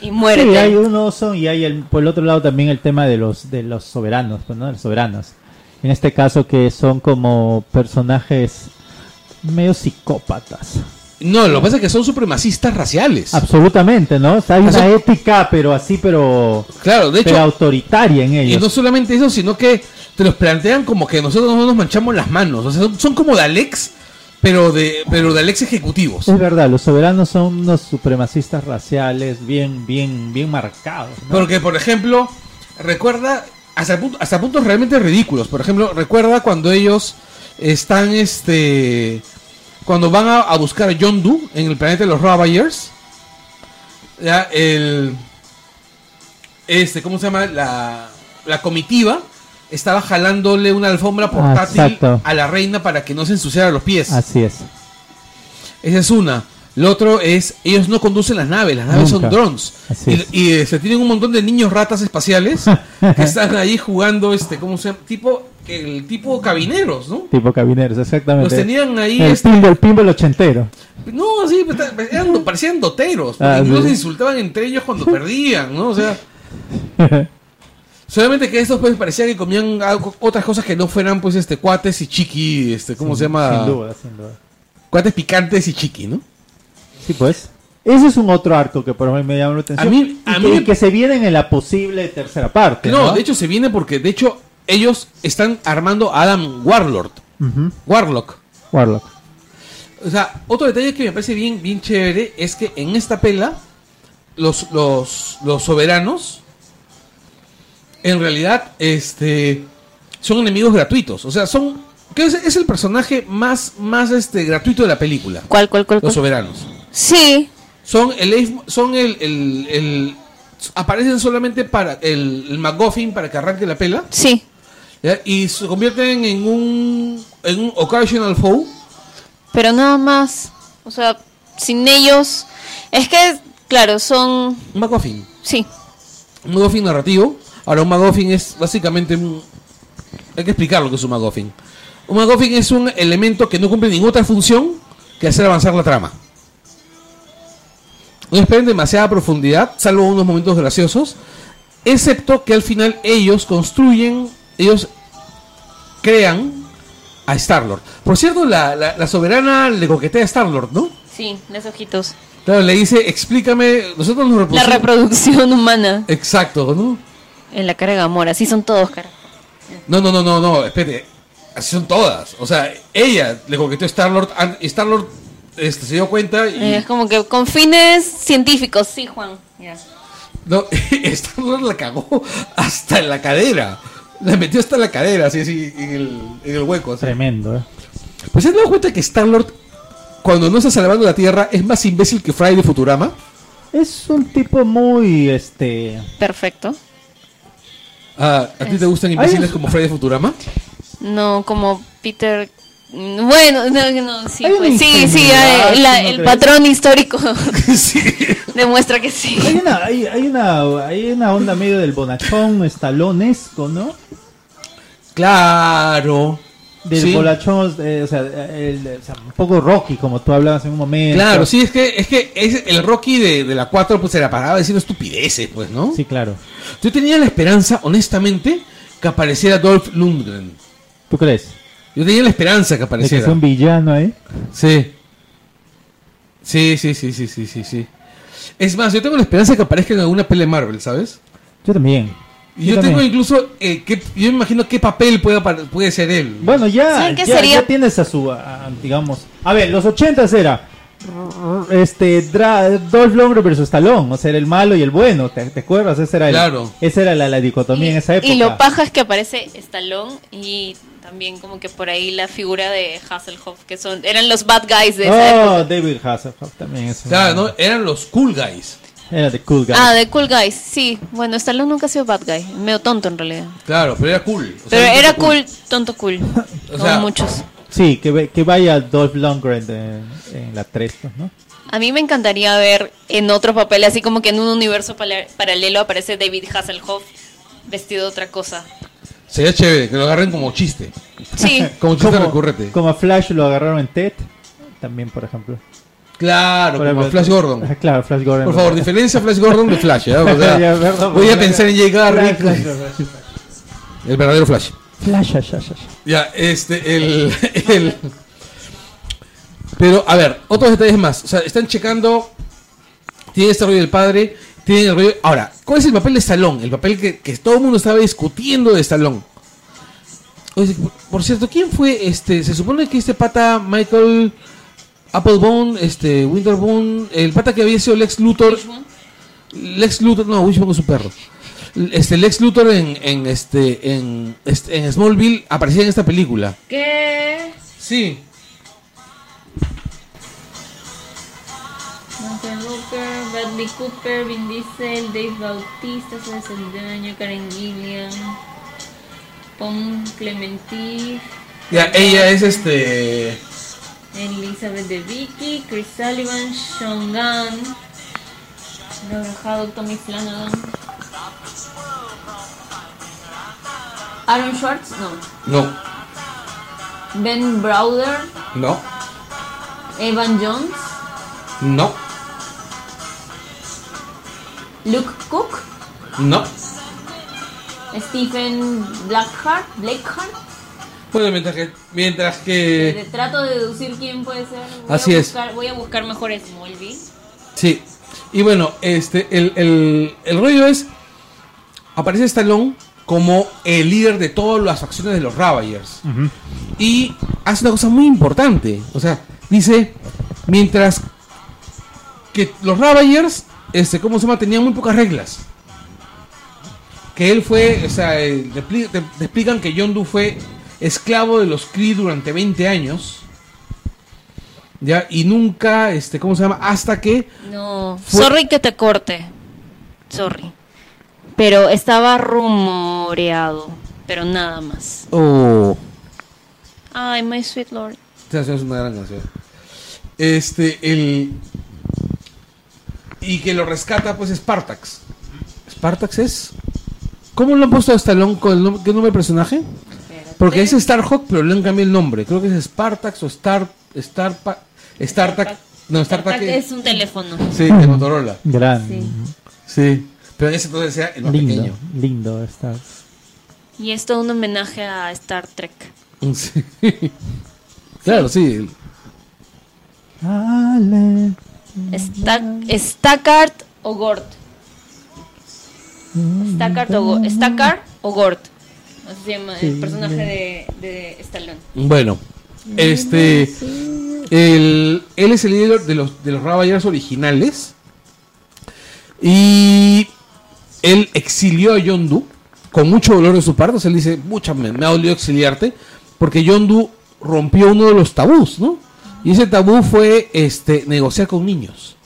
[SPEAKER 2] Y muérete.
[SPEAKER 3] Sí, hay un oso y hay el, por el otro lado también el tema de los de los soberanos, pues, ¿no? Los soberanos. En este caso que son como personajes medio psicópatas.
[SPEAKER 1] No, lo que pasa es que son supremacistas raciales.
[SPEAKER 3] Absolutamente, ¿no? O sea, hay una ética, pero así, pero,
[SPEAKER 1] Claro, de
[SPEAKER 3] pero
[SPEAKER 1] hecho,
[SPEAKER 3] autoritaria en
[SPEAKER 1] y
[SPEAKER 3] ellos.
[SPEAKER 1] no solamente eso, sino que te los plantean como que nosotros no nos manchamos las manos. O sea, son, son como Daleks, pero de, pero Daleks ejecutivos.
[SPEAKER 3] Es verdad, los soberanos son unos supremacistas raciales bien, bien, bien marcados. ¿no?
[SPEAKER 1] Porque, por ejemplo, recuerda, hasta, punto- hasta puntos realmente ridículos. Por ejemplo, recuerda cuando ellos están, este, cuando van a, a buscar a Yondu en el planeta de los Ravagers. Ya, el, este, ¿cómo se llama? La, la comitiva estaba jalándole una alfombra portátil
[SPEAKER 3] Ah, exacto.
[SPEAKER 1] a la reina para que no se ensuciara los pies.
[SPEAKER 3] Así es.
[SPEAKER 1] Esa es una. Lo otro es, ellos no conducen las naves, las naves
[SPEAKER 3] Nunca.
[SPEAKER 1] son drones.
[SPEAKER 3] Así
[SPEAKER 1] Y, y, se tienen un montón de niños ratas espaciales (laughs) que están ahí jugando, este, ¿cómo se llama? Tipo, el tipo cabineros, ¿no?
[SPEAKER 3] Tipo cabineros, exactamente.
[SPEAKER 1] Los tenían ahí,
[SPEAKER 3] el
[SPEAKER 1] este,
[SPEAKER 3] pinball, pinball ochentero.
[SPEAKER 1] no, sí, pues, eran- parecían doteros. porque
[SPEAKER 3] Ah,
[SPEAKER 1] incluso
[SPEAKER 3] sí.
[SPEAKER 1] se insultaban entre ellos cuando (laughs) perdían, ¿no? O sea, (laughs) solamente que estos pues parecía que comían algo- otras cosas que no fueran pues este cuates y chiqui, este, ¿cómo se llama?
[SPEAKER 3] Sin duda, sin duda.
[SPEAKER 1] Cuates picantes y chiqui, ¿no?
[SPEAKER 3] Sí, pues. Ese es un otro arco que por mí me llama la atención.
[SPEAKER 1] A mí- a
[SPEAKER 3] y,
[SPEAKER 1] mí
[SPEAKER 3] que, y que se vienen en la posible tercera parte.
[SPEAKER 1] No,
[SPEAKER 3] No,
[SPEAKER 1] de hecho se viene porque, de hecho, ellos están armando a Adam Warlord.
[SPEAKER 3] Ujú.
[SPEAKER 1] Warlock.
[SPEAKER 3] Warlock.
[SPEAKER 1] O sea, otro detalle que me parece bien, bien chévere es que en esta pela, los, los, los soberanos, en realidad, este, son enemigos gratuitos. O sea, son, que es, es el personaje más, más este, gratuito de la película.
[SPEAKER 2] ¿Cuál, cuál, cuál?
[SPEAKER 1] Los
[SPEAKER 2] cuál?
[SPEAKER 1] soberanos.
[SPEAKER 2] Sí,
[SPEAKER 1] Son el, son el, el, el- aparecen solamente para el, el MacGuffin para que arranque la pela.
[SPEAKER 2] sí.
[SPEAKER 1] ¿ya? Y se convierten en un, en un occasional foe.
[SPEAKER 2] Pero nada más. O sea, sin ellos. Es que, claro, son.
[SPEAKER 1] Un MacGuffin.
[SPEAKER 2] Sí.
[SPEAKER 1] Un MacGuffin narrativo. Ahora, un MacGuffin es básicamente un... Hay que explicar lo que es un MacGuffin. Un MacGuffin es un elemento que no cumple ninguna otra función que hacer avanzar la trama. No esperen demasiada profundidad, salvo unos momentos graciosos. Excepto que al final ellos construyen, ellos crean a Star-Lord. Por cierto, la, la- la soberana le coquetea a Star-Lord, ¿no?
[SPEAKER 2] Sí, esos ojitos.
[SPEAKER 1] Claro, le dice, explícame, nosotros nos
[SPEAKER 2] La
[SPEAKER 1] reproducimos...
[SPEAKER 2] reproducción humana
[SPEAKER 1] Exacto, ¿no?
[SPEAKER 2] En la cara de Gamora. Así son todos, cara.
[SPEAKER 1] No, no, no, no, no, espérate. Así son todas. O sea, ella le coqueteó a Star-Lord Star-Lord este, se dio cuenta y...
[SPEAKER 2] Eh, Es como que con fines científicos, sí, Juan. Ya.
[SPEAKER 1] No, (laughs) Star-Lord la cagó hasta en la cadera. La metió hasta en la cadera, así, así, en el, en el hueco. así.
[SPEAKER 3] Tremendo, ¿eh?
[SPEAKER 1] Pues se han dado cuenta que Star-Lord, cuando no está salvando la Tierra, es más imbécil que Fry de Futurama.
[SPEAKER 3] Es un tipo muy, este...
[SPEAKER 2] Perfecto.
[SPEAKER 1] Ah, ¿A ti te gustan imbéciles como Fry de Futurama?
[SPEAKER 2] No como Peter Bueno, no, no, sí, pues, sí, sí, la-
[SPEAKER 3] ¿no
[SPEAKER 2] el
[SPEAKER 3] crees?
[SPEAKER 2] patrón histórico (laughs)
[SPEAKER 1] sí.
[SPEAKER 2] demuestra que sí.
[SPEAKER 3] Hay una, hay, hay una, hay una onda medio del bonachón estalonesco, ¿no?
[SPEAKER 1] Claro.
[SPEAKER 3] Del
[SPEAKER 1] Sí.
[SPEAKER 3] bonachón, eh, o, sea, el- o sea, un poco rocky, como tú hablabas en un momento.
[SPEAKER 1] Claro, sí, es que, es que es el Rocky de, de la 4 pues se la paraba diciendo estupideces, pues, ¿no?
[SPEAKER 3] Sí, claro.
[SPEAKER 1] Yo tenía la esperanza, honestamente, que apareciera Dolph Lundgren.
[SPEAKER 3] ¿Tú crees?
[SPEAKER 1] Yo tenía la esperanza que
[SPEAKER 3] De que
[SPEAKER 1] apareciera.
[SPEAKER 3] sea un villano ahí.
[SPEAKER 1] Sí. Sí, sí, sí, sí, sí, sí, sí. Es más, yo tengo la esperanza de que aparezca en alguna pelea Marvel, ¿sabes?
[SPEAKER 3] Yo también.
[SPEAKER 1] Y yo, tengo incluso, eh, que, yo me imagino qué papel puede, puede ser él.
[SPEAKER 3] Bueno, ya,
[SPEAKER 2] ¿Saben qué
[SPEAKER 3] ya,
[SPEAKER 2] sería?
[SPEAKER 3] ya tienes a su, a- digamos... A ver, los ochentas era... Este, Dra- Dolph Lundgren versus Stallone, o sea, era el malo y el bueno, ¿te, te acuerdas? Esa era, el-
[SPEAKER 1] Claro.
[SPEAKER 3] esa era la, la dicotomía en esa época.
[SPEAKER 2] Y lo paja es que aparece Stallone y también como que por ahí la figura de Hasselhoff, que son eran los bad guys de esa
[SPEAKER 3] Oh,
[SPEAKER 2] época.
[SPEAKER 3] David Hasselhoff también es
[SPEAKER 1] Claro, ¿no? Eran los cool guys.
[SPEAKER 3] Era de cool guy.
[SPEAKER 2] Ah, de Cool Guys, sí. Bueno, Stallone nunca ha sido bad guy, medio tonto en realidad.
[SPEAKER 1] Claro, pero era cool. O sea,
[SPEAKER 2] Pero era cool, tonto cool. (laughs)
[SPEAKER 1] O
[SPEAKER 2] como muchos.
[SPEAKER 3] Sí, que, que vaya Dolph Lundgren de- en la 3, pues, ¿no?
[SPEAKER 2] A mí me encantaría ver en otro papel, así como que en un universo paralelo aparece David Hasselhoff vestido de otra cosa.
[SPEAKER 1] Sería chévere, que lo agarren como chiste.
[SPEAKER 2] Sí, (laughs)
[SPEAKER 1] Como chiste
[SPEAKER 3] Como,
[SPEAKER 1] recurrente.
[SPEAKER 3] como a Flash lo agarraron en Ted, también, por ejemplo.
[SPEAKER 1] Claro, como Flash Gordon. (laughs)
[SPEAKER 3] Claro, Flash Gordon.
[SPEAKER 1] Por favor, diferencia Flash Gordon de Flash. ¿ya? O (laughs) sea,
[SPEAKER 3] Ya, perdón,
[SPEAKER 1] voy a pensar en Jay Garrick,
[SPEAKER 3] Flash, Flash,
[SPEAKER 1] el verdadero Flash.
[SPEAKER 3] Flash, Flash, Flash.
[SPEAKER 1] Ya, este, el, (laughs) el- Pero, a ver, otros detalles más. O sea, están checando. Tiene este rollo del padre. Tienen el rollo. Ahora, ¿cuál es el papel de Stallone? El papel que, que todo el mundo estaba discutiendo de Stallone. Por cierto, ¿quién fue este? Se supone que este pata, Michael Applebone, este, Winterbone, el pata que había sido Lex Luthor. Lex Luthor, no, Wishbone es su perro. Este Lex Luthor en, en este en, este, en Smallville aparecía en esta película.
[SPEAKER 2] ¿Qué?
[SPEAKER 1] Sí.
[SPEAKER 2] Martin Walker, Bradley Cooper, Vin Diesel, Dave Bautista, César Karen Gillian, Pom Clementif,
[SPEAKER 1] Ya, ella es este
[SPEAKER 2] Elizabeth de Vicky, Chris Sullivan, Sean Gunn, Laura Haddock, Tommy Flanagan, Aaron Schwartz, no,
[SPEAKER 1] no,
[SPEAKER 2] Ben Browder,
[SPEAKER 1] no,
[SPEAKER 2] Evan Jones,
[SPEAKER 1] no,
[SPEAKER 2] Luke Cook,
[SPEAKER 1] no.
[SPEAKER 2] Stephen Blackheart, Blackheart.
[SPEAKER 1] Bueno, mientras que mientras que
[SPEAKER 2] trato de deducir quién puede ser. Voy
[SPEAKER 1] Así
[SPEAKER 2] a
[SPEAKER 1] es.
[SPEAKER 2] buscar, Voy a buscar mejor Smallville.
[SPEAKER 1] sí. Y bueno, este el, el, el rollo es aparece Stallone como el líder de todas las facciones de los Ravagers. Y hace una cosa muy importante. O sea, dice, mientras que los Ravagers, este, ¿cómo se llama? Tenían muy pocas reglas. Que él fue, o sea, eh, te explican que John Doe fue esclavo de los Kree durante 20 años. Ya, y nunca, este, ¿cómo se llama? Hasta que
[SPEAKER 2] No,
[SPEAKER 1] Fue-
[SPEAKER 2] sorry que te corte. Sorry. Pero estaba rumoreado. Pero nada más.
[SPEAKER 1] Oh,
[SPEAKER 2] Ay, my sweet lord.
[SPEAKER 1] Esta canción es una gran canción. Este, el. Y que lo rescata, pues, Spartax. ¿Spartax es? ¿Cómo lo han puesto a Stallone con el nom- qué nombre de personaje? Porque es Starhawk, pero le han cambiado el nombre. Creo que es Spartax o Star. Star. Startac. No, Startac
[SPEAKER 2] es
[SPEAKER 1] es.
[SPEAKER 2] un teléfono.
[SPEAKER 1] Sí, de Motorola.
[SPEAKER 3] Gran.
[SPEAKER 2] Sí.
[SPEAKER 1] Sí. Pero en ese entonces era el más
[SPEAKER 3] Lindo,
[SPEAKER 1] pequeño.
[SPEAKER 3] lindo está.
[SPEAKER 2] Y es todo un homenaje a Star Trek. (laughs)
[SPEAKER 1] Sí. Claro, sí.
[SPEAKER 3] Ale.
[SPEAKER 2] Stack, Stackart o Gort. Stackart o, Stackart o Gort. Así se llama el personaje de, de Stallone.
[SPEAKER 1] Bueno, este. El, él es el líder de los, de los Ravagers originales. Y él exilió a John Doe con mucho dolor de su parte. O sea, él dice: Mucha, me, me ha dolido exiliarte. Porque John Doe rompió uno de los tabús, ¿no? Y ese tabú fue este, negociar con niños.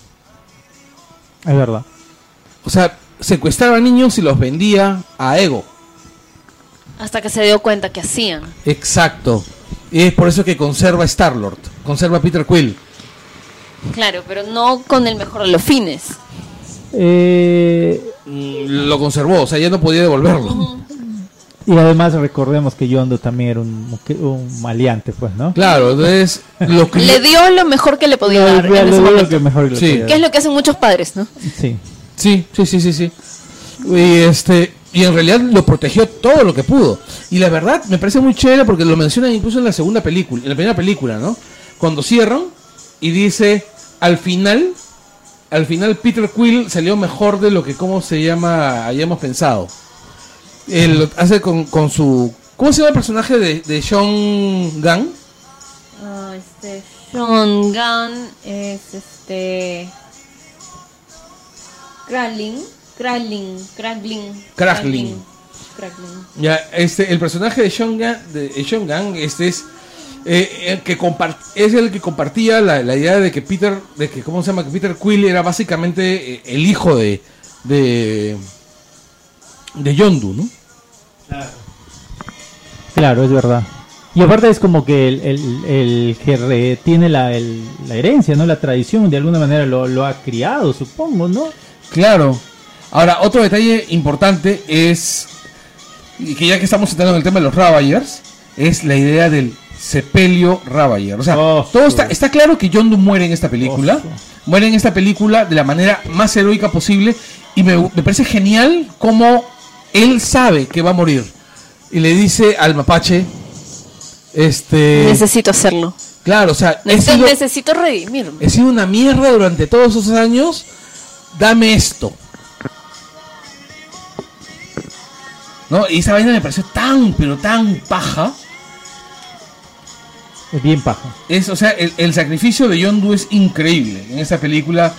[SPEAKER 3] Es verdad.
[SPEAKER 1] O sea, secuestraba niños y los vendía a Ego.
[SPEAKER 2] Hasta que se dio cuenta que hacían.
[SPEAKER 1] Exacto. Y es por eso que conserva Star-Lord, conserva a Peter Quill.
[SPEAKER 2] Claro, pero no con el mejor de los fines.
[SPEAKER 3] Eh,
[SPEAKER 1] Lo conservó, o sea, ya no podía devolverlo.
[SPEAKER 3] y además recordemos que Yondo también era un, un maleante, pues, ¿no?
[SPEAKER 1] Claro, entonces lo que
[SPEAKER 2] Le dio lo mejor que le podía dar
[SPEAKER 3] Lo-
[SPEAKER 2] en
[SPEAKER 3] lo-
[SPEAKER 2] ese
[SPEAKER 3] que mejor que le
[SPEAKER 1] Sí.
[SPEAKER 3] podía
[SPEAKER 2] Que es lo que hacen muchos padres, ¿no?
[SPEAKER 3] Sí.
[SPEAKER 1] Sí, sí, sí, sí, sí. Y este y en realidad lo protegió todo lo que pudo. Y la verdad me parece muy chévere porque lo mencionan incluso en la segunda película, en la primera película, ¿no? Cuando cierran y dice al final al final Peter Quill salió mejor de lo que cómo se llama hayamos pensado. Él hace con, con su ¿Cómo se llama el personaje de, de Sean Gunn?
[SPEAKER 2] Ah, este Sean Gunn es este Kralin, Kralin, Kralin,
[SPEAKER 1] Kraglin.
[SPEAKER 2] Kraglin.
[SPEAKER 1] Ya, este, el personaje de Sean Gunn, de este es eh, el que compart- es el que compartía la, la idea de que Peter, de que cómo se llama, que Peter Quill era básicamente eh, el hijo de de de Yondu, ¿no?
[SPEAKER 3] Claro, es verdad. Y aparte es como que el, el- el que tiene la, el- la herencia, ¿no? La tradición, de alguna manera lo, lo ha criado, supongo, ¿no?
[SPEAKER 1] Claro. Ahora, otro detalle importante es y que ya que estamos entrando en el tema de los Ravagers, es la idea del sepelio Ravager. O sea,
[SPEAKER 3] Oh,
[SPEAKER 1] todo está, está claro que Yondu muere en esta película.
[SPEAKER 3] Oh.
[SPEAKER 1] Muere en esta película de la manera más heroica posible. Y me, me parece genial cómo él sabe que va a morir. Y le dice al mapache, este...
[SPEAKER 2] Necesito hacerlo.
[SPEAKER 1] Claro, o sea, he
[SPEAKER 2] Necesito,
[SPEAKER 1] sido,
[SPEAKER 2] necesito redimirme.
[SPEAKER 1] he sido una mierda durante todos esos años. Dame esto. ¿No? Y esa vaina me pareció tan, pero tan paja.
[SPEAKER 3] Es bien paja.
[SPEAKER 1] Es, o sea, el, el sacrificio de Yondu es increíble en esta película.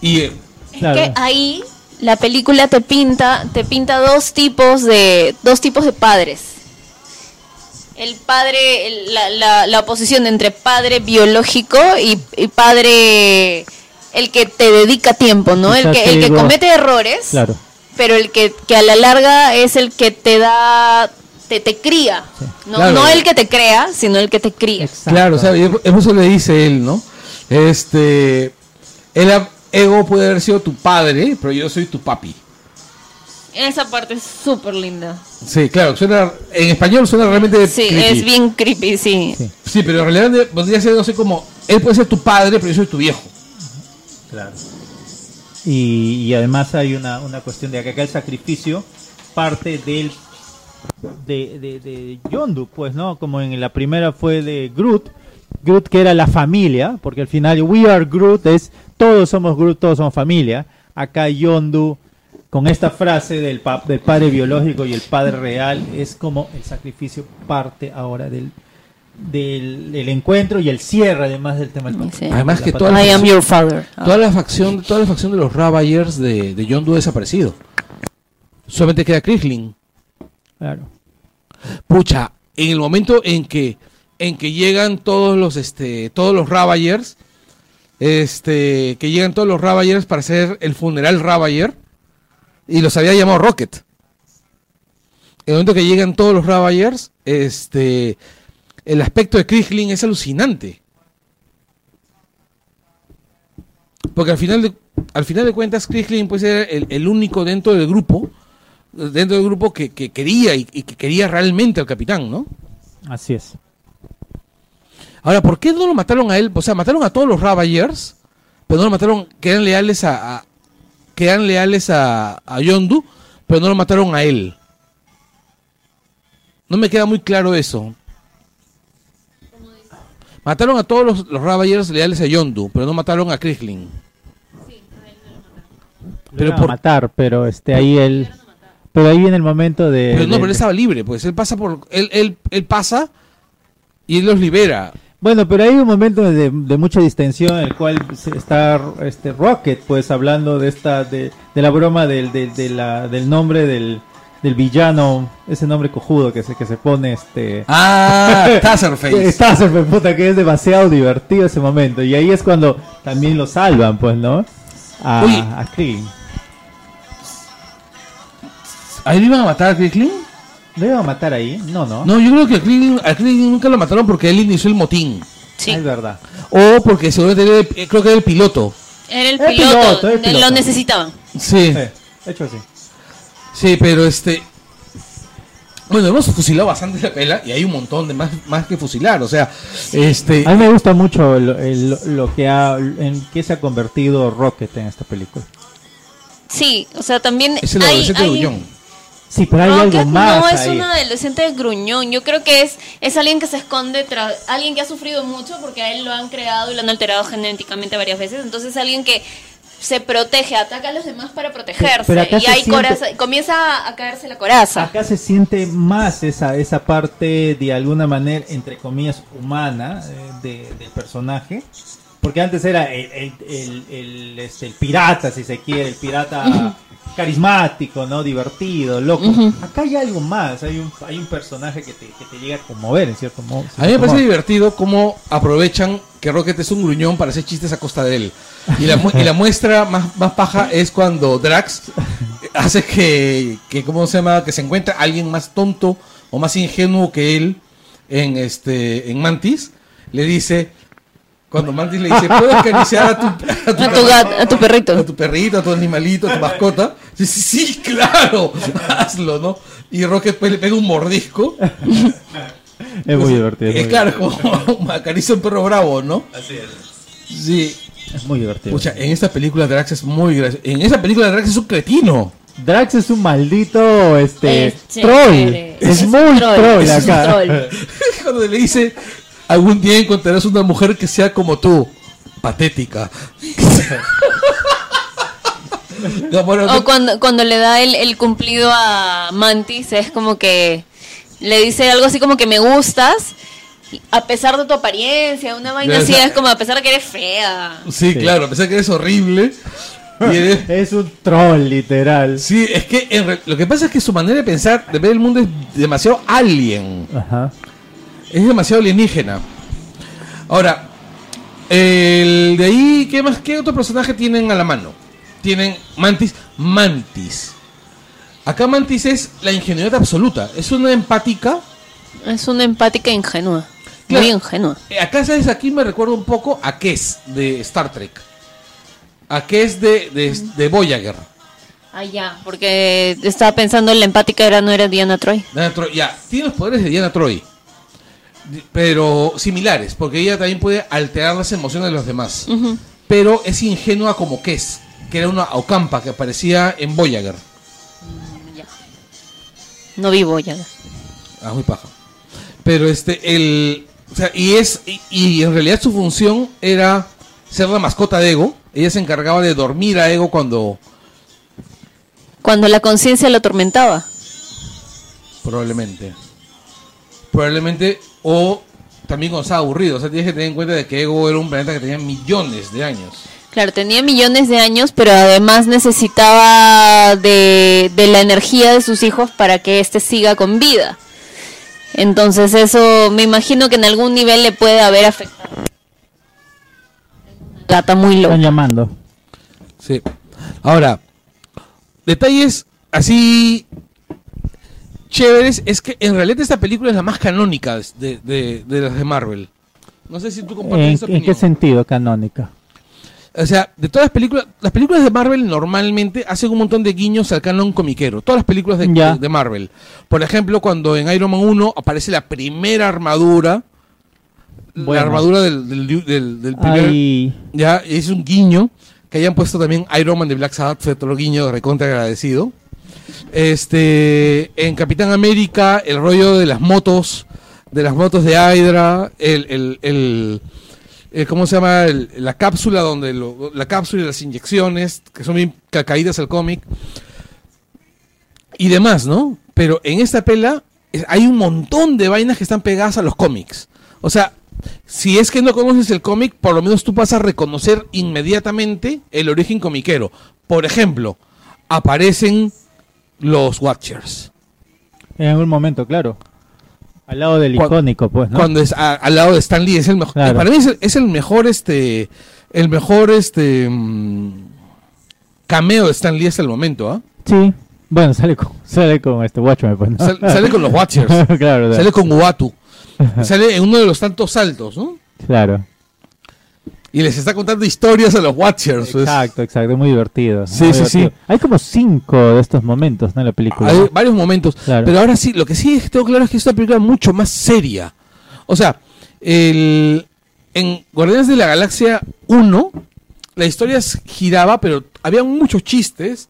[SPEAKER 1] Y eh,
[SPEAKER 3] Claro.
[SPEAKER 2] que ahí la película te pinta, te pinta dos tipos de, dos tipos de padres. El padre, el- la, la, la oposición entre padre biológico y, y padre el que te dedica tiempo, ¿no? El que, el que
[SPEAKER 3] digo-
[SPEAKER 2] comete errores,
[SPEAKER 3] Claro.
[SPEAKER 2] Pero el que, que a la larga es el que te da, te, te cría. No,
[SPEAKER 1] Claro.
[SPEAKER 2] no el que te crea, sino el que te cría.
[SPEAKER 3] Exacto.
[SPEAKER 1] Claro, o sea, eso le dice él, ¿no? Este, el ego puede haber sido tu padre, pero yo soy tu papi.
[SPEAKER 2] Esa parte es súper linda.
[SPEAKER 1] Sí, claro, suena, en español suena realmente
[SPEAKER 2] Sí,
[SPEAKER 1] creepy.
[SPEAKER 2] es bien creepy, sí.
[SPEAKER 3] Sí.
[SPEAKER 1] Sí, pero en realidad de- podría ser, no sé, como, él puede ser tu padre, pero yo soy tu viejo.
[SPEAKER 3] Claro. Y, además hay una, una cuestión de que acá el sacrificio parte del de, de, de Yondu, pues, ¿no? Como en la primera fue de Groot, Groot que era la familia, porque al final We Are Groot es todos somos Groot, todos somos familia. Acá Yondu, con esta frase del, pa- del padre biológico y el padre real, es como el sacrificio parte ahora del, del, del encuentro y el cierre además del tema del
[SPEAKER 2] Sí.
[SPEAKER 1] Además
[SPEAKER 3] la
[SPEAKER 1] que toda la
[SPEAKER 2] I am
[SPEAKER 1] facción-
[SPEAKER 2] your father. Ah.
[SPEAKER 1] Toda la facción, toda la facción de los Ravagers de, de Yondu ha desaparecido. Solamente queda Krillin.
[SPEAKER 3] Claro.
[SPEAKER 1] Pucha, en el momento en que en que llegan todos los este todos los Ravagers, este que llegan todos los Ravagers para hacer el funeral Ravager y los había llamado Rocket. En el momento que llegan todos los Ravagers, este el aspecto de Krillin es alucinante. Porque al final de, al final de cuentas Krillin puede ser el, el único dentro del grupo dentro del grupo que, que quería y, y que quería realmente al capitán, ¿no?
[SPEAKER 3] Así es.
[SPEAKER 1] Ahora, ¿por qué no lo mataron a él? O sea, mataron a todos los Ravagers, pero no lo mataron, que eran leales a, a- que eran leales a, a Yondu, pero no lo mataron a él. No me queda muy claro eso. Mataron a todos los, los Ravagers leales a Yondu, pero no mataron a Krillin.
[SPEAKER 3] Pero
[SPEAKER 1] Pero
[SPEAKER 3] a
[SPEAKER 1] por-
[SPEAKER 3] matar, pero este ahí él pero ahí viene el momento de,
[SPEAKER 1] Pero no,
[SPEAKER 3] de-
[SPEAKER 1] pero él estaba libre, pues él pasa por, él, él, él pasa y él los libera.
[SPEAKER 3] bueno, pero hay un momento de, de mucha distensión en el cual está este Rocket pues hablando de esta de, de la broma del del- la- del nombre del, del villano, ese nombre cojudo que se que se pone este
[SPEAKER 1] Ah, (laughs) Taserface. (laughs)
[SPEAKER 3] Súper puta que es demasiado divertido ese momento y ahí es cuando también lo salvan, pues, ¿no? A, a Krillin.
[SPEAKER 1] ¿Ahí lo iban a matar a Krillin?
[SPEAKER 3] ¿Lo iban a matar ahí? No, no.
[SPEAKER 1] No, yo creo que a Krillin, a Krillin nunca lo mataron porque él inició el motín.
[SPEAKER 2] Sí.
[SPEAKER 3] Ah, es verdad.
[SPEAKER 1] O porque seguramente era el- eh, creo que era el piloto.
[SPEAKER 2] Era el piloto,
[SPEAKER 3] piloto.
[SPEAKER 2] lo necesitaban.
[SPEAKER 1] Sí,
[SPEAKER 3] Sí, hecho así.
[SPEAKER 1] Sí, pero este... Bueno, hemos fusilado bastante la pela y hay un montón de más, más que fusilar, o sea, este...
[SPEAKER 3] A mí me gusta mucho el- el- lo que ha, en qué se ha convertido Rocket en esta película.
[SPEAKER 2] Sí, o sea, también
[SPEAKER 1] Es el adolescente
[SPEAKER 2] hay-
[SPEAKER 1] gruñón.
[SPEAKER 3] Sí, pero hay
[SPEAKER 2] no,
[SPEAKER 3] algo
[SPEAKER 2] que-
[SPEAKER 3] más
[SPEAKER 2] no, es
[SPEAKER 3] ahí.
[SPEAKER 2] un adolescente gruñón. Yo creo que es, es alguien que se esconde tras. Alguien que ha sufrido mucho porque a él lo han creado y lo han alterado genéticamente varias veces. Entonces, alguien que se protege, ataca a los demás para protegerse.
[SPEAKER 3] pero acá
[SPEAKER 2] y
[SPEAKER 3] siente-
[SPEAKER 2] coraza, comienza a caerse la coraza.
[SPEAKER 3] Acá se siente más esa, esa parte de alguna manera, entre comillas, humana eh, de- del personaje. Porque antes era el, el, el- el, este, el pirata, si se quiere, el pirata carismático, ¿no? Divertido, loco. Acá hay algo más, hay un, hay un personaje que te, que te llega a conmover, en cierto modo.
[SPEAKER 1] A mí me parece divertido cómo aprovechan que Rocket es un gruñón para hacer chistes a costa de él. Y la, mu- y la (laughs) muestra más, más paja es cuando Drax hace que, que, ¿cómo se llama? Que se encuentra alguien más tonto o más ingenuo que él en, este, en Mantis. Le dice, cuando Mantis le dice, ¿puedo acariciar a tu,
[SPEAKER 2] A tu, gat- a tu perrito.
[SPEAKER 1] a tu perrito, a tu animalito, a tu mascota. Dice, sí, sí, claro, (laughs) hazlo, ¿no? Y Rocket pues, le pega un mordisco.
[SPEAKER 3] Es muy divertido. es muy
[SPEAKER 1] claro, como (laughs) acaricia un perro bravo, ¿no? Así es. Sí.
[SPEAKER 3] divertido. Es muy divertido.
[SPEAKER 1] Pucha, en esta película Drax es muy gracioso. En esa película Drax es un cretino.
[SPEAKER 3] Drax es un maldito este
[SPEAKER 2] Es
[SPEAKER 3] troll. Es, muy troll,
[SPEAKER 2] es un
[SPEAKER 3] acá.
[SPEAKER 2] troll. (laughs)
[SPEAKER 1] Cuando le dice, algún día encontrarás una mujer que sea como tú. Patética. (laughs)
[SPEAKER 2] O cuando, cuando le da el, el cumplido a Mantis, es como que le dice algo así como que me gustas, a pesar de tu apariencia, una vaina así, es como a pesar de que eres fea.
[SPEAKER 1] sí,
[SPEAKER 3] Sí.
[SPEAKER 1] claro, a pesar que eres horrible. (laughs) y eres-
[SPEAKER 3] Es un troll, literal.
[SPEAKER 1] Sí, es que en re- lo que pasa es que su manera de pensar, de ver el mundo es demasiado alien.
[SPEAKER 3] Ajá.
[SPEAKER 1] Es demasiado alienígena. Ahora, el de ahí, ¿qué más? ¿Qué otro personaje tienen a la mano? Tienen Mantis. Mantis. Acá Mantis es la ingenuidad absoluta. Es una empática.
[SPEAKER 2] Es una empática ingenua.
[SPEAKER 1] Claro.
[SPEAKER 2] Muy ingenua.
[SPEAKER 1] Eh, Acá, ¿sabes? Aquí me recuerda un poco a Kes de Star Trek. A Kes de, de, de Voyager.
[SPEAKER 2] Ah, ya, porque estaba pensando en la empática era no era Diana Troy.
[SPEAKER 1] Diana Troy, ya, tiene los poderes de Diana Troy. Pero similares, porque ella también puede alterar las emociones de los demás. Pero es ingenua como Kes, que era una Ocampa que aparecía en Voyager.
[SPEAKER 2] Ya. No vivo ya.
[SPEAKER 1] Ah, muy paja. Pero este, el. O sea, y es. Y, y en realidad su función era ser la mascota de Ego. Ella se encargaba de dormir a Ego cuando.
[SPEAKER 2] Cuando la conciencia lo atormentaba.
[SPEAKER 1] Probablemente. Probablemente. O también cuando estaba aburrido. O sea, tienes que tener en cuenta de que Ego era un planeta que tenía millones de años.
[SPEAKER 2] Claro, tenía millones de años, pero además necesitaba de, de la energía de sus hijos para que éste siga con vida. Entonces eso me imagino que en algún nivel le puede haber afectado. Gata muy
[SPEAKER 3] Están
[SPEAKER 2] loca.
[SPEAKER 3] llamando.
[SPEAKER 1] Sí. Ahora, detalles así chéveres es que en realidad esta película es la más canónica de, de, de las de Marvel. No sé si tú compartes
[SPEAKER 3] ¿En,
[SPEAKER 1] esa
[SPEAKER 3] en qué
[SPEAKER 1] opinión.
[SPEAKER 3] sentido canónica?
[SPEAKER 1] O sea, de todas las películas, las películas de Marvel normalmente hacen un montón de guiños al canon comiquero. Todas las películas de,
[SPEAKER 3] Ya.
[SPEAKER 1] de- de Marvel. Por ejemplo, cuando en Iron Man 1 aparece la primera armadura,
[SPEAKER 3] Bueno.
[SPEAKER 1] la armadura del, del, del- del primer... Ya, es un guiño. Que hayan puesto también Iron Man de Black Sabbath fue otro guiño recontra agradecido. Este, en Capitán América, el rollo de las motos, de las motos de Hydra, el, el, el, ¿cómo se llama? La cápsula donde lo- la cápsula y las inyecciones, que son bien ca- caídas al cómic. Y demás, ¿no? Pero en esta pela hay un montón de vainas que están pegadas a los cómics. O sea, si es que no conoces el cómic, por lo menos tú vas a reconocer inmediatamente el origen comiquero. Por ejemplo, aparecen los Watchers.
[SPEAKER 3] en algún momento, claro. Al lado del
[SPEAKER 1] Cuando-
[SPEAKER 3] icónico, pues, ¿no?
[SPEAKER 1] Cuando es a- al lado de Stan Lee, es el mejor.
[SPEAKER 3] Claro.
[SPEAKER 1] Para mí es el, es el mejor, este, el mejor, este, mm, cameo de Stan Lee hasta el momento, ¿ah?
[SPEAKER 3] Sí, Bueno, sale con, (laughs) sale con este Watchmen, pues, ¿no?
[SPEAKER 1] Sal- sale con los Watchers.
[SPEAKER 3] claro, (laughs) claro.
[SPEAKER 1] Sale con Uatu. (laughs) Sale en uno de los tantos saltos, ¿no?
[SPEAKER 3] Claro.
[SPEAKER 1] Y les está contando historias a los Watchers. pues.
[SPEAKER 3] Exacto, exacto, muy divertido.
[SPEAKER 1] Sí,
[SPEAKER 3] muy
[SPEAKER 1] sí,
[SPEAKER 3] divertido.
[SPEAKER 1] sí.
[SPEAKER 3] Hay como cinco de estos momentos ¿no? en la película.
[SPEAKER 1] Hay varios momentos.
[SPEAKER 3] Claro.
[SPEAKER 1] Pero ahora sí, lo que sí es que tengo claro es que es una película mucho más seria. O sea, el, en Guardianes de la Galaxia 1, la historia giraba, pero había muchos chistes.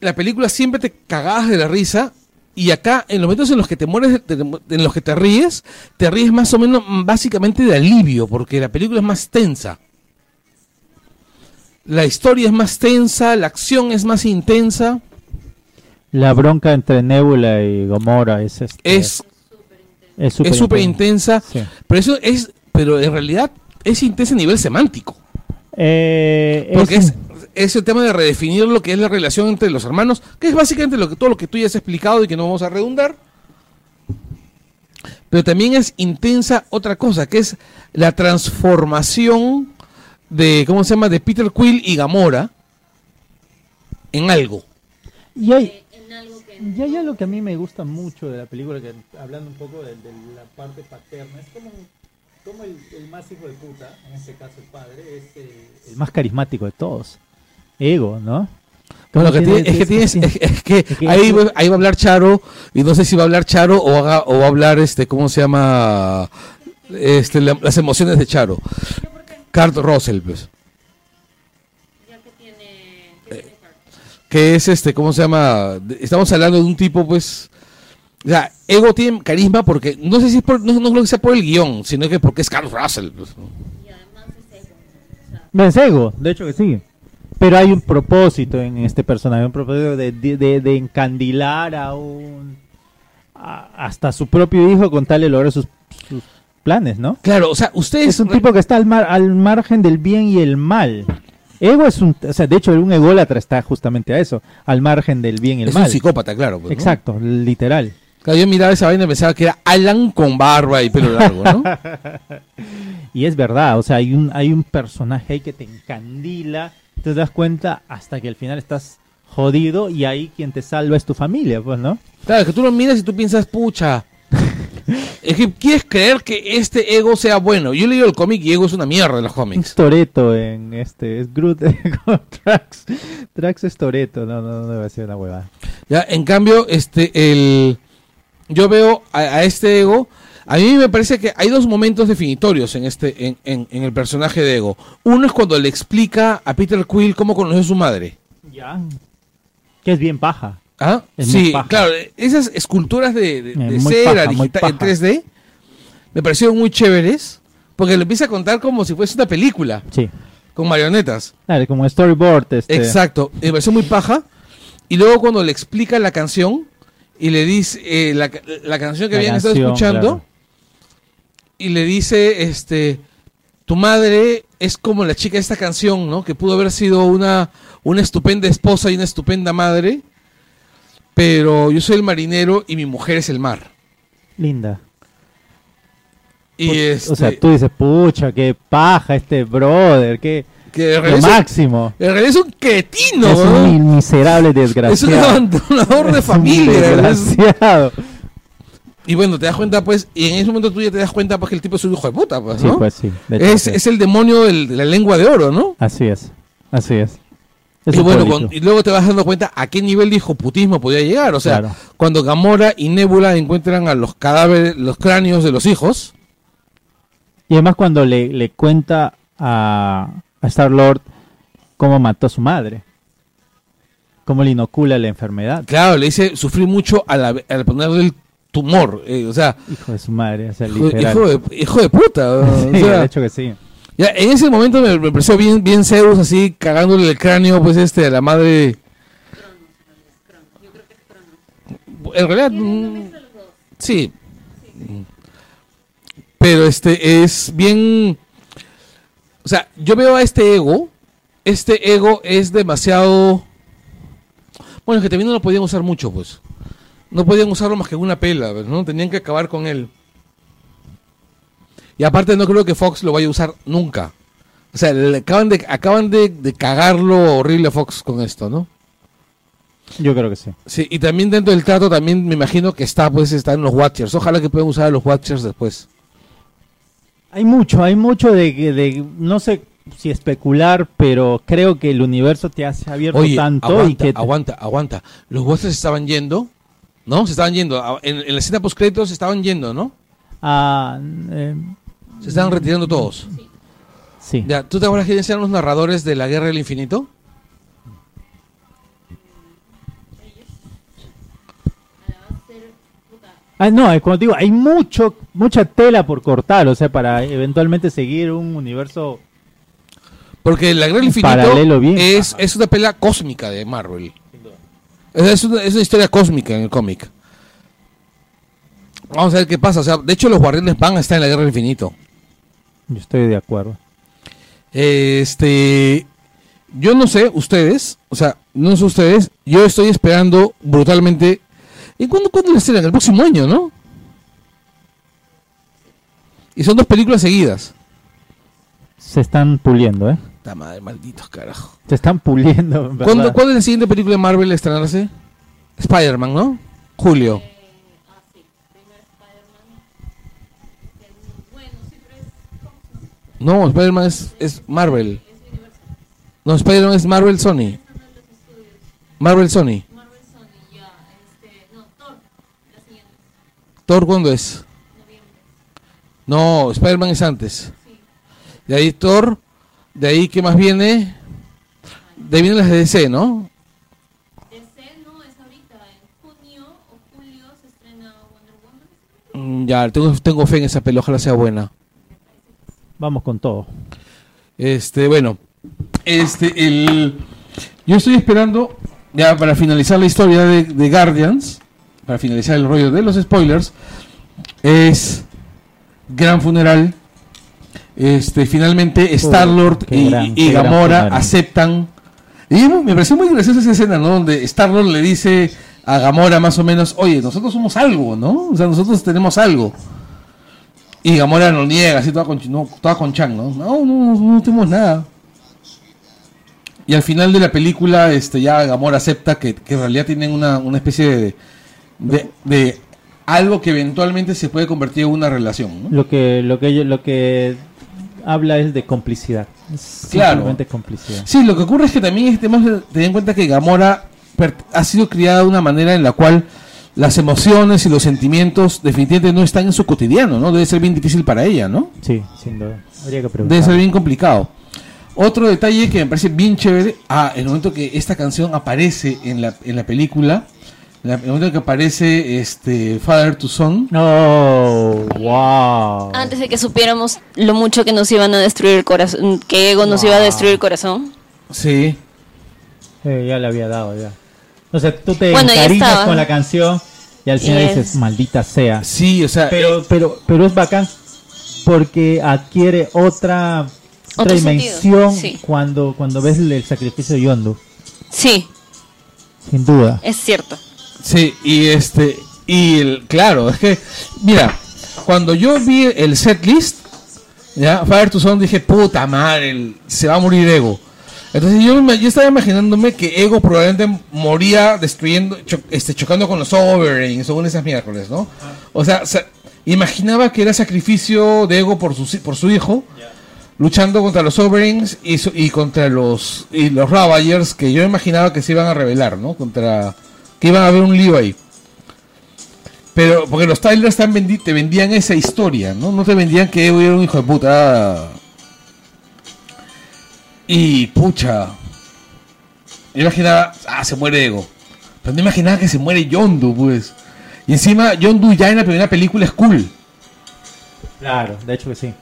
[SPEAKER 1] La película siempre te cagabas de la risa. Y acá, en los momentos en los que te mueres, te- en los que te ríes, te ríes más o menos mm, básicamente de alivio, porque la película es más tensa. La historia es más tensa, la acción es más intensa.
[SPEAKER 3] La bronca entre Nebula y Gomorra es este,
[SPEAKER 1] Es
[SPEAKER 3] es
[SPEAKER 1] súper
[SPEAKER 3] intensa.
[SPEAKER 1] intensa,
[SPEAKER 3] Sí.
[SPEAKER 1] pero eso es, pero en realidad es intensa a nivel semántico,
[SPEAKER 3] Eh,
[SPEAKER 1] porque
[SPEAKER 3] es-
[SPEAKER 1] es, es el tema de redefinir lo que es la relación entre los hermanos, que es básicamente lo que todo lo que tú ya has explicado y que no vamos a redundar. Pero también es intensa otra cosa, que es la transformación de, ¿cómo se llama?, de Peter Quill y Gamora en algo.
[SPEAKER 3] y hay,
[SPEAKER 2] que
[SPEAKER 3] y hay algo que a mí me gusta mucho de la película, que hablando un poco de, de la parte paterna, es como, como el, el más hijo de puta, en este caso el padre, es el, el más carismático de todos. Ego, ¿no?
[SPEAKER 1] Bueno, que
[SPEAKER 3] Tiene-
[SPEAKER 1] tiene- es que tienes, es, es que
[SPEAKER 3] Es que
[SPEAKER 1] ahí, va- ahí va a hablar Charo, y no sé si va a hablar Charo o, haga- o va a hablar este, ¿cómo se llama? Este, la- las emociones de Charo. Kurt Russell, pues. Que es este, ¿cómo se llama? Estamos hablando de un tipo, pues. O sea, Ego tiene carisma porque, no sé si es por, no, no creo que sea por el guion, sino que porque es Kurt Russell. pues, ¿no?
[SPEAKER 3] No, es ego, de hecho que sí. Pero hay un propósito en este personaje, un propósito de, de, de- de encandilar a un... a- hasta su propio hijo con tal de lograr sus, sus planes, ¿no?
[SPEAKER 1] Claro, o sea, ustedes.
[SPEAKER 3] Es un tipo que está al, mar- al margen del bien y el mal. Ego es un... O sea, de hecho, un ególatra está justamente a eso, al margen del bien y el
[SPEAKER 1] es un
[SPEAKER 3] mal.
[SPEAKER 1] psicópata, claro. pues, ¿no?
[SPEAKER 3] Exacto, literal.
[SPEAKER 1] Claro, yo miraba esa vaina y pensaba que era Alan con barba y pelo largo, ¿no? (laughs)
[SPEAKER 3] Y es verdad, o sea, hay un, hay un personaje ahí que te encandila, te das cuenta hasta que al final estás jodido y ahí quien te salva es tu familia, pues, ¿no?
[SPEAKER 1] Claro, que tú lo miras y tú piensas, pucha. (laughs) Es que quieres creer que este ego sea bueno. Yo he leído el cómic y ego es una mierda en los cómics.
[SPEAKER 3] Toreto en este, es Groot (laughs) con Drax. Drax es Toreto, no, no, no debe ser una huevada.
[SPEAKER 1] Ya, en cambio, este, el, yo veo a, a este ego. A mí me parece que hay dos momentos definitorios en este, en, en- en el personaje de ego. Uno es cuando le explica a Peter Quill cómo conoció a su madre.
[SPEAKER 3] Ya. Que es bien paja.
[SPEAKER 1] ¿Ah?
[SPEAKER 3] Es
[SPEAKER 1] Sí,
[SPEAKER 3] paja.
[SPEAKER 1] claro, esas esculturas de, de- de
[SPEAKER 3] muy
[SPEAKER 1] cera
[SPEAKER 3] paja, muy
[SPEAKER 1] digital en
[SPEAKER 3] paja.
[SPEAKER 1] 3D me parecieron muy chéveres. Porque lo empieza a contar como si fuese una película,
[SPEAKER 3] Sí.
[SPEAKER 1] con marionetas.
[SPEAKER 3] Claro, como storyboard, este.
[SPEAKER 1] Exacto, me pareció muy paja. Y luego cuando le explica la canción y le dice eh, la, la canción que
[SPEAKER 3] La
[SPEAKER 1] habían estado escuchando
[SPEAKER 3] claro.
[SPEAKER 1] Y le dice, este, tu madre es como la chica de esta canción, ¿no? Que pudo haber sido una, una estupenda esposa y una estupenda madre, pero yo soy el marinero y mi mujer es el mar.
[SPEAKER 3] Linda.
[SPEAKER 1] Y
[SPEAKER 3] O
[SPEAKER 1] este,
[SPEAKER 3] sea, tú dices, pucha, qué paja este brother, qué.
[SPEAKER 1] que
[SPEAKER 3] Lo máximo.
[SPEAKER 1] en realidad es un cretino,
[SPEAKER 3] es
[SPEAKER 1] ¿no?
[SPEAKER 3] un mi- miserable
[SPEAKER 1] Es un
[SPEAKER 3] desgraciado.
[SPEAKER 1] abandonador de (laughs) familia.
[SPEAKER 3] Desgraciado.
[SPEAKER 1] Y bueno, te das cuenta, pues, y en ese momento tú ya te das cuenta, pues, que el tipo es un hijo de puta, pues,
[SPEAKER 3] Sí,
[SPEAKER 1] ¿no?
[SPEAKER 3] pues sí. hecho,
[SPEAKER 1] es,
[SPEAKER 3] sí.
[SPEAKER 1] es el demonio del- de la lengua de oro, ¿no?
[SPEAKER 3] Así es. Así es. Es
[SPEAKER 1] y
[SPEAKER 3] un
[SPEAKER 1] bueno,
[SPEAKER 3] pueblito.
[SPEAKER 1] con- y luego te vas dando cuenta a qué nivel de hijoputismo podía llegar. O sea,
[SPEAKER 3] Claro.
[SPEAKER 1] cuando Gamora y Nebula encuentran a los cadáveres, los cráneos de los hijos,
[SPEAKER 3] Y además cuando le, le cuenta a, a Star Lord cómo mató a su madre. Cómo le inocula la enfermedad.
[SPEAKER 1] claro, le dice, sufrí mucho al, al ponerle el tumor. eh, o sea,
[SPEAKER 3] Hijo de su madre. O sea,
[SPEAKER 1] hijo, de, hijo de puta. o (laughs)
[SPEAKER 3] Sí,
[SPEAKER 1] sea,
[SPEAKER 3] de hecho que sí.
[SPEAKER 1] ya, en ese momento me, me pareció bien, bien Zeus, así, cagándole el cráneo, pues, este, a la madre. En realidad, mm, sí. Pero este es bien. O sea, yo veo a este ego. Este ego es demasiado. Bueno, es que también no lo podían usar mucho, pues. No podían usarlo más que en una pela, pues, ¿no? Tenían que acabar con él. Y aparte no creo que Fox lo vaya a usar nunca. O sea, le acaban de, acaban de, de cagarlo horrible a Fox con esto, ¿no?
[SPEAKER 3] Yo creo que sí.
[SPEAKER 1] Sí, y también dentro del trato también me imagino que está, pues, están los Watchers. Ojalá que puedan usar a los Watchers después.
[SPEAKER 3] Hay mucho, hay mucho de, que- de no sé si especular, pero creo que el universo te hace abierto
[SPEAKER 1] Oye,
[SPEAKER 3] tanto
[SPEAKER 1] aguanta,
[SPEAKER 3] y que te-
[SPEAKER 1] aguanta, aguanta. Los Watchers estaban yendo, ¿no? Se estaban yendo. A- En, en la escena post créditos se estaban yendo, ¿no?
[SPEAKER 3] Ah, eh,
[SPEAKER 1] Se estaban retirando todos.
[SPEAKER 3] sí.
[SPEAKER 1] Ya, ¿tú te acuerdas quiénes eran los narradores de la Guerra del Infinito?
[SPEAKER 3] Ah, no, eh, como te digo, hay mucho, mucha tela por cortar, o sea, para eventualmente seguir un universo.
[SPEAKER 1] Porque la Guerra del Infinito
[SPEAKER 3] bien.
[SPEAKER 1] es, es una pelea cósmica de Marvel. Es, es una, es una historia cósmica en el cómic. Vamos a ver qué pasa. O sea, de hecho, los guardianes van a estar en la Guerra del Infinito.
[SPEAKER 3] Yo estoy de acuerdo.
[SPEAKER 1] Este. Yo no sé, ustedes. O sea, no sé ustedes. Yo estoy esperando brutalmente. ¿Y cuándo, cuándo la estrenan? El próximo año, ¿no? Y son dos películas seguidas.
[SPEAKER 3] Se están puliendo, ¿eh?
[SPEAKER 1] La madre, malditos carajo.
[SPEAKER 3] Se están puliendo. en
[SPEAKER 1] ¿Cuándo. ¿Cuándo es la siguiente película de Marvel a estrenarse? Spider-Man, ¿no? Julio. No, Spider-Man es, es Marvel. No, Spider-Man es Marvel Sony. Marvel Sony. ¿Thor cuándo es? No, Spider-Man es antes. De ahí Thor. De ahí, ¿qué más viene? De ahí vienen las de DC, ¿no? Mm, Ya, tengo, tengo fe en esa peli, ojalá sea buena.
[SPEAKER 3] Vamos con todo.
[SPEAKER 1] Este, bueno, este, el, yo estoy esperando, ya para finalizar la historia de, de Guardians, para finalizar el rollo de los spoilers, es gran funeral. Este, finalmente Star Lord
[SPEAKER 3] qué
[SPEAKER 1] y,
[SPEAKER 3] gran-
[SPEAKER 1] Gamora aceptan. Y me pareció muy graciosa esa escena, ¿no? Donde Star Lord le dice a Gamora más o menos, oye, nosotros somos algo, ¿no? O sea, nosotros tenemos algo. Y Gamora lo niega, así toda con, no, toda con Chang, ¿no? No, no, no, no tenemos nada. Y al final de la película, este, ya Gamora acepta que, que en realidad tienen una, una especie de, de, de algo que eventualmente se puede convertir en una relación, ¿no?
[SPEAKER 3] Lo que, lo que, lo que habla es de complicidad. Es
[SPEAKER 1] Claro.
[SPEAKER 3] Complicidad.
[SPEAKER 1] Sí, lo que ocurre es que también tenemos que tener en cuenta que Gamora ha sido criada de una manera en la cual las emociones y los sentimientos definitivamente no están en su cotidiano, ¿no? Debe ser bien difícil para ella, ¿no?
[SPEAKER 3] Sí, sin duda. Habría que
[SPEAKER 1] Debe
[SPEAKER 3] preguntar.
[SPEAKER 1] ser bien complicado. Otro detalle que me parece bien chévere, ah, el momento que esta canción aparece en la, en la película, la- momento que aparece este Father to Son,
[SPEAKER 3] No, wow.
[SPEAKER 2] Antes de que supiéramos lo mucho que nos iban a destruir el corazón, que Ego nos iba a destruir el corazón.
[SPEAKER 1] sí,
[SPEAKER 3] Eh, ya le había dado, ya. O sea, tú te
[SPEAKER 2] Bueno,
[SPEAKER 3] encariñas con la canción y al final
[SPEAKER 2] Yes.
[SPEAKER 3] dices, maldita sea.
[SPEAKER 1] sí, o sea,
[SPEAKER 3] Pero, pero, pero es bacán porque adquiere otra, otra dimensión
[SPEAKER 2] sí.
[SPEAKER 3] cuando, cuando ves el, el sacrificio de Yondu.
[SPEAKER 2] Sí,
[SPEAKER 3] Sin duda.
[SPEAKER 2] es cierto.
[SPEAKER 1] Sí, y este, y el, claro, es que, mira, cuando yo vi el set list, ya, Fire to Son, dije, puta madre, el- se va a morir Ego. Entonces yo, yo estaba imaginándome que Ego probablemente moría destruyendo, cho- este, chocando con los Sovereigns según esas miércoles, ¿no? O sea, imaginaba que era sacrificio de Ego por su, por su hijo, luchando contra los Sovereigns y, y contra los, y los Ravagers, que yo imaginaba que se iban a rebelar, ¿no? Contra, que iban a haber un lío ahí. Pero, porque los Tylers te, vendían esa historia, ¿no? No te vendían que era un hijo de puta. Y, pucha. Yo imaginaba, ah, se muere Ego. Pero no imaginaba que se muere Yondu, pues. Y encima, Yondu ya en la primera película es cool.
[SPEAKER 3] Claro, de hecho que sí.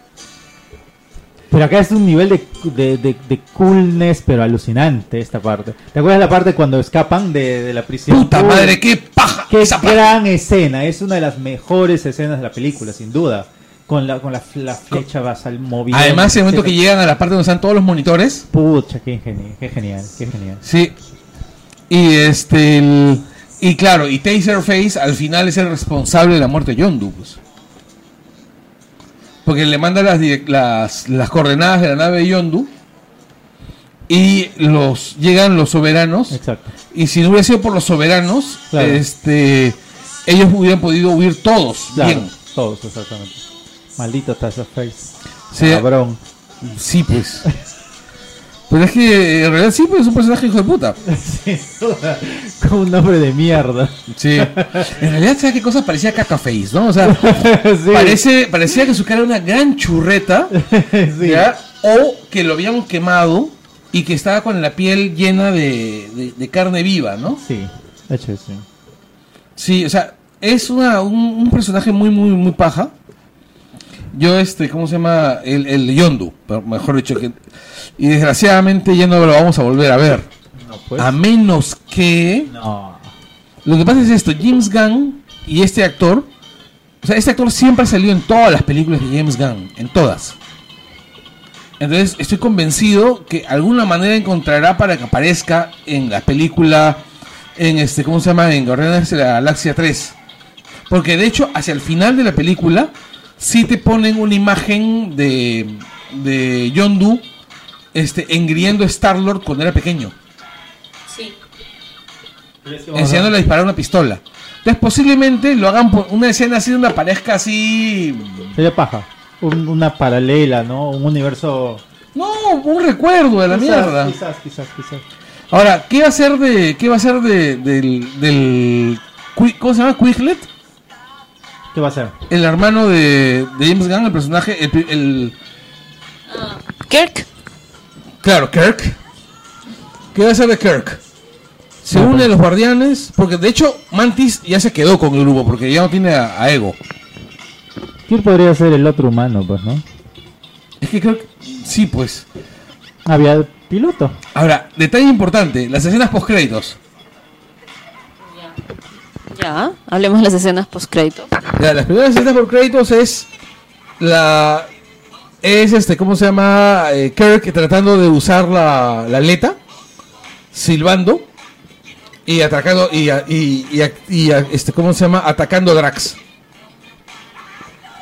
[SPEAKER 3] Pero acá es un nivel de, de, de- de coolness, pero alucinante esta parte. ¿Te acuerdas la parte cuando escapan de, de la prisión?
[SPEAKER 1] Puta
[SPEAKER 3] Uy,
[SPEAKER 1] madre, qué paja.
[SPEAKER 3] Qué
[SPEAKER 1] esa
[SPEAKER 3] gran escena, es una de las mejores escenas de la película, sin duda. Con la, con la, la flecha vas al moviendo.
[SPEAKER 1] Además, el momento que llegan a la parte donde están todos los monitores.
[SPEAKER 3] Pucha, qué genial, qué genial, qué genial.
[SPEAKER 1] Sí. Y este. el- y claro, y Taserface al final es el responsable de la muerte de Yondu. Pues. Porque le manda las, las, las coordenadas de la nave de Yondu. y los llegan los soberanos
[SPEAKER 3] Exacto.
[SPEAKER 1] y si no hubiera sido por los soberanos,
[SPEAKER 3] Claro.
[SPEAKER 1] este ellos hubieran podido huir todos
[SPEAKER 3] Claro,
[SPEAKER 1] bien.
[SPEAKER 3] todos, exactamente. Maldito Taserface.
[SPEAKER 1] Sí.
[SPEAKER 3] Cabrón.
[SPEAKER 1] Sí, pues. (laughs) Pero es que en realidad sí, pues es un personaje hijo de puta.
[SPEAKER 3] Duda. (laughs) Como un nombre de mierda.
[SPEAKER 1] Sí. En realidad, ¿sabes qué cosa parecía Cacaface, no? O sea, (laughs)
[SPEAKER 3] Sí.
[SPEAKER 1] parece, parecía que su cara era una gran churreta, (laughs)
[SPEAKER 3] Sí.
[SPEAKER 1] ¿ya? O que lo habían quemado y que estaba con la piel llena de, de- de carne viva, ¿no?
[SPEAKER 3] Sí, de hecho sí.
[SPEAKER 1] Sí, o sea, es una, un, un personaje muy, muy, muy paja. Yo, este, ¿cómo se llama? El, el Yondu, pero mejor dicho. que Y desgraciadamente ya no lo vamos a volver a ver.
[SPEAKER 3] No, pues.
[SPEAKER 1] A menos que...
[SPEAKER 3] No.
[SPEAKER 1] Lo que pasa es esto, James Gunn y este actor, o sea, este actor siempre ha salido en todas las películas de James Gunn, en todas. Entonces, estoy convencido que alguna manera encontrará para que aparezca en la película, en este, ¿cómo se llama? En Guardianes de la Galaxia 3. Porque de hecho, hacia el final de la película, sí te ponen una imagen de, de Yondu este, engriendo a Star-Lord cuando era pequeño
[SPEAKER 2] Sí.
[SPEAKER 1] enseñándole a disparar una pistola. Entonces posiblemente lo hagan por una escena así donde aparezca así...
[SPEAKER 3] Sería paja. Un- una paralela, ¿no? Un universo.
[SPEAKER 1] No, un recuerdo de la
[SPEAKER 3] Quizás,
[SPEAKER 1] mierda.
[SPEAKER 3] Quizás, quizás, quizás.
[SPEAKER 1] Ahora, ¿qué va a ser de... ¿Qué va a ser de, del... del ¿Cómo se llama? Quiglet?
[SPEAKER 3] ¿Qué va a ser?
[SPEAKER 1] El hermano de, de James Gunn, el personaje... El, el-
[SPEAKER 2] Kirk.
[SPEAKER 1] claro, Kirk. ¿Qué va a ser de Kirk? Se une a los guardianes, porque de hecho Mantis ya se quedó con el grupo, porque ya no tiene a, a Ego.
[SPEAKER 3] ¿Quién podría ser el otro humano, pues, no?
[SPEAKER 1] Es que creo que... Sí, pues.
[SPEAKER 3] Había piloto.
[SPEAKER 1] Ahora, detalle importante, las escenas post créditos.
[SPEAKER 2] Ya, hablemos de las escenas post crédito.
[SPEAKER 1] Ya, las primeras escenas por créditos es la es este, ¿cómo se llama? Eh, Kirk tratando de usar la, la aleta, silbando y atacando y, a- y, y y este, ¿cómo se llama? Atacando a Drax.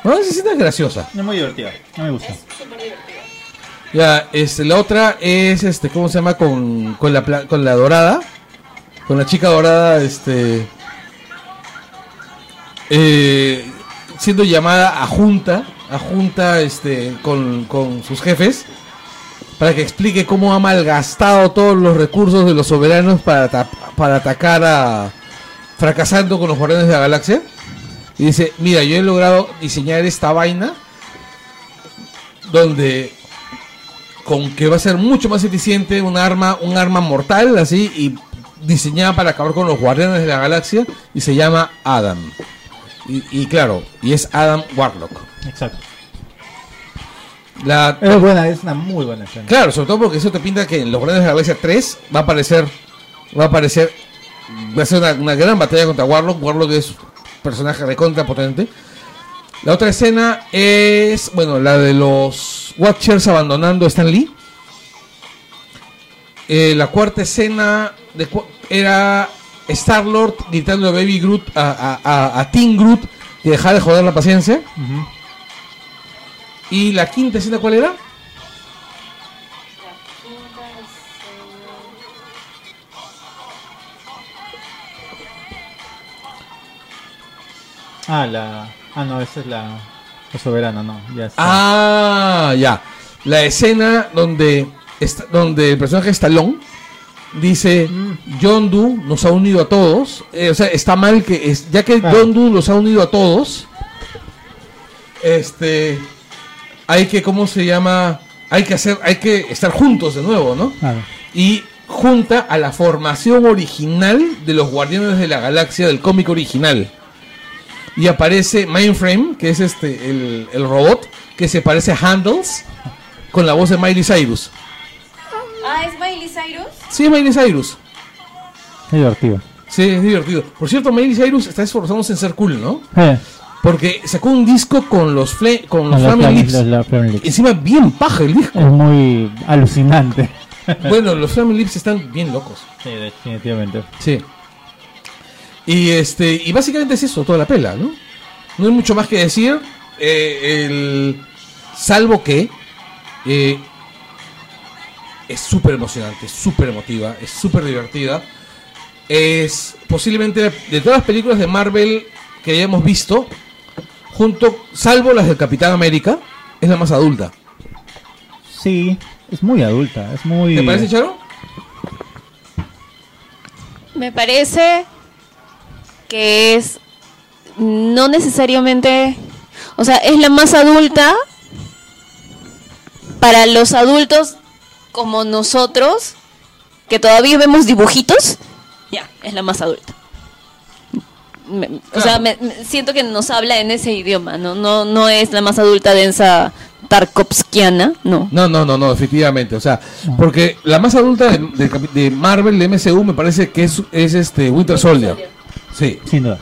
[SPEAKER 1] No, esa escena es graciosa.
[SPEAKER 3] Es muy divertido. No me gusta.
[SPEAKER 1] Ya, este, la otra es este, ¿cómo se llama? Con, con la pla- con la dorada. Con la chica dorada, este. Eh, siendo llamada a junta. A junta, este, con, con sus jefes. Para que explique cómo ha malgastado todos los recursos de los soberanos para, para atacar a. fracasando con los guardianes de la galaxia. Y dice, mira, yo he logrado diseñar esta vaina. Donde con que va a ser mucho más eficiente un arma, un arma mortal así y diseñada para acabar con los guardianes de la galaxia y se llama Adam. Y, y claro, y es Adam Warlock.
[SPEAKER 3] Exacto.
[SPEAKER 1] La,
[SPEAKER 3] Es buena, es una muy buena escena.
[SPEAKER 1] claro, sobre todo porque eso te pinta que en los guardianes de la galaxia 3 va a aparecer, va a aparecer, va a ser una, una gran batalla contra Warlock. Warlock es un personaje recontra potente. La otra escena es, bueno, la de los Watchers abandonando a Stan Lee. Eh, la cuarta escena de era Star Lord gritando a Baby Groot, a, a, a, a Teen Groot, que dejara de joder la paciencia. Y la quinta escena, ¿cuál era?
[SPEAKER 3] Ah, la. Ah, no, esa es la. La soberana, no. Ya está.
[SPEAKER 1] Ah, ya. La escena donde, está, donde el personaje Stallone dice, John Doe nos ha unido a todos. Eh, o sea, está mal que, es, ya que. John Doe los ha unido a todos, este, hay que, ¿cómo se llama? Hay que hacer, hay que estar juntos de nuevo, ¿no?
[SPEAKER 3] Claro.
[SPEAKER 1] y junta a la formación original de los Guardianes de la Galaxia del cómic original. Y aparece Mindframe, que es este el, el robot que se parece a Handles con la voz de Miley Cyrus.
[SPEAKER 2] Ah, ¿es Miley Cyrus?
[SPEAKER 1] Sí, es Miley Cyrus.
[SPEAKER 3] Es divertido.
[SPEAKER 1] Sí, es divertido. Por cierto, Miley Cyrus está esforzándose en ser cool, ¿no?
[SPEAKER 3] Eh,
[SPEAKER 1] Porque sacó un disco con los fle con los Flaming Lips.
[SPEAKER 3] la Flaming Lips.
[SPEAKER 1] Encima bien paja el disco.
[SPEAKER 3] Es muy alucinante. (laughs)
[SPEAKER 1] bueno, los Flaming Lips están bien locos.
[SPEAKER 3] Sí, definitivamente.
[SPEAKER 1] Sí. Y este y básicamente es eso, toda la pela, ¿no? No hay mucho más que decir. eh, el, salvo que eh, es súper emocionante, es súper emotiva, es súper divertida. Es posiblemente de todas las películas de Marvel que hayamos visto, junto, salvo las del Capitán América, es la más adulta.
[SPEAKER 3] Sí, es muy adulta, es muy...
[SPEAKER 1] ¿Te parece, Charo?
[SPEAKER 2] Me parece que es no necesariamente, o sea, es la más adulta para los adultos como nosotros, que todavía vemos dibujitos, ya, es la más adulta. Me- O sea, me- me- siento que nos habla en ese idioma, ¿no? No, no es la más adulta densa tarkovskiana, no.
[SPEAKER 1] No, no, no, no, efectivamente. O sea, porque la más adulta de, de capi- de Marvel, de MCU, me parece que es, es este Winter Soldier. Sí,
[SPEAKER 3] Sin duda.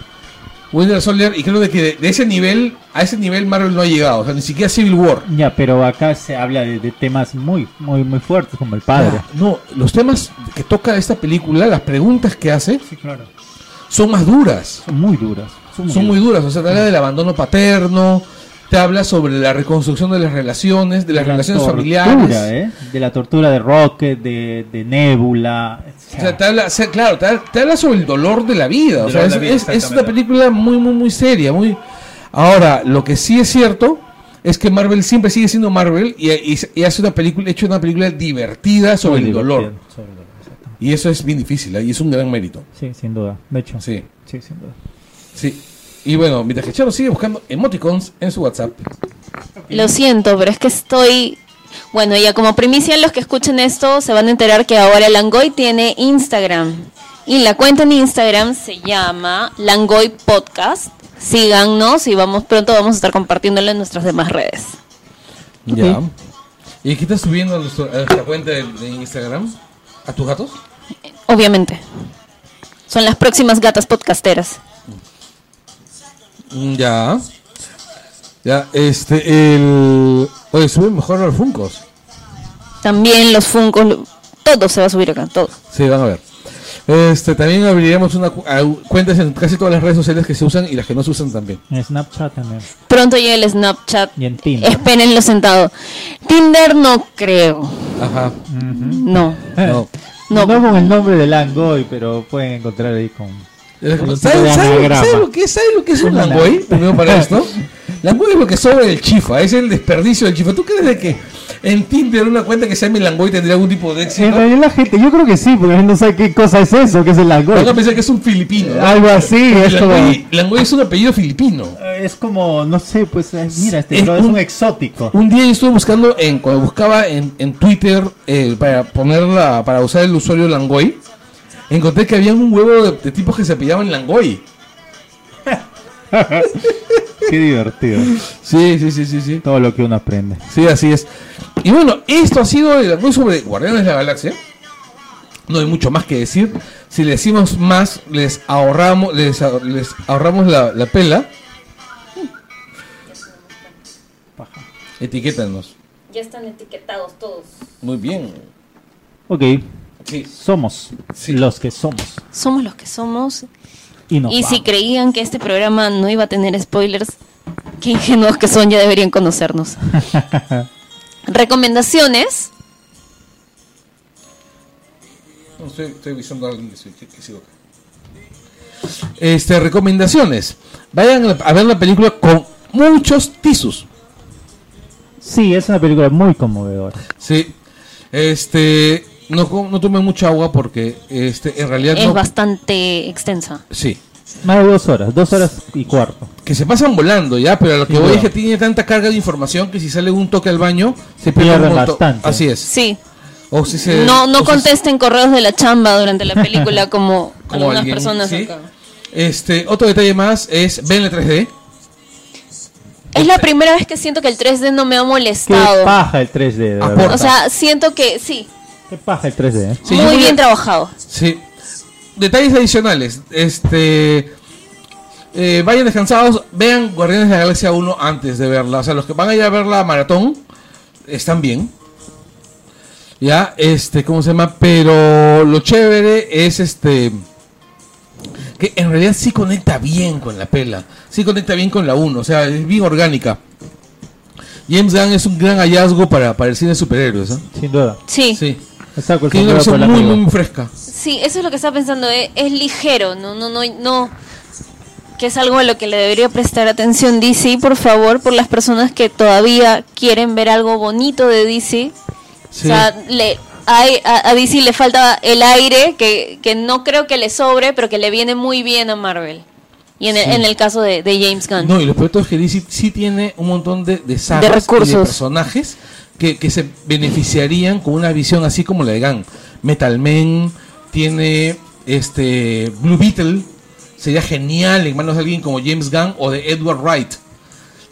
[SPEAKER 1] Winter Soldier, y creo de que de, de ese nivel, a ese nivel Marvel no ha llegado. O sea, ni siquiera Civil War.
[SPEAKER 3] Ya, pero acá se habla de, de temas muy, muy, muy fuertes, como el padre.
[SPEAKER 1] Ah, No, los temas que toca esta película, las preguntas que hace,
[SPEAKER 3] Sí, claro.
[SPEAKER 1] son más duras.
[SPEAKER 3] Son muy duras.
[SPEAKER 1] Son muy duras. O sea, habla del abandono paterno, te habla sobre la reconstrucción de las relaciones, de las
[SPEAKER 3] la
[SPEAKER 1] relaciones
[SPEAKER 3] tortura,
[SPEAKER 1] familiares.
[SPEAKER 3] ¿eh? De la tortura de Rocket, de, de Nebula.
[SPEAKER 1] O sea, te habla, o sea, claro, te, habla- te habla sobre el dolor de la vida. O sea,
[SPEAKER 5] de
[SPEAKER 1] es,
[SPEAKER 5] la vida,
[SPEAKER 1] es- es una película muy, muy, muy seria. muy Ahora, lo que sí es cierto es que Marvel siempre sigue siendo Marvel y, y- y hace una película, hecho una película divertida sobre
[SPEAKER 3] Muy
[SPEAKER 1] el dolor.
[SPEAKER 3] divertido, sobre el dolor, exacto.
[SPEAKER 1] Y eso es bien difícil ¿eh? y es un gran mérito.
[SPEAKER 3] Sí, sin duda. De hecho.
[SPEAKER 1] Sí,
[SPEAKER 3] Sí, sin duda.
[SPEAKER 1] sí. Y bueno, mientras que Charo sigue buscando emoticons en su WhatsApp.
[SPEAKER 2] Lo siento, pero es que estoy... Bueno, ya como primicia los que escuchen esto se van a enterar que ahora Langoy tiene Instagram. Y la cuenta en Instagram se llama Langoy Podcast. Síganos y vamos pronto vamos a estar compartiéndolo en nuestras demás redes.
[SPEAKER 1] Ya. ¿Y qué estás subiendo a, nuestro- a nuestra cuenta de, de Instagram? ¿A tus gatos?
[SPEAKER 2] Obviamente. Son las próximas gatas podcasteras.
[SPEAKER 1] Mm, Ya. Ya, este, el... Oye, sube mejor los Funcos.
[SPEAKER 2] También los Funkos, todo se va a subir acá, todo.
[SPEAKER 1] Sí, van a ver. Este, también abriremos una cu- a- cuentas en casi todas las redes sociales que se usan y las que no se usan también.
[SPEAKER 3] En Snapchat también.
[SPEAKER 2] Pronto llega el Snapchat.
[SPEAKER 3] Y en Tinder.
[SPEAKER 2] Espérenlo sentado. Tinder no creo.
[SPEAKER 1] Ajá.
[SPEAKER 2] No.
[SPEAKER 1] No.
[SPEAKER 2] No.
[SPEAKER 3] No con el nombre de Langoy, pero pueden encontrar ahí con...
[SPEAKER 1] ¿Sabes
[SPEAKER 3] un
[SPEAKER 1] sabe, sabe- lo que es, sabe lo que es un langoy?
[SPEAKER 3] ana- (laughs)
[SPEAKER 1] Primero para esto. Langoy es lo que sobra del chifa, es el desperdicio del chifa. ¿Tú crees de que en Tinder una cuenta que se llame langoy tendría algún tipo de
[SPEAKER 3] En
[SPEAKER 1] éxito?
[SPEAKER 3] realidad la gente, yo creo que sí, porque no sabe qué cosa es eso, que es el Langoy.
[SPEAKER 1] Van a pensar que es un filipino. ¿no?
[SPEAKER 3] Algo así, es como...
[SPEAKER 1] Langoy, Langoy es un apellido filipino.
[SPEAKER 3] Es como, no sé, pues eh, mira, este
[SPEAKER 1] Es
[SPEAKER 3] bro es
[SPEAKER 1] un-
[SPEAKER 3] un exótico.
[SPEAKER 1] Un día yo estuve buscando, en, cuando buscaba en, en Twitter eh, para ponerla, para usar el usuario Langoy, encontré que había un huevo de, de tipos que se pillaban Langoy. (laughs)
[SPEAKER 3] Qué divertido.
[SPEAKER 1] Sí, sí, sí, sí, sí.
[SPEAKER 3] Todo lo que uno aprende.
[SPEAKER 1] Sí, así es. Y bueno, esto ha sido el Langoy sobre Guardianes de la Galaxia. No hay mucho más que decir. Si le decimos más, les ahorramos, les, ahor- les ahorramos la, la pela. Etiquétanos.
[SPEAKER 2] Ya están etiquetados todos.
[SPEAKER 1] Muy bien.
[SPEAKER 3] Ok,
[SPEAKER 1] Sí.
[SPEAKER 3] somos
[SPEAKER 1] Sí.
[SPEAKER 3] los que somos.
[SPEAKER 2] Somos los que somos.
[SPEAKER 3] Y nos
[SPEAKER 2] y si creían que este programa no iba a tener spoilers, qué ingenuos que son, ya deberían conocernos. (laughs) Recomendaciones.
[SPEAKER 1] No, estoy, estoy avisando a alguien que, se- que- que sigo acá. Este, recomendaciones. Vayan a a ver la película con muchos tisus.
[SPEAKER 3] Sí, es una película muy conmovedora.
[SPEAKER 1] Sí. Este, no, co- no tomen mucha agua porque este, en realidad
[SPEAKER 2] Es
[SPEAKER 1] no.
[SPEAKER 2] bastante extensa.
[SPEAKER 1] Sí.
[SPEAKER 3] Más de dos horas, dos horas y cuarto.
[SPEAKER 1] Que se pasan volando ya, pero a lo que voy es que tiene tanta carga de información que si sale un toque al baño se pierde
[SPEAKER 3] bastante.
[SPEAKER 1] Así es.
[SPEAKER 2] Sí.
[SPEAKER 1] O si se,
[SPEAKER 2] No, no
[SPEAKER 1] o
[SPEAKER 2] contesten correos de la chamba durante la película (laughs) como,
[SPEAKER 1] como
[SPEAKER 2] algunas
[SPEAKER 1] alguien,
[SPEAKER 2] personas
[SPEAKER 1] ¿sí?
[SPEAKER 2] acá.
[SPEAKER 1] Este, otro detalle más es ven el 3D.
[SPEAKER 2] Es la primera vez que siento que el 3D no me ha
[SPEAKER 3] Qué
[SPEAKER 2] molestado.
[SPEAKER 3] paja el 3D, de
[SPEAKER 1] Aporta.
[SPEAKER 3] verdad.
[SPEAKER 2] O sea, siento que sí,
[SPEAKER 3] Qué paja el 3D. ¿eh?
[SPEAKER 1] Sí,
[SPEAKER 2] muy
[SPEAKER 1] a-
[SPEAKER 2] bien trabajado.
[SPEAKER 1] Sí. Detalles adicionales. Este. eh, vayan descansados. Vean Guardianes de la Galaxia 1 antes de verla. O sea, los que van a ir a ver la maratón están bien. Ya, este, ¿cómo se llama? Pero lo chévere es este. Que en realidad sí conecta bien con la pela. Sí conecta bien con la 1. O sea, es bien orgánica. James Gunn es un gran hallazgo para, para el cine de superhéroes. ¿eh?
[SPEAKER 3] Sin duda.
[SPEAKER 2] Sí.
[SPEAKER 1] Sí.
[SPEAKER 3] Exacto,
[SPEAKER 1] Que es una versión muy, muy fresca.
[SPEAKER 2] Sí, eso es lo que estaba pensando. Es, es ligero, no, no, no, no. Que es algo a lo que le debería prestar atención DC, por favor, por las personas que todavía quieren ver algo bonito de DC.
[SPEAKER 1] Sí.
[SPEAKER 2] O sea, le, hay- a, a DC le falta el aire, que, que no creo que le sobre, pero que le viene muy bien a Marvel. Y en, el, en el caso de, de James Gunn.
[SPEAKER 1] No, y lo peor es que DC sí tiene un montón de, de sagas
[SPEAKER 2] De recursos.
[SPEAKER 1] y de personajes que, que se beneficiarían con una visión así como la de Gunn. Metal Man tiene este Blue Beetle, sería genial en manos de alguien como James Gunn o de Edward Wright.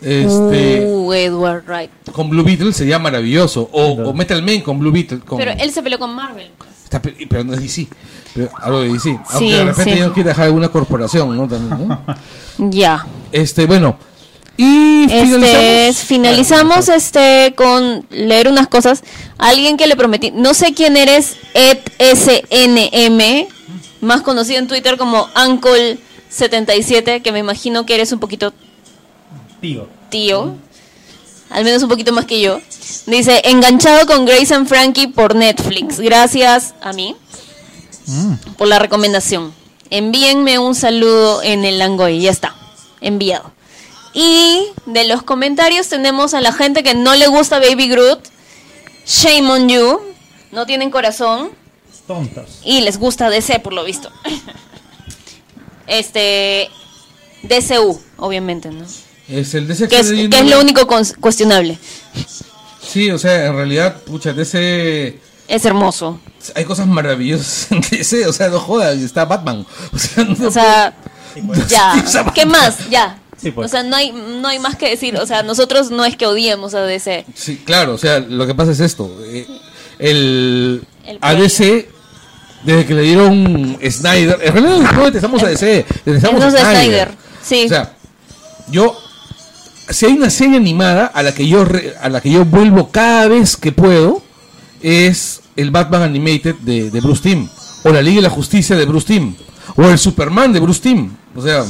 [SPEAKER 1] Este,
[SPEAKER 2] Uh, Edward Wright.
[SPEAKER 1] con Blue Beetle sería maravilloso. O, o Metal Man con Blue Beetle. Con,
[SPEAKER 2] Pero él se peleó con Marvel.
[SPEAKER 1] Está pe- pero no es DC. Pero algo de DC. Aunque
[SPEAKER 2] Sí,
[SPEAKER 1] de repente
[SPEAKER 2] sí.
[SPEAKER 1] ya no quiere dejar alguna corporación, ¿no? También, ¿no? (laughs)
[SPEAKER 2] Ya.
[SPEAKER 1] Este, bueno. Y
[SPEAKER 2] Este,
[SPEAKER 1] finalizamos.
[SPEAKER 2] finalizamos este con leer unas cosas. Alguien que le prometí, no sé quién eres, Ed SNM, más conocido en Twitter como Uncle77, que me imagino que eres un poquito
[SPEAKER 3] Tío.
[SPEAKER 2] tío, al menos un poquito más que yo. Dice, enganchado con Grace and Frankie por Netflix. Gracias a mí por la recomendación. Envíenme un saludo en el Langoy. Ya está, enviado. Y de los comentarios tenemos a la gente que no le gusta Baby Groot. Shame on you. No tienen corazón.
[SPEAKER 3] Tontos.
[SPEAKER 2] Y les gusta DC por lo visto. (laughs) Este... DCU, obviamente, ¿no?
[SPEAKER 1] Es el DC
[SPEAKER 2] Que es,
[SPEAKER 1] Extended
[SPEAKER 2] que es lo único cuestionable.
[SPEAKER 1] Sí, o sea, en realidad, pucha, DC.
[SPEAKER 2] Es hermoso.
[SPEAKER 1] Hay cosas maravillosas en (laughs) DC, o sea, no jodas, está Batman. (laughs) O sea, no
[SPEAKER 2] O sea, ya. ¿Qué más? Ya.
[SPEAKER 3] Sí, pues.
[SPEAKER 2] O sea, no hay, no hay más que decir. O sea, nosotros no es que odiemos a DC.
[SPEAKER 1] Sí, claro, o sea, lo que pasa es esto. eh, el,
[SPEAKER 2] El
[SPEAKER 1] a DC, desde que le dieron Snyder, en realidad no a DC, detestamos a. Snyder.
[SPEAKER 2] Sí.
[SPEAKER 1] O sea, yo, si hay una serie animada a la que yo re- a la que yo vuelvo cada vez que puedo, es el Batman Animated de, de Bruce Timm, o la Liga de la Justicia de Bruce Timm, o el Superman de Bruce Timm. O sea,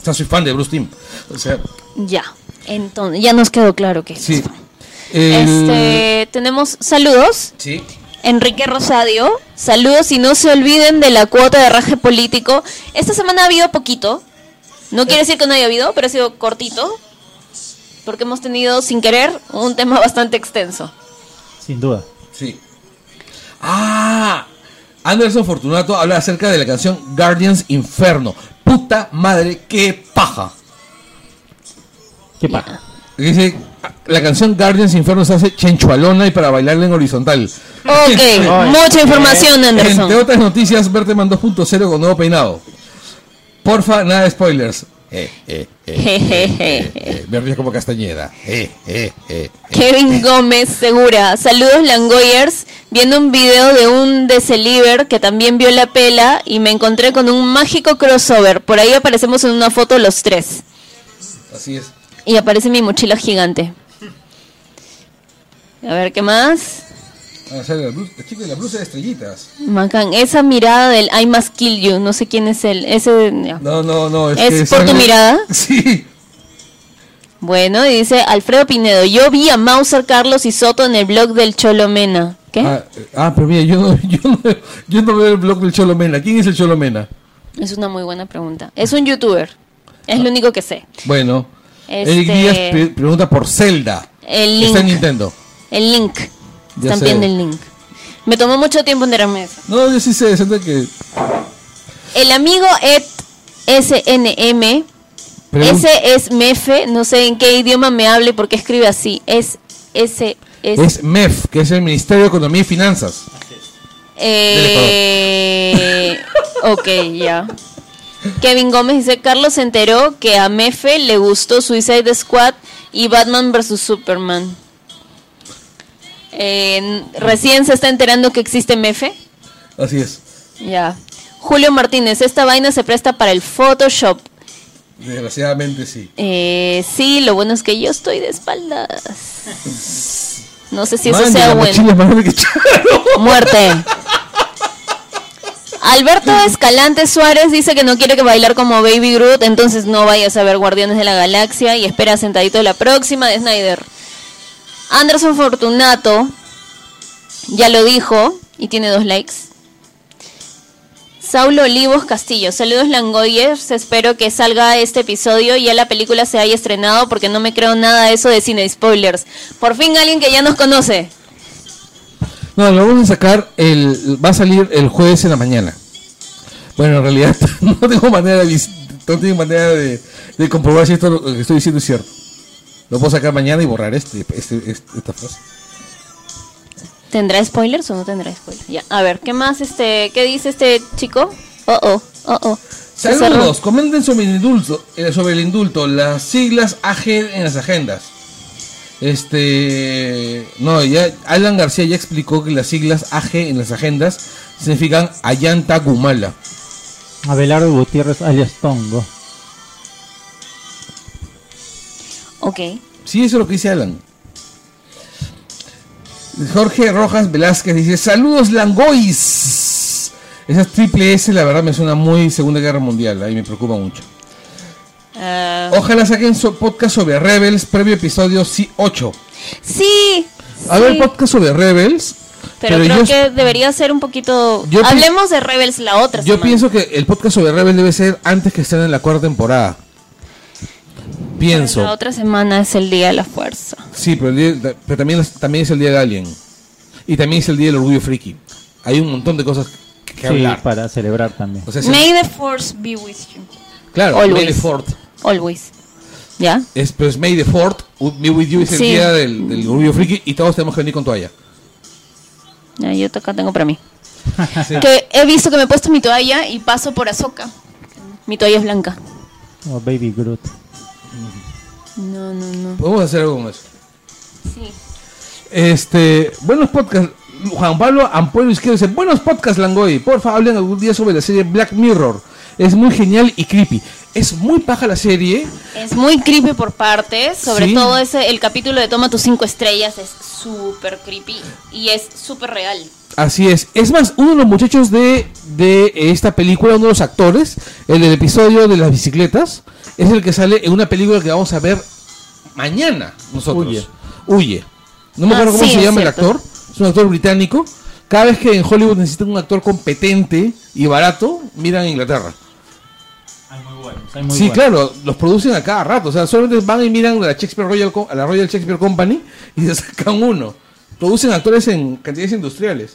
[SPEAKER 1] o sea, soy fan de Bruce Timm. O sea,
[SPEAKER 2] ya. Entonces, ya nos quedó claro que
[SPEAKER 1] sí.
[SPEAKER 2] Este, tenemos saludos.
[SPEAKER 1] Sí.
[SPEAKER 2] Enrique Rosadio, saludos y no se olviden de la cuota de raje político. Esta semana ha habido poquito. No quiere decir que no haya habido, pero ha sido cortito. Porque hemos tenido, sin querer, un tema bastante extenso.
[SPEAKER 3] Sin duda.
[SPEAKER 1] Sí. Ah, Anderson Fortunato habla acerca de la canción Guardians Inferno. Puta madre, qué paja.
[SPEAKER 3] ¿Qué pasa?
[SPEAKER 1] Dice, la canción Guardians Inferno se hace chenchualona y para bailarla en horizontal.
[SPEAKER 2] Ok, (laughs) mucha información,
[SPEAKER 1] Entre
[SPEAKER 2] Anderson.
[SPEAKER 1] otras noticias, Berteman 2.0 con nuevo peinado. Porfa, nada de spoilers. (laughs) Eh, eh, eh, eh, como Castañeda.
[SPEAKER 2] Kevin Gómez Segura, saludos Langoyers, viendo un video de un Deceliver que también vio la pela y me encontré con un mágico crossover. Por ahí aparecemos en una foto los tres.
[SPEAKER 1] Así es.
[SPEAKER 2] Y aparece mi mochila gigante. A ver, ¿qué más?
[SPEAKER 1] Ah, sale la, blusa, la chica de la blusa de estrellitas.
[SPEAKER 2] Macán, esa mirada del I must kill you, no sé quién es él. Ese.
[SPEAKER 1] No, no, no.
[SPEAKER 2] ¿Es
[SPEAKER 1] que
[SPEAKER 2] por tu mirada? (laughs)
[SPEAKER 1] Sí.
[SPEAKER 2] Bueno, y dice Alfredo Pinedo, yo vi a Mauser Carlos y Soto en el blog del Cholo Mena. ¿Qué?
[SPEAKER 1] Ah, eh, ah, pero mira, yo no, (laughs) yo, no, yo no veo el blog del Cholomena. ¿Quién es el Cholomena?
[SPEAKER 2] Es una muy buena pregunta. Es un youtuber, es lo único que sé.
[SPEAKER 1] Bueno,
[SPEAKER 2] Este-
[SPEAKER 1] Eric Díaz pre- pregunta por Zelda.
[SPEAKER 2] El
[SPEAKER 1] Está en. Nintendo.
[SPEAKER 2] El link.
[SPEAKER 1] Ya
[SPEAKER 2] Están el link. Me tomó mucho tiempo enterarme de eso.
[SPEAKER 1] No, yo sí sé, siento que.
[SPEAKER 2] El amigo Ed SNM,
[SPEAKER 1] pregun-
[SPEAKER 2] ese es Mefe, no sé en qué idioma me hable porque escribe así. Es S es,
[SPEAKER 1] Es MEF, que es el Ministerio de Economía y Finanzas.
[SPEAKER 2] eh, ok, ya. Kevin Gómez dice, Carlos se enteró que a Mefe le gustó Suicide Squad y Batman vs. Superman. Eh, recién se está enterando que existe Mefe.
[SPEAKER 1] Así es.
[SPEAKER 2] Ya. Julio Martínez, esta vaina se presta para el Photoshop.
[SPEAKER 1] Desgraciadamente sí.
[SPEAKER 2] Eh, sí, lo bueno es que yo estoy de espaldas. No sé si eso sea bueno. Muerte. Alberto Escalante Suárez dice que no quiere que bailar como Baby Groot, entonces no vayas a ver Guardianes de la Galaxia y espera sentadito la próxima de Snyder. Anderson Fortunato Ya lo dijo y tiene dos likes. Saulo Olivos Castillo, saludos Langoyers, espero que salga este episodio y ya la película se haya estrenado porque no me creo nada de eso de cine spoilers. Por fin alguien que ya nos conoce.
[SPEAKER 1] No, lo vamos a sacar, el, va a salir el jueves en la mañana. Bueno, en realidad (laughs) no tengo manera de, no tengo manera de comprobar si esto lo que estoy diciendo es cierto. Lo puedo sacar mañana y borrar este, este, este- esta frase.
[SPEAKER 2] ¿Tendrá spoilers o no tendrá spoilers? Ya, a ver, ¿qué más este, qué dice este chico? Oh, oh, oh, oh.
[SPEAKER 1] Saludos, comenten sobre el indulto, eh, sobre el indulto, las siglas AG en las agendas. Este, no, ya Alan García ya explicó que las siglas AG en las agendas significan Ayanta Gumala.
[SPEAKER 3] Abelardo Gutiérrez alias Tongo.
[SPEAKER 2] Ok.
[SPEAKER 1] Sí, eso es lo que dice Alan. Jorge Rojas Velázquez dice, saludos Langois. Esa triple S la verdad me suena muy Segunda Guerra Mundial, ahí me preocupa mucho.
[SPEAKER 2] Ah,
[SPEAKER 1] Ojalá saquen su podcast sobre Rebels, previo episodio sí, 8.
[SPEAKER 2] sí.
[SPEAKER 1] A
[SPEAKER 2] sí.
[SPEAKER 1] ver, podcast sobre Rebels.
[SPEAKER 2] Pero,
[SPEAKER 1] pero
[SPEAKER 2] creo
[SPEAKER 1] yo-
[SPEAKER 2] que debería ser un poquito. Hablemos de Rebels la otra
[SPEAKER 1] Yo
[SPEAKER 2] semana.
[SPEAKER 1] pienso que el podcast sobre Rebels debe ser antes que estén en la cuarta temporada. Pienso.
[SPEAKER 2] La otra semana es el día de la fuerza.
[SPEAKER 1] Sí, pero, el día- pero también, es- también es el día de Alien. Y también es el día del orgullo friki. Hay un montón de cosas que, que
[SPEAKER 3] Sí,
[SPEAKER 1] hablar.
[SPEAKER 3] para celebrar también.
[SPEAKER 1] O sea, sí-
[SPEAKER 2] May the force be with you.
[SPEAKER 1] claro,
[SPEAKER 2] always.
[SPEAKER 1] May the Fourth.
[SPEAKER 2] Always. ¿Ya?
[SPEAKER 1] Es, pero es May the Fourth, Be With You es el
[SPEAKER 2] Sí.
[SPEAKER 1] día del, del orgullo friki y todos tenemos que venir con toalla.
[SPEAKER 2] Ya, yo acá tengo para mí. (laughs)
[SPEAKER 1] Sí.
[SPEAKER 2] Que he visto que me he puesto mi toalla y paso por Azoka. Mi toalla es blanca.
[SPEAKER 3] Oh, Baby Groot.
[SPEAKER 2] No, no, no.
[SPEAKER 1] Podemos hacer algo con eso.
[SPEAKER 2] Sí.
[SPEAKER 1] Este, buenos podcasts. Juan Pablo Ampuero Izquierdo dice, buenos podcasts Langoy, por favor hablen algún día sobre la serie Black Mirror. Es muy genial y creepy. Es muy paja la serie.
[SPEAKER 2] Es muy creepy por partes. Sobre
[SPEAKER 1] Sí.
[SPEAKER 2] todo ese, el capítulo de Toma tus cinco estrellas es súper creepy. Y es súper real.
[SPEAKER 1] Así es. Es más, uno de los muchachos de, de esta película, uno de los actores, el del episodio de las bicicletas, es el que sale en una película que vamos a ver mañana nosotros.
[SPEAKER 3] Huye.
[SPEAKER 1] Huye. No me
[SPEAKER 2] Ah,
[SPEAKER 1] acuerdo cómo
[SPEAKER 2] sí,
[SPEAKER 1] se llama el actor. Es un actor británico. Cada vez que en Hollywood necesitan un actor competente y barato, miran a Inglaterra.
[SPEAKER 3] Hay muy buenos. Hay muy
[SPEAKER 1] sí,
[SPEAKER 3] buenos.
[SPEAKER 1] claro, los producen a cada rato. O sea, solamente van y miran a la, Shakespeare Royal, a la Royal Shakespeare Company y (laughs) se sacan uno. Producen actores en cantidades industriales.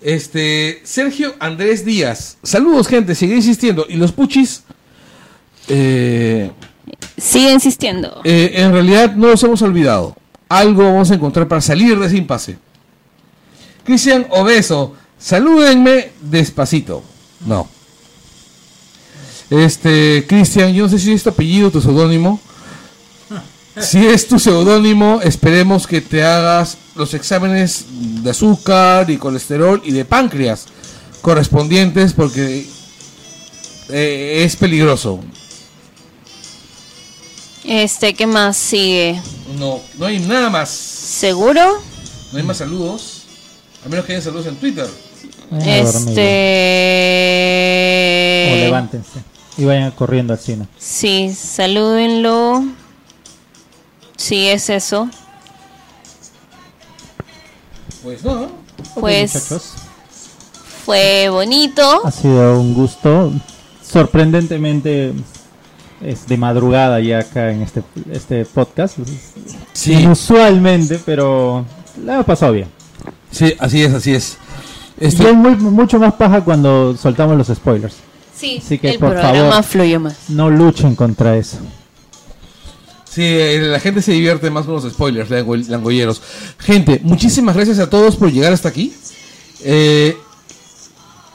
[SPEAKER 1] Este, Sergio Andrés Díaz. Saludos, gente. Sigue insistiendo. Y los puchis, eh,
[SPEAKER 2] Sigue insistiendo.
[SPEAKER 1] eh, en realidad no los hemos olvidado. Algo vamos a encontrar para salir de ese impasse. Cristian Obeso. Salúdenme despacito. No. Este, Cristian, yo no sé si es tu apellido, tu seudónimo. Si es tu seudónimo, esperemos que te hagas los exámenes de azúcar y colesterol y de páncreas correspondientes porque eh, es peligroso.
[SPEAKER 2] Este, ¿qué más sigue?
[SPEAKER 1] No, no hay nada más.
[SPEAKER 2] ¿Seguro?
[SPEAKER 1] No hay más saludos. A menos que hayan saludos en Twitter.
[SPEAKER 2] Este.
[SPEAKER 3] O levántense. Y vayan corriendo al cine.
[SPEAKER 2] Sí, salúdenlo. Sí, es eso.
[SPEAKER 1] Pues no.
[SPEAKER 2] Pues
[SPEAKER 3] muchachos.
[SPEAKER 2] fue bonito.
[SPEAKER 3] Ha sido un gusto. Sorprendentemente es de madrugada ya acá en este, este podcast.
[SPEAKER 1] Sí,
[SPEAKER 3] Inusualmente, pero la hemos pasado bien.
[SPEAKER 1] sí, así es, así es.
[SPEAKER 3] Y
[SPEAKER 1] Este,
[SPEAKER 3] es muy, mucho más paja cuando soltamos los spoilers.
[SPEAKER 2] Sí,
[SPEAKER 3] Así que,
[SPEAKER 2] el
[SPEAKER 3] por
[SPEAKER 2] programa
[SPEAKER 3] favor.
[SPEAKER 2] fluyó más.
[SPEAKER 3] No luchen contra eso.
[SPEAKER 1] sí, eh, la gente se divierte más con los spoilers, lango- langolleros. Gente, muchísimas gracias a todos por llegar hasta aquí. Eh,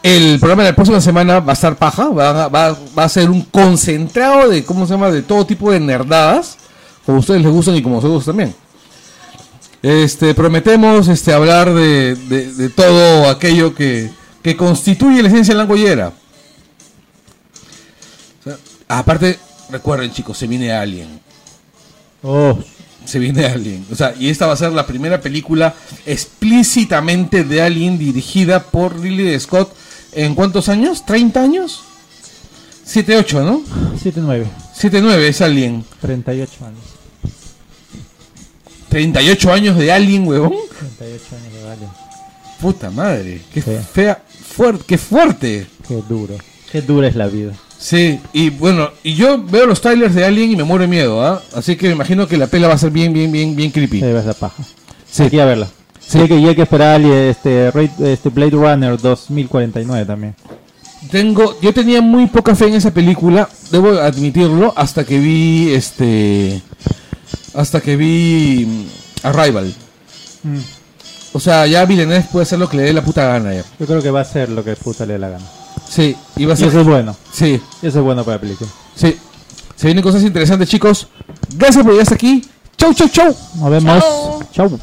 [SPEAKER 1] el programa de la próxima semana va a estar paja, va, va- va a ser un concentrado de, ¿cómo se llama?, de todo tipo de nerdadas, como a ustedes les gustan y como a nosotros también. Este, prometemos este, hablar de, de- de todo aquello que, que constituye la esencia langollera. O sea, aparte, recuerden chicos, se viene Alien.
[SPEAKER 3] Oh,
[SPEAKER 1] Se viene Alien. O sea, y esta va a ser la primera película explícitamente de Alien dirigida por Ridley Scott. ¿En cuántos años? ¿30 años? 7, 8, ¿no?
[SPEAKER 3] 7-9.
[SPEAKER 1] 7, 9 es Alien.
[SPEAKER 3] 38 años.
[SPEAKER 1] 38 años de Alien, huevón.
[SPEAKER 4] 38 años de Alien.
[SPEAKER 1] Puta madre. Qué
[SPEAKER 4] Sí.
[SPEAKER 1] fea, fuerte, qué fuerte.
[SPEAKER 4] Qué duro. Qué dura es la vida.
[SPEAKER 1] Sí, y bueno, y yo veo los trailers de Alien y me muero de miedo, ¿ah? Así que me imagino que la pela va a ser bien, bien, bien, bien creepy.
[SPEAKER 4] Sí, ves la paja.
[SPEAKER 1] Sí.
[SPEAKER 4] Ir a verla. Sí. Y que, y hay que esperar este, este Blade Runner 2049 también.
[SPEAKER 1] Tengo, yo tenía muy poca fe en esa película, debo admitirlo, hasta que vi este, hasta que vi mm, Arrival. O sea, ya Villeneuve puede hacer lo que le dé la puta gana ya.
[SPEAKER 4] Yo creo que va a ser lo que puta le dé la gana.
[SPEAKER 1] Sí, y va a
[SPEAKER 4] Y
[SPEAKER 1] ser,
[SPEAKER 4] eso es bueno.
[SPEAKER 1] sí,
[SPEAKER 4] Y eso es bueno para la película.
[SPEAKER 1] sí. Se vienen cosas interesantes, chicos. Gracias por llegar hasta aquí. Chau, chau, chau.
[SPEAKER 4] Nos vemos. Chau.